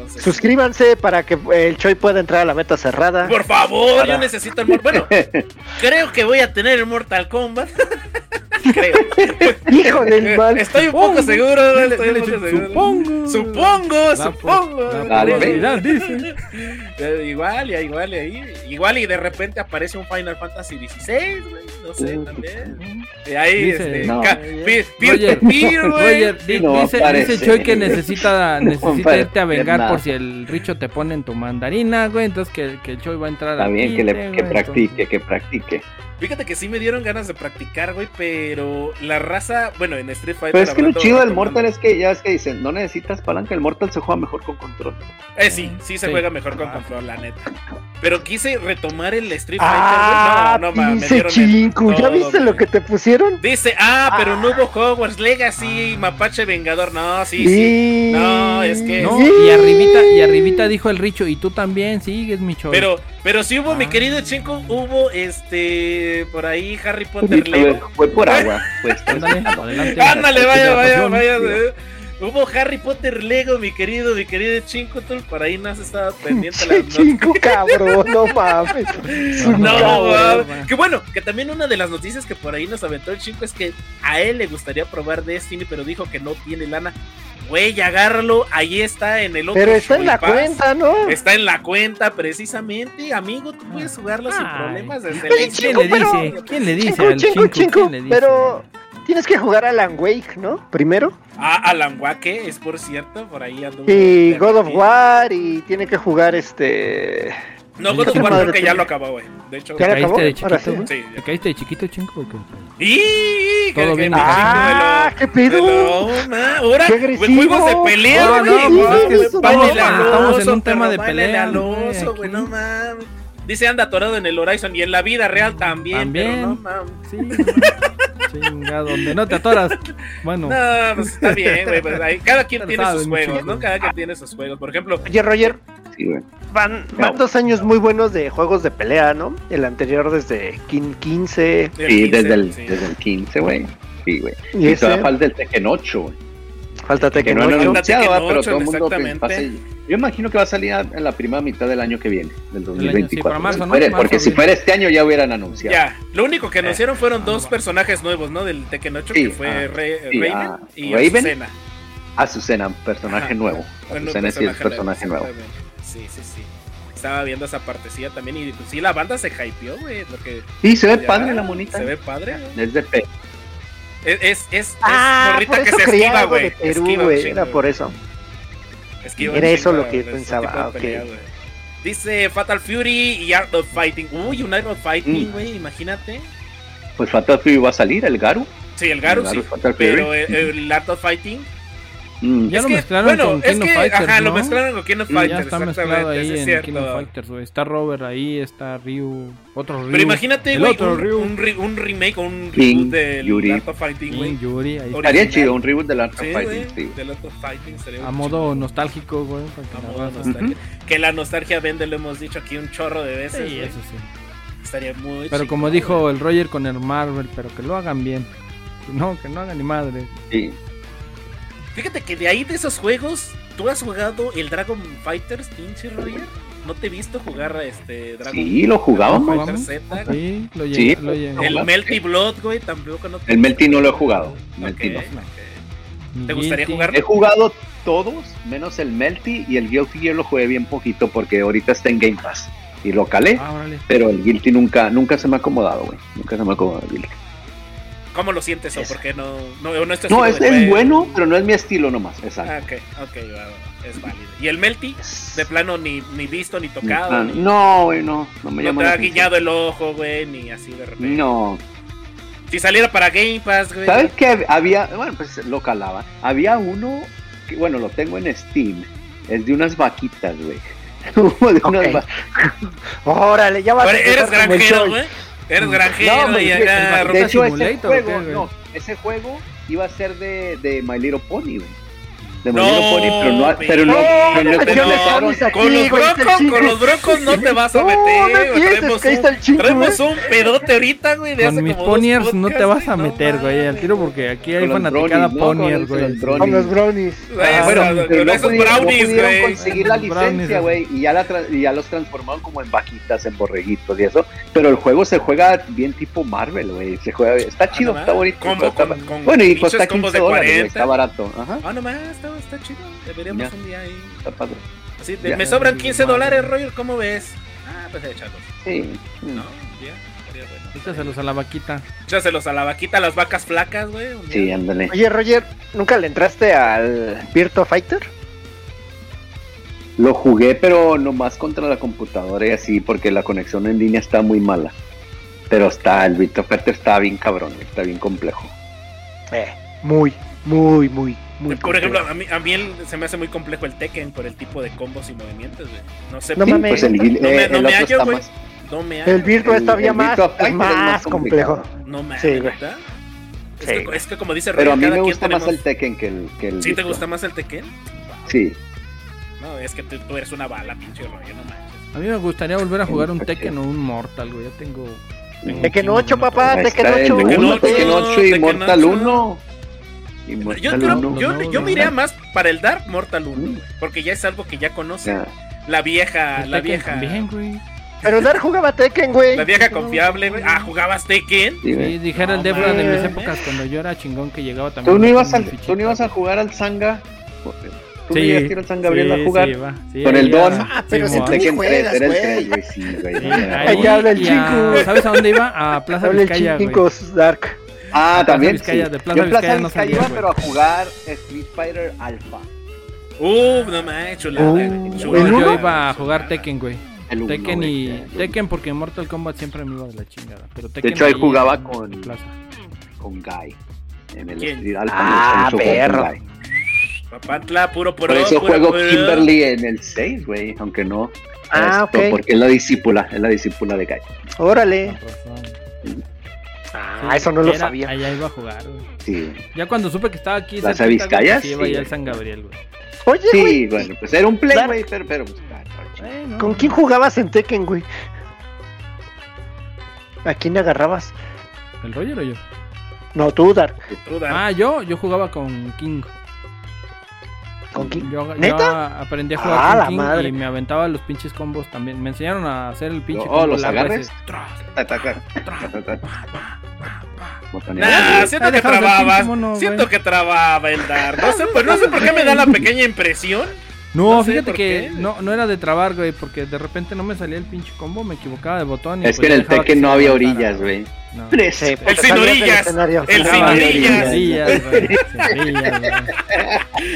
Entonces, Suscríbanse para que el Choi pueda entrar a la beta cerrada. por favor, Para- yo necesito el Mortal. Bueno, creo que voy a tener el Mortal Kombat. creo. Hijo del mal. Estoy un poco seguro, estoy un dile, poco seguro. supongo. Supongo, La supongo. la probabilidad dice. Eh, Igual, y igual, y ahí. Igual y de repente aparece un Final Fantasy XVI, güey. No sé, también. Y ahí, Dice- este. No. Roger. Roger, dice, dice. Choi que necesita, necesita irte a vengar. Por si el Richo te pone en tu mandarina, güey. Entonces que, que el Choi va a entrar al bien que, le, que practique, que practique. Fíjate que sí me dieron ganas de practicar, güey, pero la raza, bueno, en Street Fighter. Pero es que lo chido del Mortal es que ya es que dicen, no necesitas palanca, el Mortal se juega mejor con control. Eh, sí, sí se Sí. juega mejor con Ah. control, la neta. Pero quise retomar el Street Ah, Fighter, güey. No, no, ma, me el-. ¿Ya viste güey. lo que te pusieron? Dice, ah, pero no Ah. hubo Hogwarts Legacy, Mapache Vengador. No, sí, sí. Sí. No, es que- No, Sí. y arribita, y arribita dijo el Richo, y tú también sigues, mi Choi. Pero, pero sí hubo, mi Ah. querido Chinko, hubo este por ahí Harry Potter Lego. Fue por agua. Pues, Ándale, adelante. Ándale, vaya, vaya, vaya. eh. Hubo Harry Potter Lego, mi querido, mi querido Chinko, tú por ahí no has estado pendiente la chinco, cabrón. No mames. No, mames. que bueno, que también una de las noticias que por ahí nos aventó el Chinko es que a él le gustaría probar Destiny, pero dijo que no tiene lana. Güey, agárralo, ahí está en el otro Pero está en la Pass. cuenta, ¿no? Está en la cuenta, precisamente, amigo, tú puedes jugarlo sin Ay. problemas desde Oye, el ¿Quién Chico, le pero- dice? ¿Quién le dice Chinco, al Chinco? chinco. ¿Quién le dice? Pero tienes que jugar Alan Wake, ¿no? Primero. Ah, Alan Wake, es por cierto, por ahí ando. Y God of War. Y tiene que jugar este. No, God of War creo que ya lo acabó, güey. De hecho, ¿Ya ¿Te acabó? caíste de chiquito? sí. Sí. ¿Te caíste de chiquito, Chinco? o Todo bien, Ah, qué pedo. Ahora, juegos de pelea, No, güey. no, pues estamos- en un tema de pelea, güey, no mames. Dice anda atorado en el Horizon y en la vida real también, También. pero no mames. Sí. Chinga, donde no te atoras. Bueno, No, pues está bien, güey. pues cada quien Pero tiene sabe, sus juegos. ¿no? Cada quien tiene sus juegos. Por ejemplo, Oye, Roger, Sí, güey. van, No. van dos años muy buenos de juegos de pelea, ¿no? El anterior desde Kin 15 el Sí, 15, desde el, sí. desde el 15, güey. Sí, güey. y Y todavía falta el Tekken 8, güey. Falta Que Tekken no han 8. anunciado, Tekken ¿verdad? pero 8, todo el mundo que exactamente. pase. Yo imagino que va a salir en la primera mitad del año que viene, del sí, 2024. para marzo, Si ¿no? fuera- Marzo, porque si fuera este año ya hubieran anunciado. Ya, lo único que anunciaron fueron Ah, dos personajes nuevos, ¿no? Del Tekken 8, Sí, que fue ah, Re- sí, Raven ah, y Raven. Azucena. Azucena, personaje Ajá. nuevo. Bueno, Azucena sí es personaje nuevo. exactamente. Sí, sí, sí. Estaba viendo esa partecilla también y pues, sí, la banda se hypeó, güey. Porque Y se ve ya padre la monita. Se ve padre, güey. Es de pe. Es, es, es, Ah, es morrita que se esquiva, güey. Era por eso. Esquiva Era eso chingo lo que pensaba, tipo de ok. pelea, güey. Dice Fatal Fury y Art of Fighting. Uy, un Art of Fighting, Mm. güey, imagínate. Pues Fatal Fury va a salir, el Garu. Sí, el Garou, El sí. Garou Fatal Fury. Pero el, el Art of Fighting. Mm. Ya es lo que, mezclaron bueno, con es King of que, Fighters, Ajá, lo ¿no? mezclaron con King of Mm, ya Fighters. está mezclado ahí es en King of. Fighters, güey. Está Robert ahí, está Ryu, otro Ryu. Pero imagínate, güey, un, un, un remake o un King, reboot del Yuri. Art of Fighting, güey. Yuri, ahí Estaría chido, un reboot del Art of Sí, Fighting. sí. del Art of Fighting sería A modo nostálgico, güey. A la modo raza- nostalgia. Que la nostalgia vende, lo hemos dicho aquí un chorro de veces. Sí, eso sí. Estaría muy Pero chido, como dijo güey. el Roger con el Marvel, pero que lo hagan bien. No, que no hagan ni madre. Sí. Fíjate que de ahí de esos juegos, ¿tú has jugado el Dragon Fighters, pinche Roger? ¿No te he visto jugar a este Dragon Sí, lo jugábamos. Fighter Z? güey? Sí, lo Sí. llegué. Lo llegué. El. Melty Blood, güey, tampoco no te El Melty no lo he jugado. Melty no. ¿Te gustaría jugar? He jugado todos, menos el Melty y el Guilty Gear lo jugué bien poquito porque ahorita está en Game Pass. Y lo calé, Ah, pero el Guilty nunca, nunca se me ha acomodado, güey. Nunca se me ha acomodado el Guilty. ¿Cómo lo sientes o por qué no? No, no, es, tu No, estilo es, bueno, pero no es mi estilo nomás. Ah, Exacto. ok, ok, va, va, es válido. ¿Y el Melty? De plano ni, ni visto ni tocado. Ah, ni- no, güey, no. No me no llama te ha guiñado el ojo, güey, ni así de repente. No. Si saliera para Game Pass, güey. ¿Sabes qué? Había, bueno, pues lo calaba. Había uno, que, bueno, lo tengo en Steam. Es de unas vaquitas, güey. De unas Ok. va- Órale, ya vas Pero a eres granjero, güey. Eres granjero No, y acá. De hecho, ese Simulator, ¿o juego, no, ese juego iba a ser de, de My Little Pony, güey. De My Little Pony, pero no, pero no, No, pero no no, completaron. no, no, Con los, broncos, con los broncos no te vas a No, meter, no güey. Traemos, un, traemos un pedote ahorita, güey. De hace Con mis como poniers no te podcasts, vas a no meter, güey, al tiro porque aquí hay fanaticada ¿no? Ponier, los- güey. los brownies. Con los brownies. Bueno, Con pero no esos pudieron, no brownies, güey. conseguir la licencia, güey. y ya, los transformaron como en vaquitas, en borreguitos y eso. Pero el juego se juega bien tipo Marvel, güey. Se juega, está chido, Ah, no está bonito. Bueno, y cuesta combos 15 de dólares, güey, 40. está barato. Ajá, Ah, nomás, está, está chido. Deberíamos Ya. un día ahí. está padre. Así, de- Ya. me sobran 15 dólares, Roger, ¿cómo ves? Ah, pues échalos. Sí. ¿No? Un día, estaría bueno. Échaselos a la vaquita. Échaselos a la vaquita, a las vacas flacas, güey. Sí, ándale. Oye, Roger, ¿nunca le entraste al Virtua Fighter? Lo jugué, pero nomás contra la computadora y así, porque la conexión en línea está muy mala. Pero está, el Virtua Fighter está bien cabrón, está bien complejo. Eh, muy, muy, muy, muy. Por ejemplo, a mí, a mí el- se me hace muy complejo el Tekken por el tipo de combos y movimientos, güey. No sé, No Sí, mames. pues el, No eh, me- no el me hallo, güey. más. no me hallo, el Virtua es todavía más, es es más más complejo. No me Sí, hallo. ¿neta? Es, Sí, que, güey. es que como dice Pero a mí cada me quien gusta más tenemos- el Tekken que el, que el ¿Sí te Virtua. gusta más el Tekken? Sí. No, es que tú, tú eres una bala, pinche Roger, no manches. A mí me gustaría volver a jugar un Tekken o un Mortal, güey. Ya tengo. tengo Tekken chingo 8, no papá. Tekken Está el 8. uno, Tekken 8, Tekken 8 y Mortal 8. 1. Yo, Mortal creo, 1. yo, no, yo iría no. más para el Dark Mortal 1, Mm. porque ya es algo que ya conoce. Ya. La vieja, El la vieja, También, güey. Pero Dar jugaba Tekken, güey. la vieja confiable, güey. Ah, jugabas Tekken. Sí. Sí, dijera No el Debra de mis épocas cuando yo era chingón que llegaba también. ¿Tú no, ibas al. ¿Tú no ibas a jugar al Zanga? ¿Tú no Sí, ibas a ir al San Gabriel sí, a jugar? sí, Con el ya- Don. Ah, pero sí, si tú ni Tekken 3, juegas, güey. 3, güey, sí, güey. Sí, no, no, no. ahí- Ahí habla el a- chico. ¿Sabes a dónde iba? A Plaza Habla el Vizcaya, güey. chingos, Dark. Ah, también sí. De Plaza Yo en Plaza Vizcaya no Vizcaya salía, iba, güey. pero a jugar Street Fighter Alpha. Uh, no manches, chulada, Uh, güey, ¿el chulada. Yo iba a jugar. Tekken, güey. El Tekken y. Tekken porque Mortal Kombat siempre me iba de la chingada. Pero Tekken hecho, ahí jugaba en con- Plaza. Con Guy. En el ¿Quién? Street Alpha. Ah, perro. Papantla, puro por Por eso juego Kimberly en el 6, güey. Aunque no. Ah, esto, ok. Porque es la discípula. Es la discípula de Guy. Órale. Ah, eso no lo Era- sabía. Allá iba a jugar, güey. Sí. Ya cuando supe que estaba aquí. ¿Plaza cerquita, güey, Vizcaya? Sí, iba allá al. San Gabriel, güey. Oye, Sí, güey, bueno, pues era un play, Dar- güey. Pero, pero, pues, ah, no. ¿con quién jugabas en Tekken, güey? ¿A quién agarrabas? ¿El Roger o yo? No, tú, Dark. Ah, yo, yo jugaba con King. ¿Con quién? Yo, aprendí a Ah, jugar la con King madre. y me aventaba los pinches combos también. Me enseñaron a hacer el pinche Oh, combo ¿los largo agarres? Nah, siento que trababas. siento que trababa el dar. No sé, pues, no sé por qué me da la pequeña impresión. No, No sé fíjate que qué. no, no era de trabar, güey, porque de repente no me salía el pinche combo, me equivocaba de botón. Y Es pues que en el Tekken que no había orillas, güey. No. Sí, porque sin salías del orillas. El sin orillas. Sin orillas, güey. Sin orillas, güey.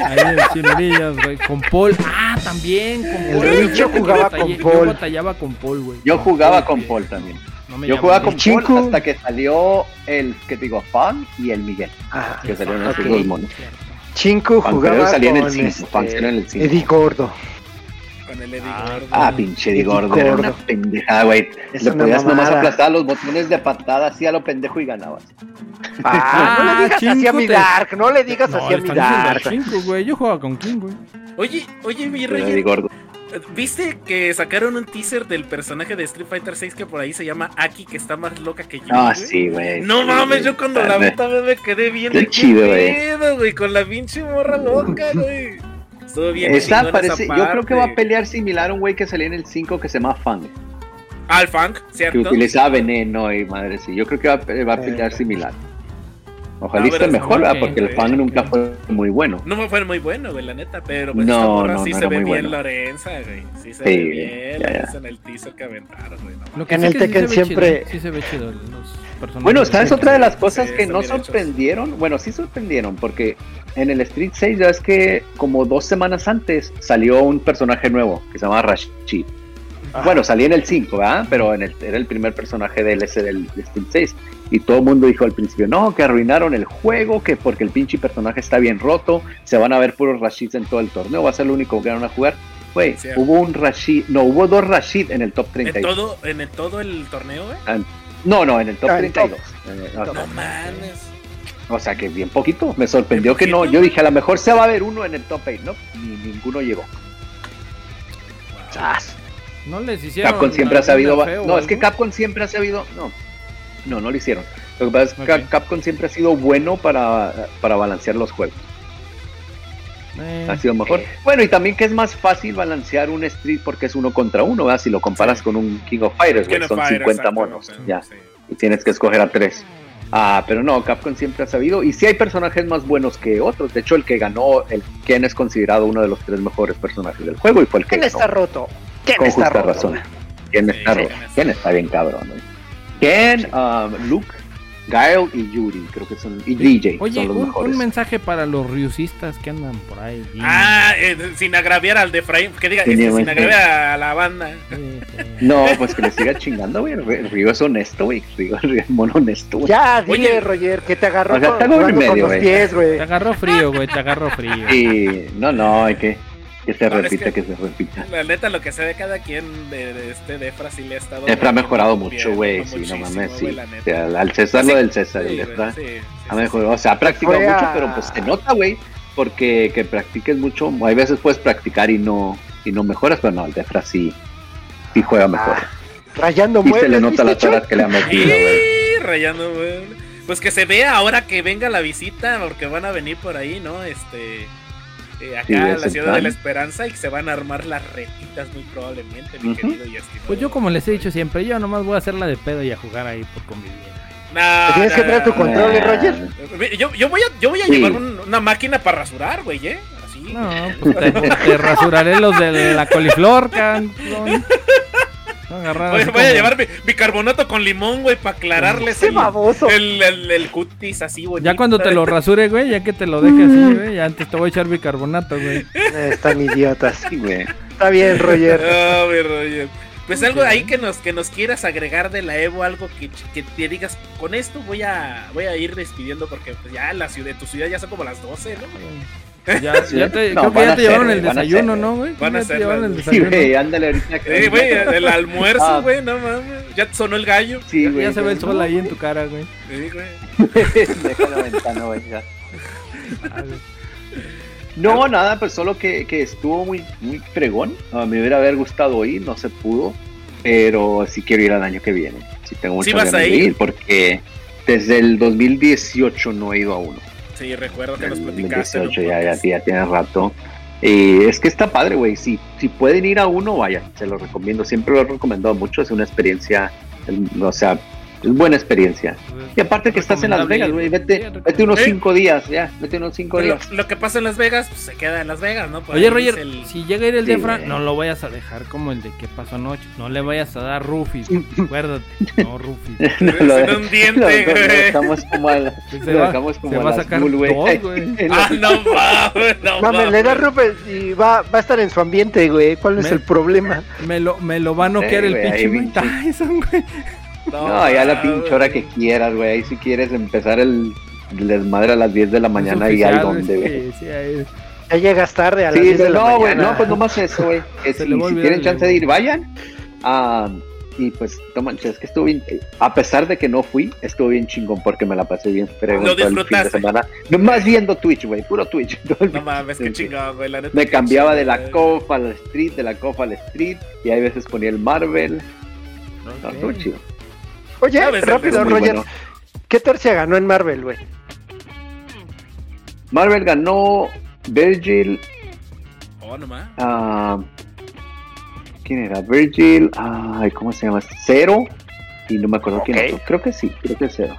Ahí el sin orillas, güey. Con Paul. Ah, también con El Paul. Richo Fíjate que jugaba batallé- con Yo Paul. batallaba con Paul, güey. Yo jugaba con Paul también. no Yo jugaba con Chico. Paul hasta que salió el, que te digo, Fan y el Miguel. Ah, Que salieron ok. dos monos. Pan, jugaba salía en el cinco, este, Pan salía en el cinco. Eddie Gordo. Con el Eddie Ah, Gordo. Ah, pinche Eddie Eddie Gordo, era una pendejada, güey. Le podías nomás aplastar los botones de patada así a lo pendejo y ganabas. Ah, no le digas así a mi te- Dark, no le digas No, así a mi Dark. cinco, güey. Yo jugaba con King, güey. Oye, oye, mi Era Eddie Gordo. ¿Viste que sacaron un teaser del personaje de Street Fighter 6 que por ahí se llama Aki, que está más loca que yo? Ah, güey? sí, güey. No sí, mames, güey. yo cuando la vi también me quedé bien Qué de chido, güey. con la pinche morra loca, güey. Estuvo bien Esa parece, esa yo creo que va a pelear similar a un güey que salía en el 5 que se llama Fang, Al funk, que ¿cierto? utilizaba veneno y madre sí. Yo creo que va, a- va a pelear similar. Ojalá esté pero mejor, ¿verdad? porque el. Fang nunca fue muy bueno. No me fue muy bueno, güey, la neta, pero pues No, esta morra no, sí no se ve bien bueno. Lorenza, güey. Sí se Sí, ve bien ya, ya. Lorenza en el teaser que aventaron, güey. Lo que En sí el sí Tekken se ve siempre- chido, Sí se ve chido los personajes. Bueno, ¿sabes otra de las cosas sí, que no hechos. sorprendieron? Bueno, sí sorprendieron, porque en el Street 6 ya es que como dos semanas antes salió un personaje nuevo que se llama Rashid. Bueno, salía en el 5, ¿verdad? Pero en el, era el primer personaje del ese del Street 6. Y todo el mundo dijo al principio, no, que arruinaron el juego, que porque el pinche personaje está bien roto, se van a ver puros Rashids en todo el torneo, va a ser lo único que van a jugar. Güey, hubo un Rashid, no, hubo dos Rashid en el top En 32. todo, en el, todo el torneo, güey. No, no, en el top Ah, en 32. Eh, ah, No mames. O sea que bien poquito. Me sorprendió que no. Yo dije, a lo mejor se va a ver uno en el top 8, ¿no? Ni ninguno llegó. Chas. No les hicieron. Capcom siempre ha sabido. No, es que algo? Capcom siempre ha sabido. No, no, no lo hicieron. Lo que pasa es que. Capcom siempre ha sido bueno para, para balancear los juegos. Eh, Ha sido mejor. Eh. Bueno, y también que es más fácil balancear un Street porque es uno contra uno, ¿verdad? Si lo comparas Sí. con un King of Fighters, King of son Fighters, 50 exacto, monos. Ya. sí. y tienes que escoger a tres. Ah, pero no, Capcom siempre ha sabido. Y sí hay personajes más buenos que otros. De hecho, el que ganó, el Ken es considerado uno de los tres mejores personajes del juego y fue el que ¿Quién ganó. está roto? ¿Quién Con está justa roto? razón. Ken está, Sí, Ken está- bien cabrón. güey. Ken, um, Luke, Guile y Yuri, creo que son. Y DJ Oye, son los un, mejores. un mensaje para los riusistas que andan por ahí. Ah, eh, sin agraviar al de Efraín, que diga, Sí, este, sin me- agraviar a la banda. Sí, sí. No, pues que le siga chingando, güey. Río es honesto, güey. Río Río es mono honesto, güey. Ya, dile, Oye. Roger, que te agarró O sea, con, los pies, güey. Te agarró frío, güey, te agarró frío. Y no, no, hay que que se No, es repita, que- que... se repita. La neta, lo que sé de cada quien de, de este de Efra sí le ha estado. Efra ha mejorado mucho, güey. Sí, no mames, sí. neta. O sea, al- César Sí, lo del César, Sí, el Efra sí, sí, ha sí, mejorado. O sea, ha practicado mucho, pero pues se nota, güey. Porque que practiques mucho, hay veces puedes practicar y no y no mejoras, pero no, el de Efra sí, sí juega mejor. Ah, Rayando y se le nota ¿viste, las horas que le ha metido, güey. Rayando, güey. Pues que se vea ahora que venga la visita, porque van a venir por ahí, ¿no? Este. Eh, acá Sí, a la ciudad de la esperanza y que se van a armar las retitas muy probablemente, mi Ujú. querido y estimado. Pues yo como les he dicho siempre, yo nomás voy a hacerla de pedo y a jugar ahí por convivir. Nah, ¿Te tienes que traer tu nah. control, Roger? Yo, yo voy a, yo voy a Sí. llevar un- una máquina para rasurar, güey, ¿eh? Así. No, pues te, te rasuraré los de la coliflor, can. agarrar Voy, a llevar mi bicarbonato con limón, güey, para aclararles Ese el, baboso. el, el, el cutis así, güey. Ya cuando te lo rasure, güey, ya que te lo deje así, güey, ya antes te voy a echar bicarbonato, güey. Eh, Están idiotas. Sí, güey. Está bien, Roger. Ah, mi Roger. Pues algo ahí que nos que nos quieras agregar de la Evo, algo que, que te digas, con esto voy a voy a ir despidiendo porque pues ya la ciudad, tu ciudad ya son como las 12, ¿no? Ya, ya te, No, creo que ya te llevaron el desayuno, ser, ¿no, güey? Van a Ya te ser llevaron las- el Sí, desayuno. güey, ándale ahorita que Sí, güey, el almuerzo, Ah. güey, no mames. Ya sonó el gallo. Sí, Ya- güey. ya se ve el sol ahí en tu cara, güey. Sí, güey. Deja la ventana, güey. ya. No, nada, pues solo que, que estuvo muy, muy fregón. A me hubiera haber gustado ir, no se pudo. Pero sí quiero ir al año que viene. Sí tengo ¿Sí vas a de ir porque desde el 2018 no he ido a uno. Sí, recuerdo que nos platicaste. en un 2018 ya, ya, ya tiene rato. Y es que está padre, güey. Si, si pueden ir a uno, vayan. Se lo recomiendo. Siempre lo he recomendado mucho. Es una experiencia, o sea, buena experiencia. Y aparte que estás en Las Vegas, güey. Vete, vete unos ¿Eh? cinco días, ya. Vete unos cinco Pero días. Lo, lo que pasa en Las Vegas, pues se queda en Las Vegas, ¿no? Por Oye, Roger, el- si llega a ir el Sí, Defra, güey. no lo vayas a dejar como el de que pasó anoche. No le vayas a dar Rufis, acuérdate. No, Rufis. Lo sin de- un diente, lo- lo- lo dejamos como Se lo va- dejamos como se a va a sacar Bull, güey. dos, güey. En Ah, la- no mames, no Mames, le da. Rupert y va, va a estar en su ambiente, güey. ¿Cuál es el problema? Me lo, me lo va a noquear Sí, el pinche. Tyson, güey. No, ya la pinche hora que quieras, güey. Ahí si quieres empezar el desmadre a las 10 de la mañana y hay donde, güey. sí, sí, ahí. Ya llegas tarde a las Sí, 10 de la no, güey, mañana. no, pues nomás eso, güey. Si, tienen chance de ir, vayan. Ah, y pues, no manches, es que estuvo bien. A pesar de que no fui, estuvo bien chingón porque me la pasé bien fregón Lo todo el fin de disfrutaste. semana. Nomás viendo Twitch, güey, puro Twitch. todo el No mames, qué chingado, güey. La neta, Me cambiaba de la güey. COF a la Street, de la COF a la Street, y hay veces ponía el Marvel. No, estuvo chido. Oye, Sabes, rápido, Roger. bueno. ¿Qué tercia ganó en Marvel, güey? Marvel ganó Virgil. Oh, no mames. ah, ¿Quién era? Virgil. Ay, ¿cómo se llama? Cero. Y no me acuerdo quién otro. Creo que sí, creo que es cero.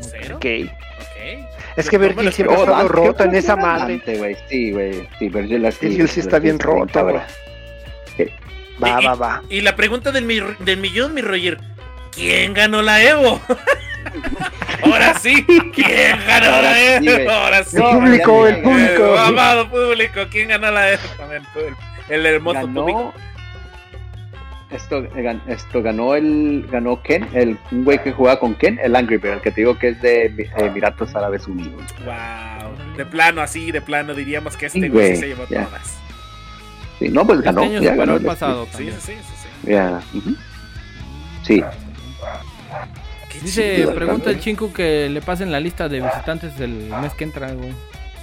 ¿Cero? Ok. Ok. Es que Virgil siempre ha Oh, estado Dante, roto en esa era madre. Dante, güey. Sí, güey. Sí, Virgil así. Virgil sí está bien roto, güey. Va, Y- va, va. Y la pregunta del, mi- del millón, mi Roger. ¿Quién ganó la Evo? Ahora sí, ¿quién ganó Ahora la Evo? Ahora sí. El público, el público. Eh, amado público, ¿quién ganó la Evo? También, El, el hermoso público. Ganó. Esto, eh, esto ganó el ganó Ken, el un güey que juega con Ken, el Angry Bird, el que te digo que es de eh, Emiratos Árabes Unidos. Wow. De plano, así, de plano, diríamos que este Sí, güey se llevó todas. Sí, no, pues Este ganó. año ya superó ganó el el- pasado Sí, sí, sí, sí. sí. Ya. Sí, Dice, pregunta el chinco que le pasen la lista de visitantes del mes que entra, güey.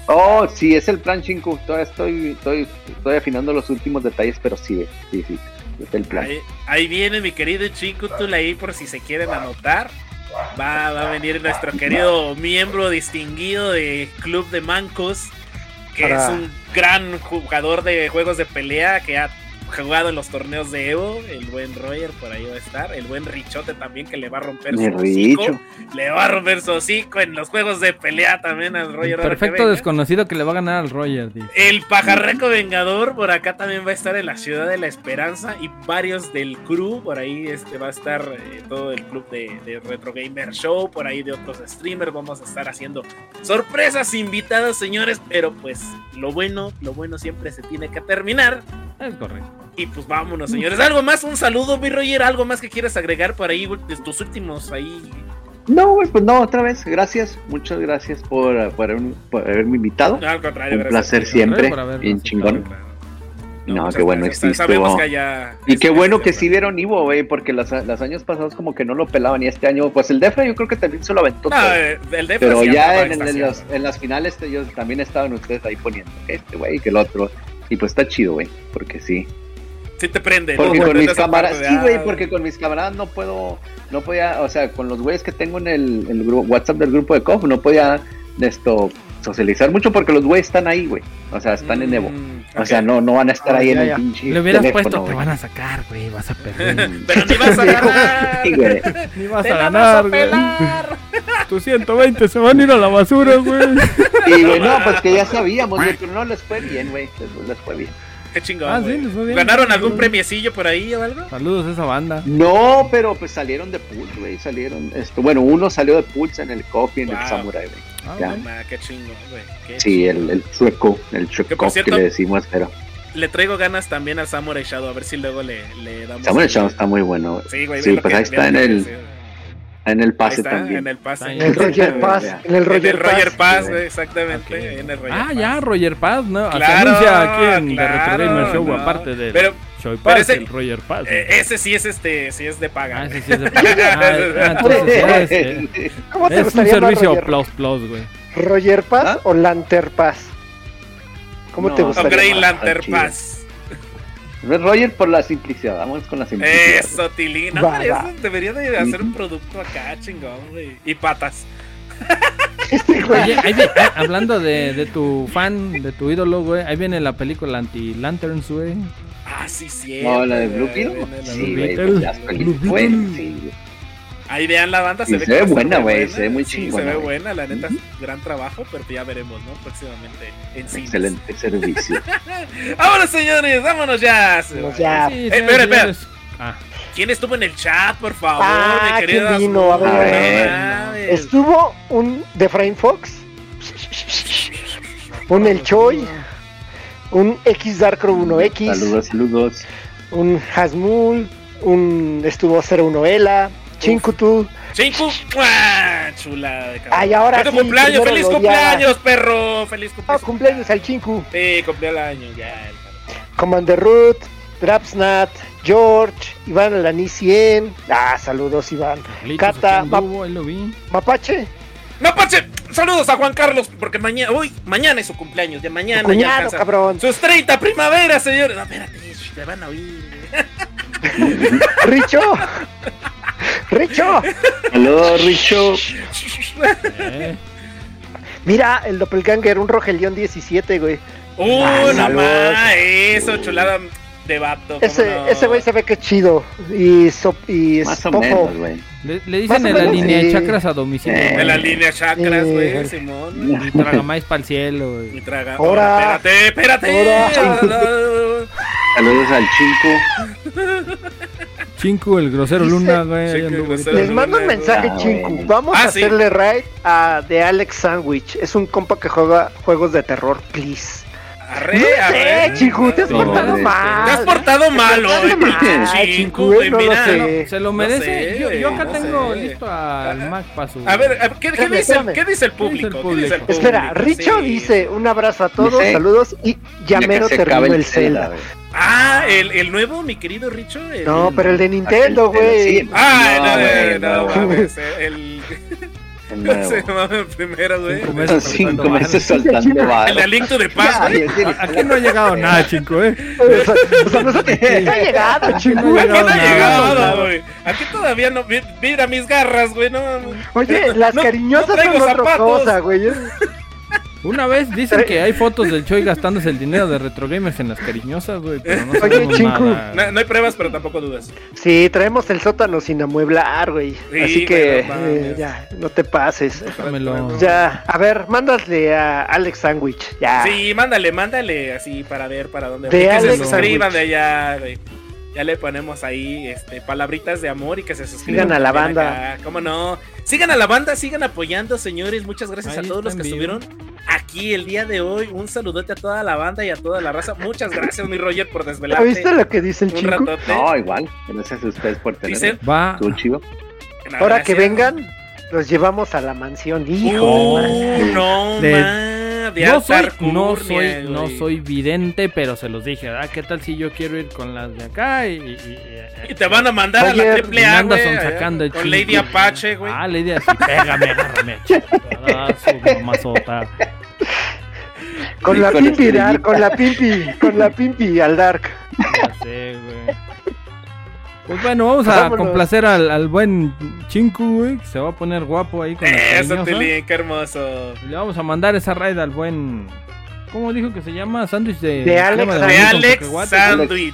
Oh, sí, es el plan 5. Todavía estoy, estoy, estoy afinando los últimos detalles, pero sí, sí, sí. Es el plan. Ahí, ahí viene mi querido Chincutul ahí por si se quieren anotar. Va, va a venir nuestro querido miembro distinguido de Club de Mancos, que Para- es un gran jugador de juegos de pelea que ha jugado en los torneos de Evo. El buen Roger por ahí va a estar. El buen Richote también que le va a romper Mi su hocico. Richo. Le va a romper su hocico en los juegos de pelea también al Roger. que Perfecto desconocido que le va a ganar al Roger, dice. El pajarraco vengador por acá también va a estar en la ciudad de la esperanza y varios del crew por ahí este va a estar eh, todo el club de, de Retro Gamer Show por ahí de otros streamers vamos a estar haciendo sorpresas invitadas señores pero pues lo bueno lo bueno siempre se tiene que terminar Es correcto. y pues vámonos señores algo más un saludo mi Roger algo más que quieras agregar por ahí de tus últimos ahí No, güey, pues no, otra vez. Gracias, muchas gracias por, por, haberme- por haberme invitado. No, al contrario Un gracias placer siempre. Bien chingón. No, muchas qué bueno sí sabemos que haya Y qué este, bueno que sí vieron Ivo, güey, porque los, los años pasados como que no lo pelaban y este año, pues el Defra yo creo que también se lo aventó No, todo. eh, el Defra Pero sí ya en, en los- en las finales ellos también estaban ustedes ahí poniendo que este güey, que el otro. Y pues está chido, güey, porque sí. Sí te prende. Porque ¿no? con mis de, sí, güey, porque con mis camaradas no puedo, no podía, o sea, con los güeyes que tengo en el, el grupo, WhatsApp del grupo de COF, no podía esto socializar mucho porque los güeyes están ahí, güey. O sea, están en Evo. mm, O sea, no, no van a estar Ah, ahí en ya, el pinche Le hubieras teléfono, puesto, te van a sacar, güey, vas a perder. Pero ni vas a ganar. Sí, güey. Ni vas Te a ganar, güey. Tus 120 se van a ir a la basura, güey. Y, güey, no, pues que ya sabíamos, güey, pero no les fue bien, güey. Les, les fue bien. Qué chingón. Ah, sí, güey. les fue bien. ¿Ganaron algún Sí. premiecillo por ahí o algo? Saludos a esa banda. No, pero pues salieron de Pulse, güey. Salieron, esto, bueno, uno salió de Pulse en el Coffee, en Wow. el Samurai, güey. Ah, Ya. bueno. Ma, qué chingón, güey. Qué Sí, el, el chueco, el Que chueco que cierto- le decimos, pero Le traigo ganas también al Samurai Shadow, a ver si luego le, le damos. Samurai Shadow está muy bueno, güey. Sí, güey, Sí, pues que- ahí está en que el. En el pase está, también. en el pase. En el Roger Paz, en el En Roger el Roger Paz. Paz, exactamente. Ok. En el Roger Ah, Paz. ya, Roger Paz, ¿no? Se Claro, anuncia aquí en The claro, Retro Gamer Show, no. aparte de Pero- Show Paz, ese- el Roger Paz. Eh, ese sí es este, sí es de paga. Ah, güey. ese sí es de Ah, ah, entonces es, ¿Cómo te es un gustaría servicio Roger? plus plus, güey. ¿Roger Paz ¿Ah? o Lanter Paz? ¿Cómo No, te O gustaría? Grey más, Lantern Paz. Roger por la simplicidad, vamos con la simplicidad. Eso, Tilín. No, Va, hombre, va. eso debería de hacer un producto acá, chingón, güey. Y patas. Este güey. Oye, ahí vi- ah, hablando de, de tu fan, de tu ídolo, güey, ahí viene la película Anti-Lanterns, güey. Ah, sí, sí. No, la de Blue Beetle. Sí, Beetle. Blue Beetle. Ahí vean la banda, se Y ve, se ve buena, güey, se ve muy Sí, chingona, se ve buena, la neta, gran trabajo, pero ya veremos, ¿no? Próximamente en cines. Excelente servicio. Vámonos, señores, vámonos ya. Vámonos ya. Sí, Eh, espera, espera. Ah, ¿Quién estuvo en el chat, por favor? Ah, mi querida ¿quién vino? A ver. Estuvo un de Frame Fox, un El Choi, un X Darkro 1X, Saludos, saludos. un Hasmul, un estuvo 01Ela, Chinkutu. Chinku, ¡mua! chula de cabrón. Ay, ahora ¡Feliz sí, cumpleaños! ¡Feliz cumpleaños, perro! ¡Feliz Ah, cumpleaños! cumpleaños al Chinku. Sí, cumpleaños, ya. el. Commander Root, Drapsnat, George, Iván Alaní 100. Ah, saludos Iván. Cata, aquí Ma- anduvo, ahí lo vi. Mapache, Mapache, saludos a Juan Carlos, porque mañana, uy, mañana es su cumpleaños, de mañana ya cuñado, alcanza cabrón. Sus 30 primaveras, señores. No, espérate, te van a oír. Richo, Richo. Saludos, Richo. Eh, Mira, el Doppelganger, un Rogelión 17, güey. Uh, Ah, no más, eso, chulada de vato. Ese, no. ese güey se ve que es chido. Y, so, y Más es o popo. menos, güey. le, le Más dicen en la menos, línea de chakras a domicilio. Eh. De güey. la línea chakras, Sí, güey, güey. Simón. Y traga maíz para el cielo, güey. Y traga. Ahora. Espérate, espérate. Saludos al Chinco. Chinco, el grosero Dice- luna, güey. El grosero. Les mando un mensaje, Ah, Chinku. Vamos Ah, a sí. hacerle raid a de Alex Sandwich. Es un compa que juega juegos de terror, please. Arre, No sé, arre. chico, te has No, portado mal. Te has portado eh, mal, chico, chico, güey, no lo sé. ¿Se lo No merece? sé, yo, yo acá no tengo sé. listo al. Mac para su... A ver, a ver, ¿qué, dice, el-. ¿qué dice el ¿Qué dice público? el ¿Qué dice el público? Espera? Richo Sí. dice un abrazo a todos, Dice- saludos y ya mero acabe el Zelda. güey. Ah, el, el nuevo, mi querido Richo. el- No, pero el de Nintendo, Aquel- güey. sí, Ah, no, güey, no, no, el... el ¿Cómo se nuevo. llamaba el primero, güey? Cinco meses cinco meses soltando El de varas. Link to the Past, Ya, güey. Aquí no ha llegado nada, chico, ¿eh? O sea, no ha llegado, chico. no ha Aquí no ha llegado güey. Aquí todavía no. mi- Mira mis garras, güey. No, Oye, las No- cariñosas son otra cosa, güey. Una vez dicen que hay fotos del Choi gastándose el dinero de Retro Gamers en las cariñosas, güey, pero no Oye, sabemos Chinku. nada. no, no hay pruebas, pero tampoco dudas. Sí, traemos el sótano sin amueblar, güey. Sí, Así que eh, ya, no te pases. Dámelo. Ya, a ver, mándale a Alex Sandwich. Ya. Sí, mándale, mándale así para ver para dónde De que se Alex suscriban de allá, güey. Ya le ponemos ahí este palabritas de amor y que se suscriban. Sigan a la banda. acá. ¿Cómo no? Sigan a la banda, sigan apoyando, señores. Muchas gracias Ahí a todos los que estuvieron aquí el día de hoy. Un saludote a toda la banda y a toda la raza. Muchas gracias, mi Roger, por ¿Ya desvelarte. viste lo que dice el un chico? ratote. No, igual. Gracias a ustedes por Dicen, tener. Va. No, Ahora que vengan, los llevamos a la mansión. Hijo. Uh, de madre. no, De- ma, de No soy, no soy, no soy vidente, pero se los dije, ¿verdad? ¿Qué tal si yo quiero ir con las de acá? Y, y- y- Y te van a mandar a la triple A, güey, sacando Con chingo. Lady Apache, güey. Ah, Lady así, pégame, agárrame, mamazota. Con la con pimpi. Dark, con la pimpi, con la pimpi al Dark. Ya sé, güey. Pues bueno, vamos a Vámonos. complacer al, al buen Chinku, güey, que se va a poner guapo ahí con Eso. Tilín, qué hermoso. Le vamos a mandar esa raid al buen. ¿Cómo dijo que se llama? Sándwich de. De Alex De con Alex cacahuate.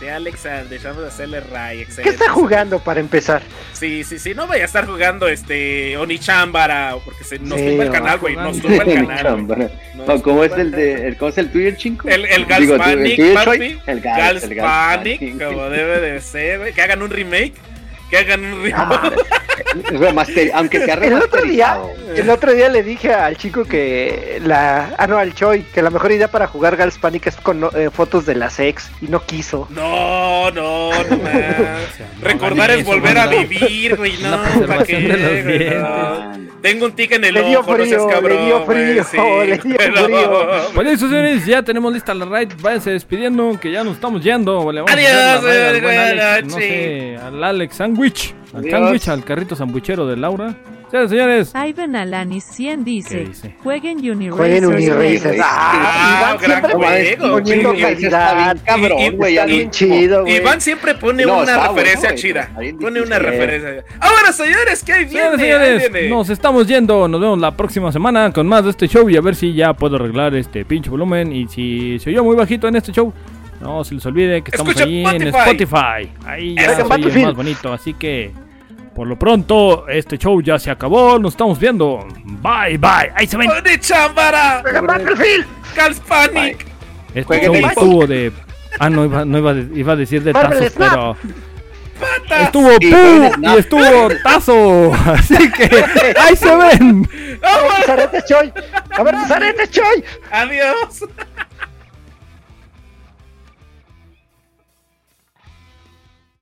De Alex Sandwich. Vamos a hacerle ray. ¿Qué Excelente. está jugando para empezar? Sí, sí, sí. No vaya a estar jugando este Onichambara. Porque se nos Sí, tumba el canal, güey. Nos tumba el canal. No, ¿Cómo es el de. El, ¿Cómo es el tuyo, chinco? El, el Digo, ¿tú- Galspanic. Choy? El Gals, el Galspanic, Galspanic. como debe de ser, güey. Que hagan un remake. Que hagan un. Remaster- aunque sea El otro día, el otro día le dije al chico que la, ah no, al Choi, que la mejor idea para jugar Gals Panic es con eh, fotos de las ex y no quiso. No, no, no más. no Recordar es eso, volver a vivir, güey. No, ¿para qué? No. Tengo un tic en el Le dio ojo, no seas frío, le dio frío, sí, le dio pero- frío. Bueno, eso señores, ya tenemos lista la raid. Váyanse despidiendo, que ya nos estamos yendo. Le vamos Adiós, a la raid al buen buenas Alex, no noches. sé, al Alex Sandwich. Al Adiós. Sandwich, al carrito sandwichero de Laura. Señores, señores. Ivan Alanis 100 dice, ¿Qué dice? jueguen Uniracers. Jueguen Uniracers. Play". Ah, Iván siempre poniendo calidad. Cabrón, güey. Bien chido, güey. Iván siempre pone No, una bueno, referencia güey, chida. Pone una difícil. referencia. Ahora, señores, ¿qué hay viene? Señores, Ahí viene. nos estamos yendo. Nos vemos la próxima semana con más de este show y a ver si ya puedo arreglar este pinche volumen. Y si se oyó muy bajito en este show, no se les olvide que estamos Escucha ahí en Spotify. Ahí ya se oye más bonito. Así que, por lo pronto, este show ya se acabó. Nos estamos viendo. Bye, bye. Ahí se ven. ¡Galspanic! Este Jueguen show de estuvo de. Ah, no, iba, no iba, de- iba a decir de tazos, pero. ¡Patas! Estuvo Y y estuvo tazo. Así que, ahí se ven. A ver tus aretes, Choi. A ver Choi. ¡Adiós!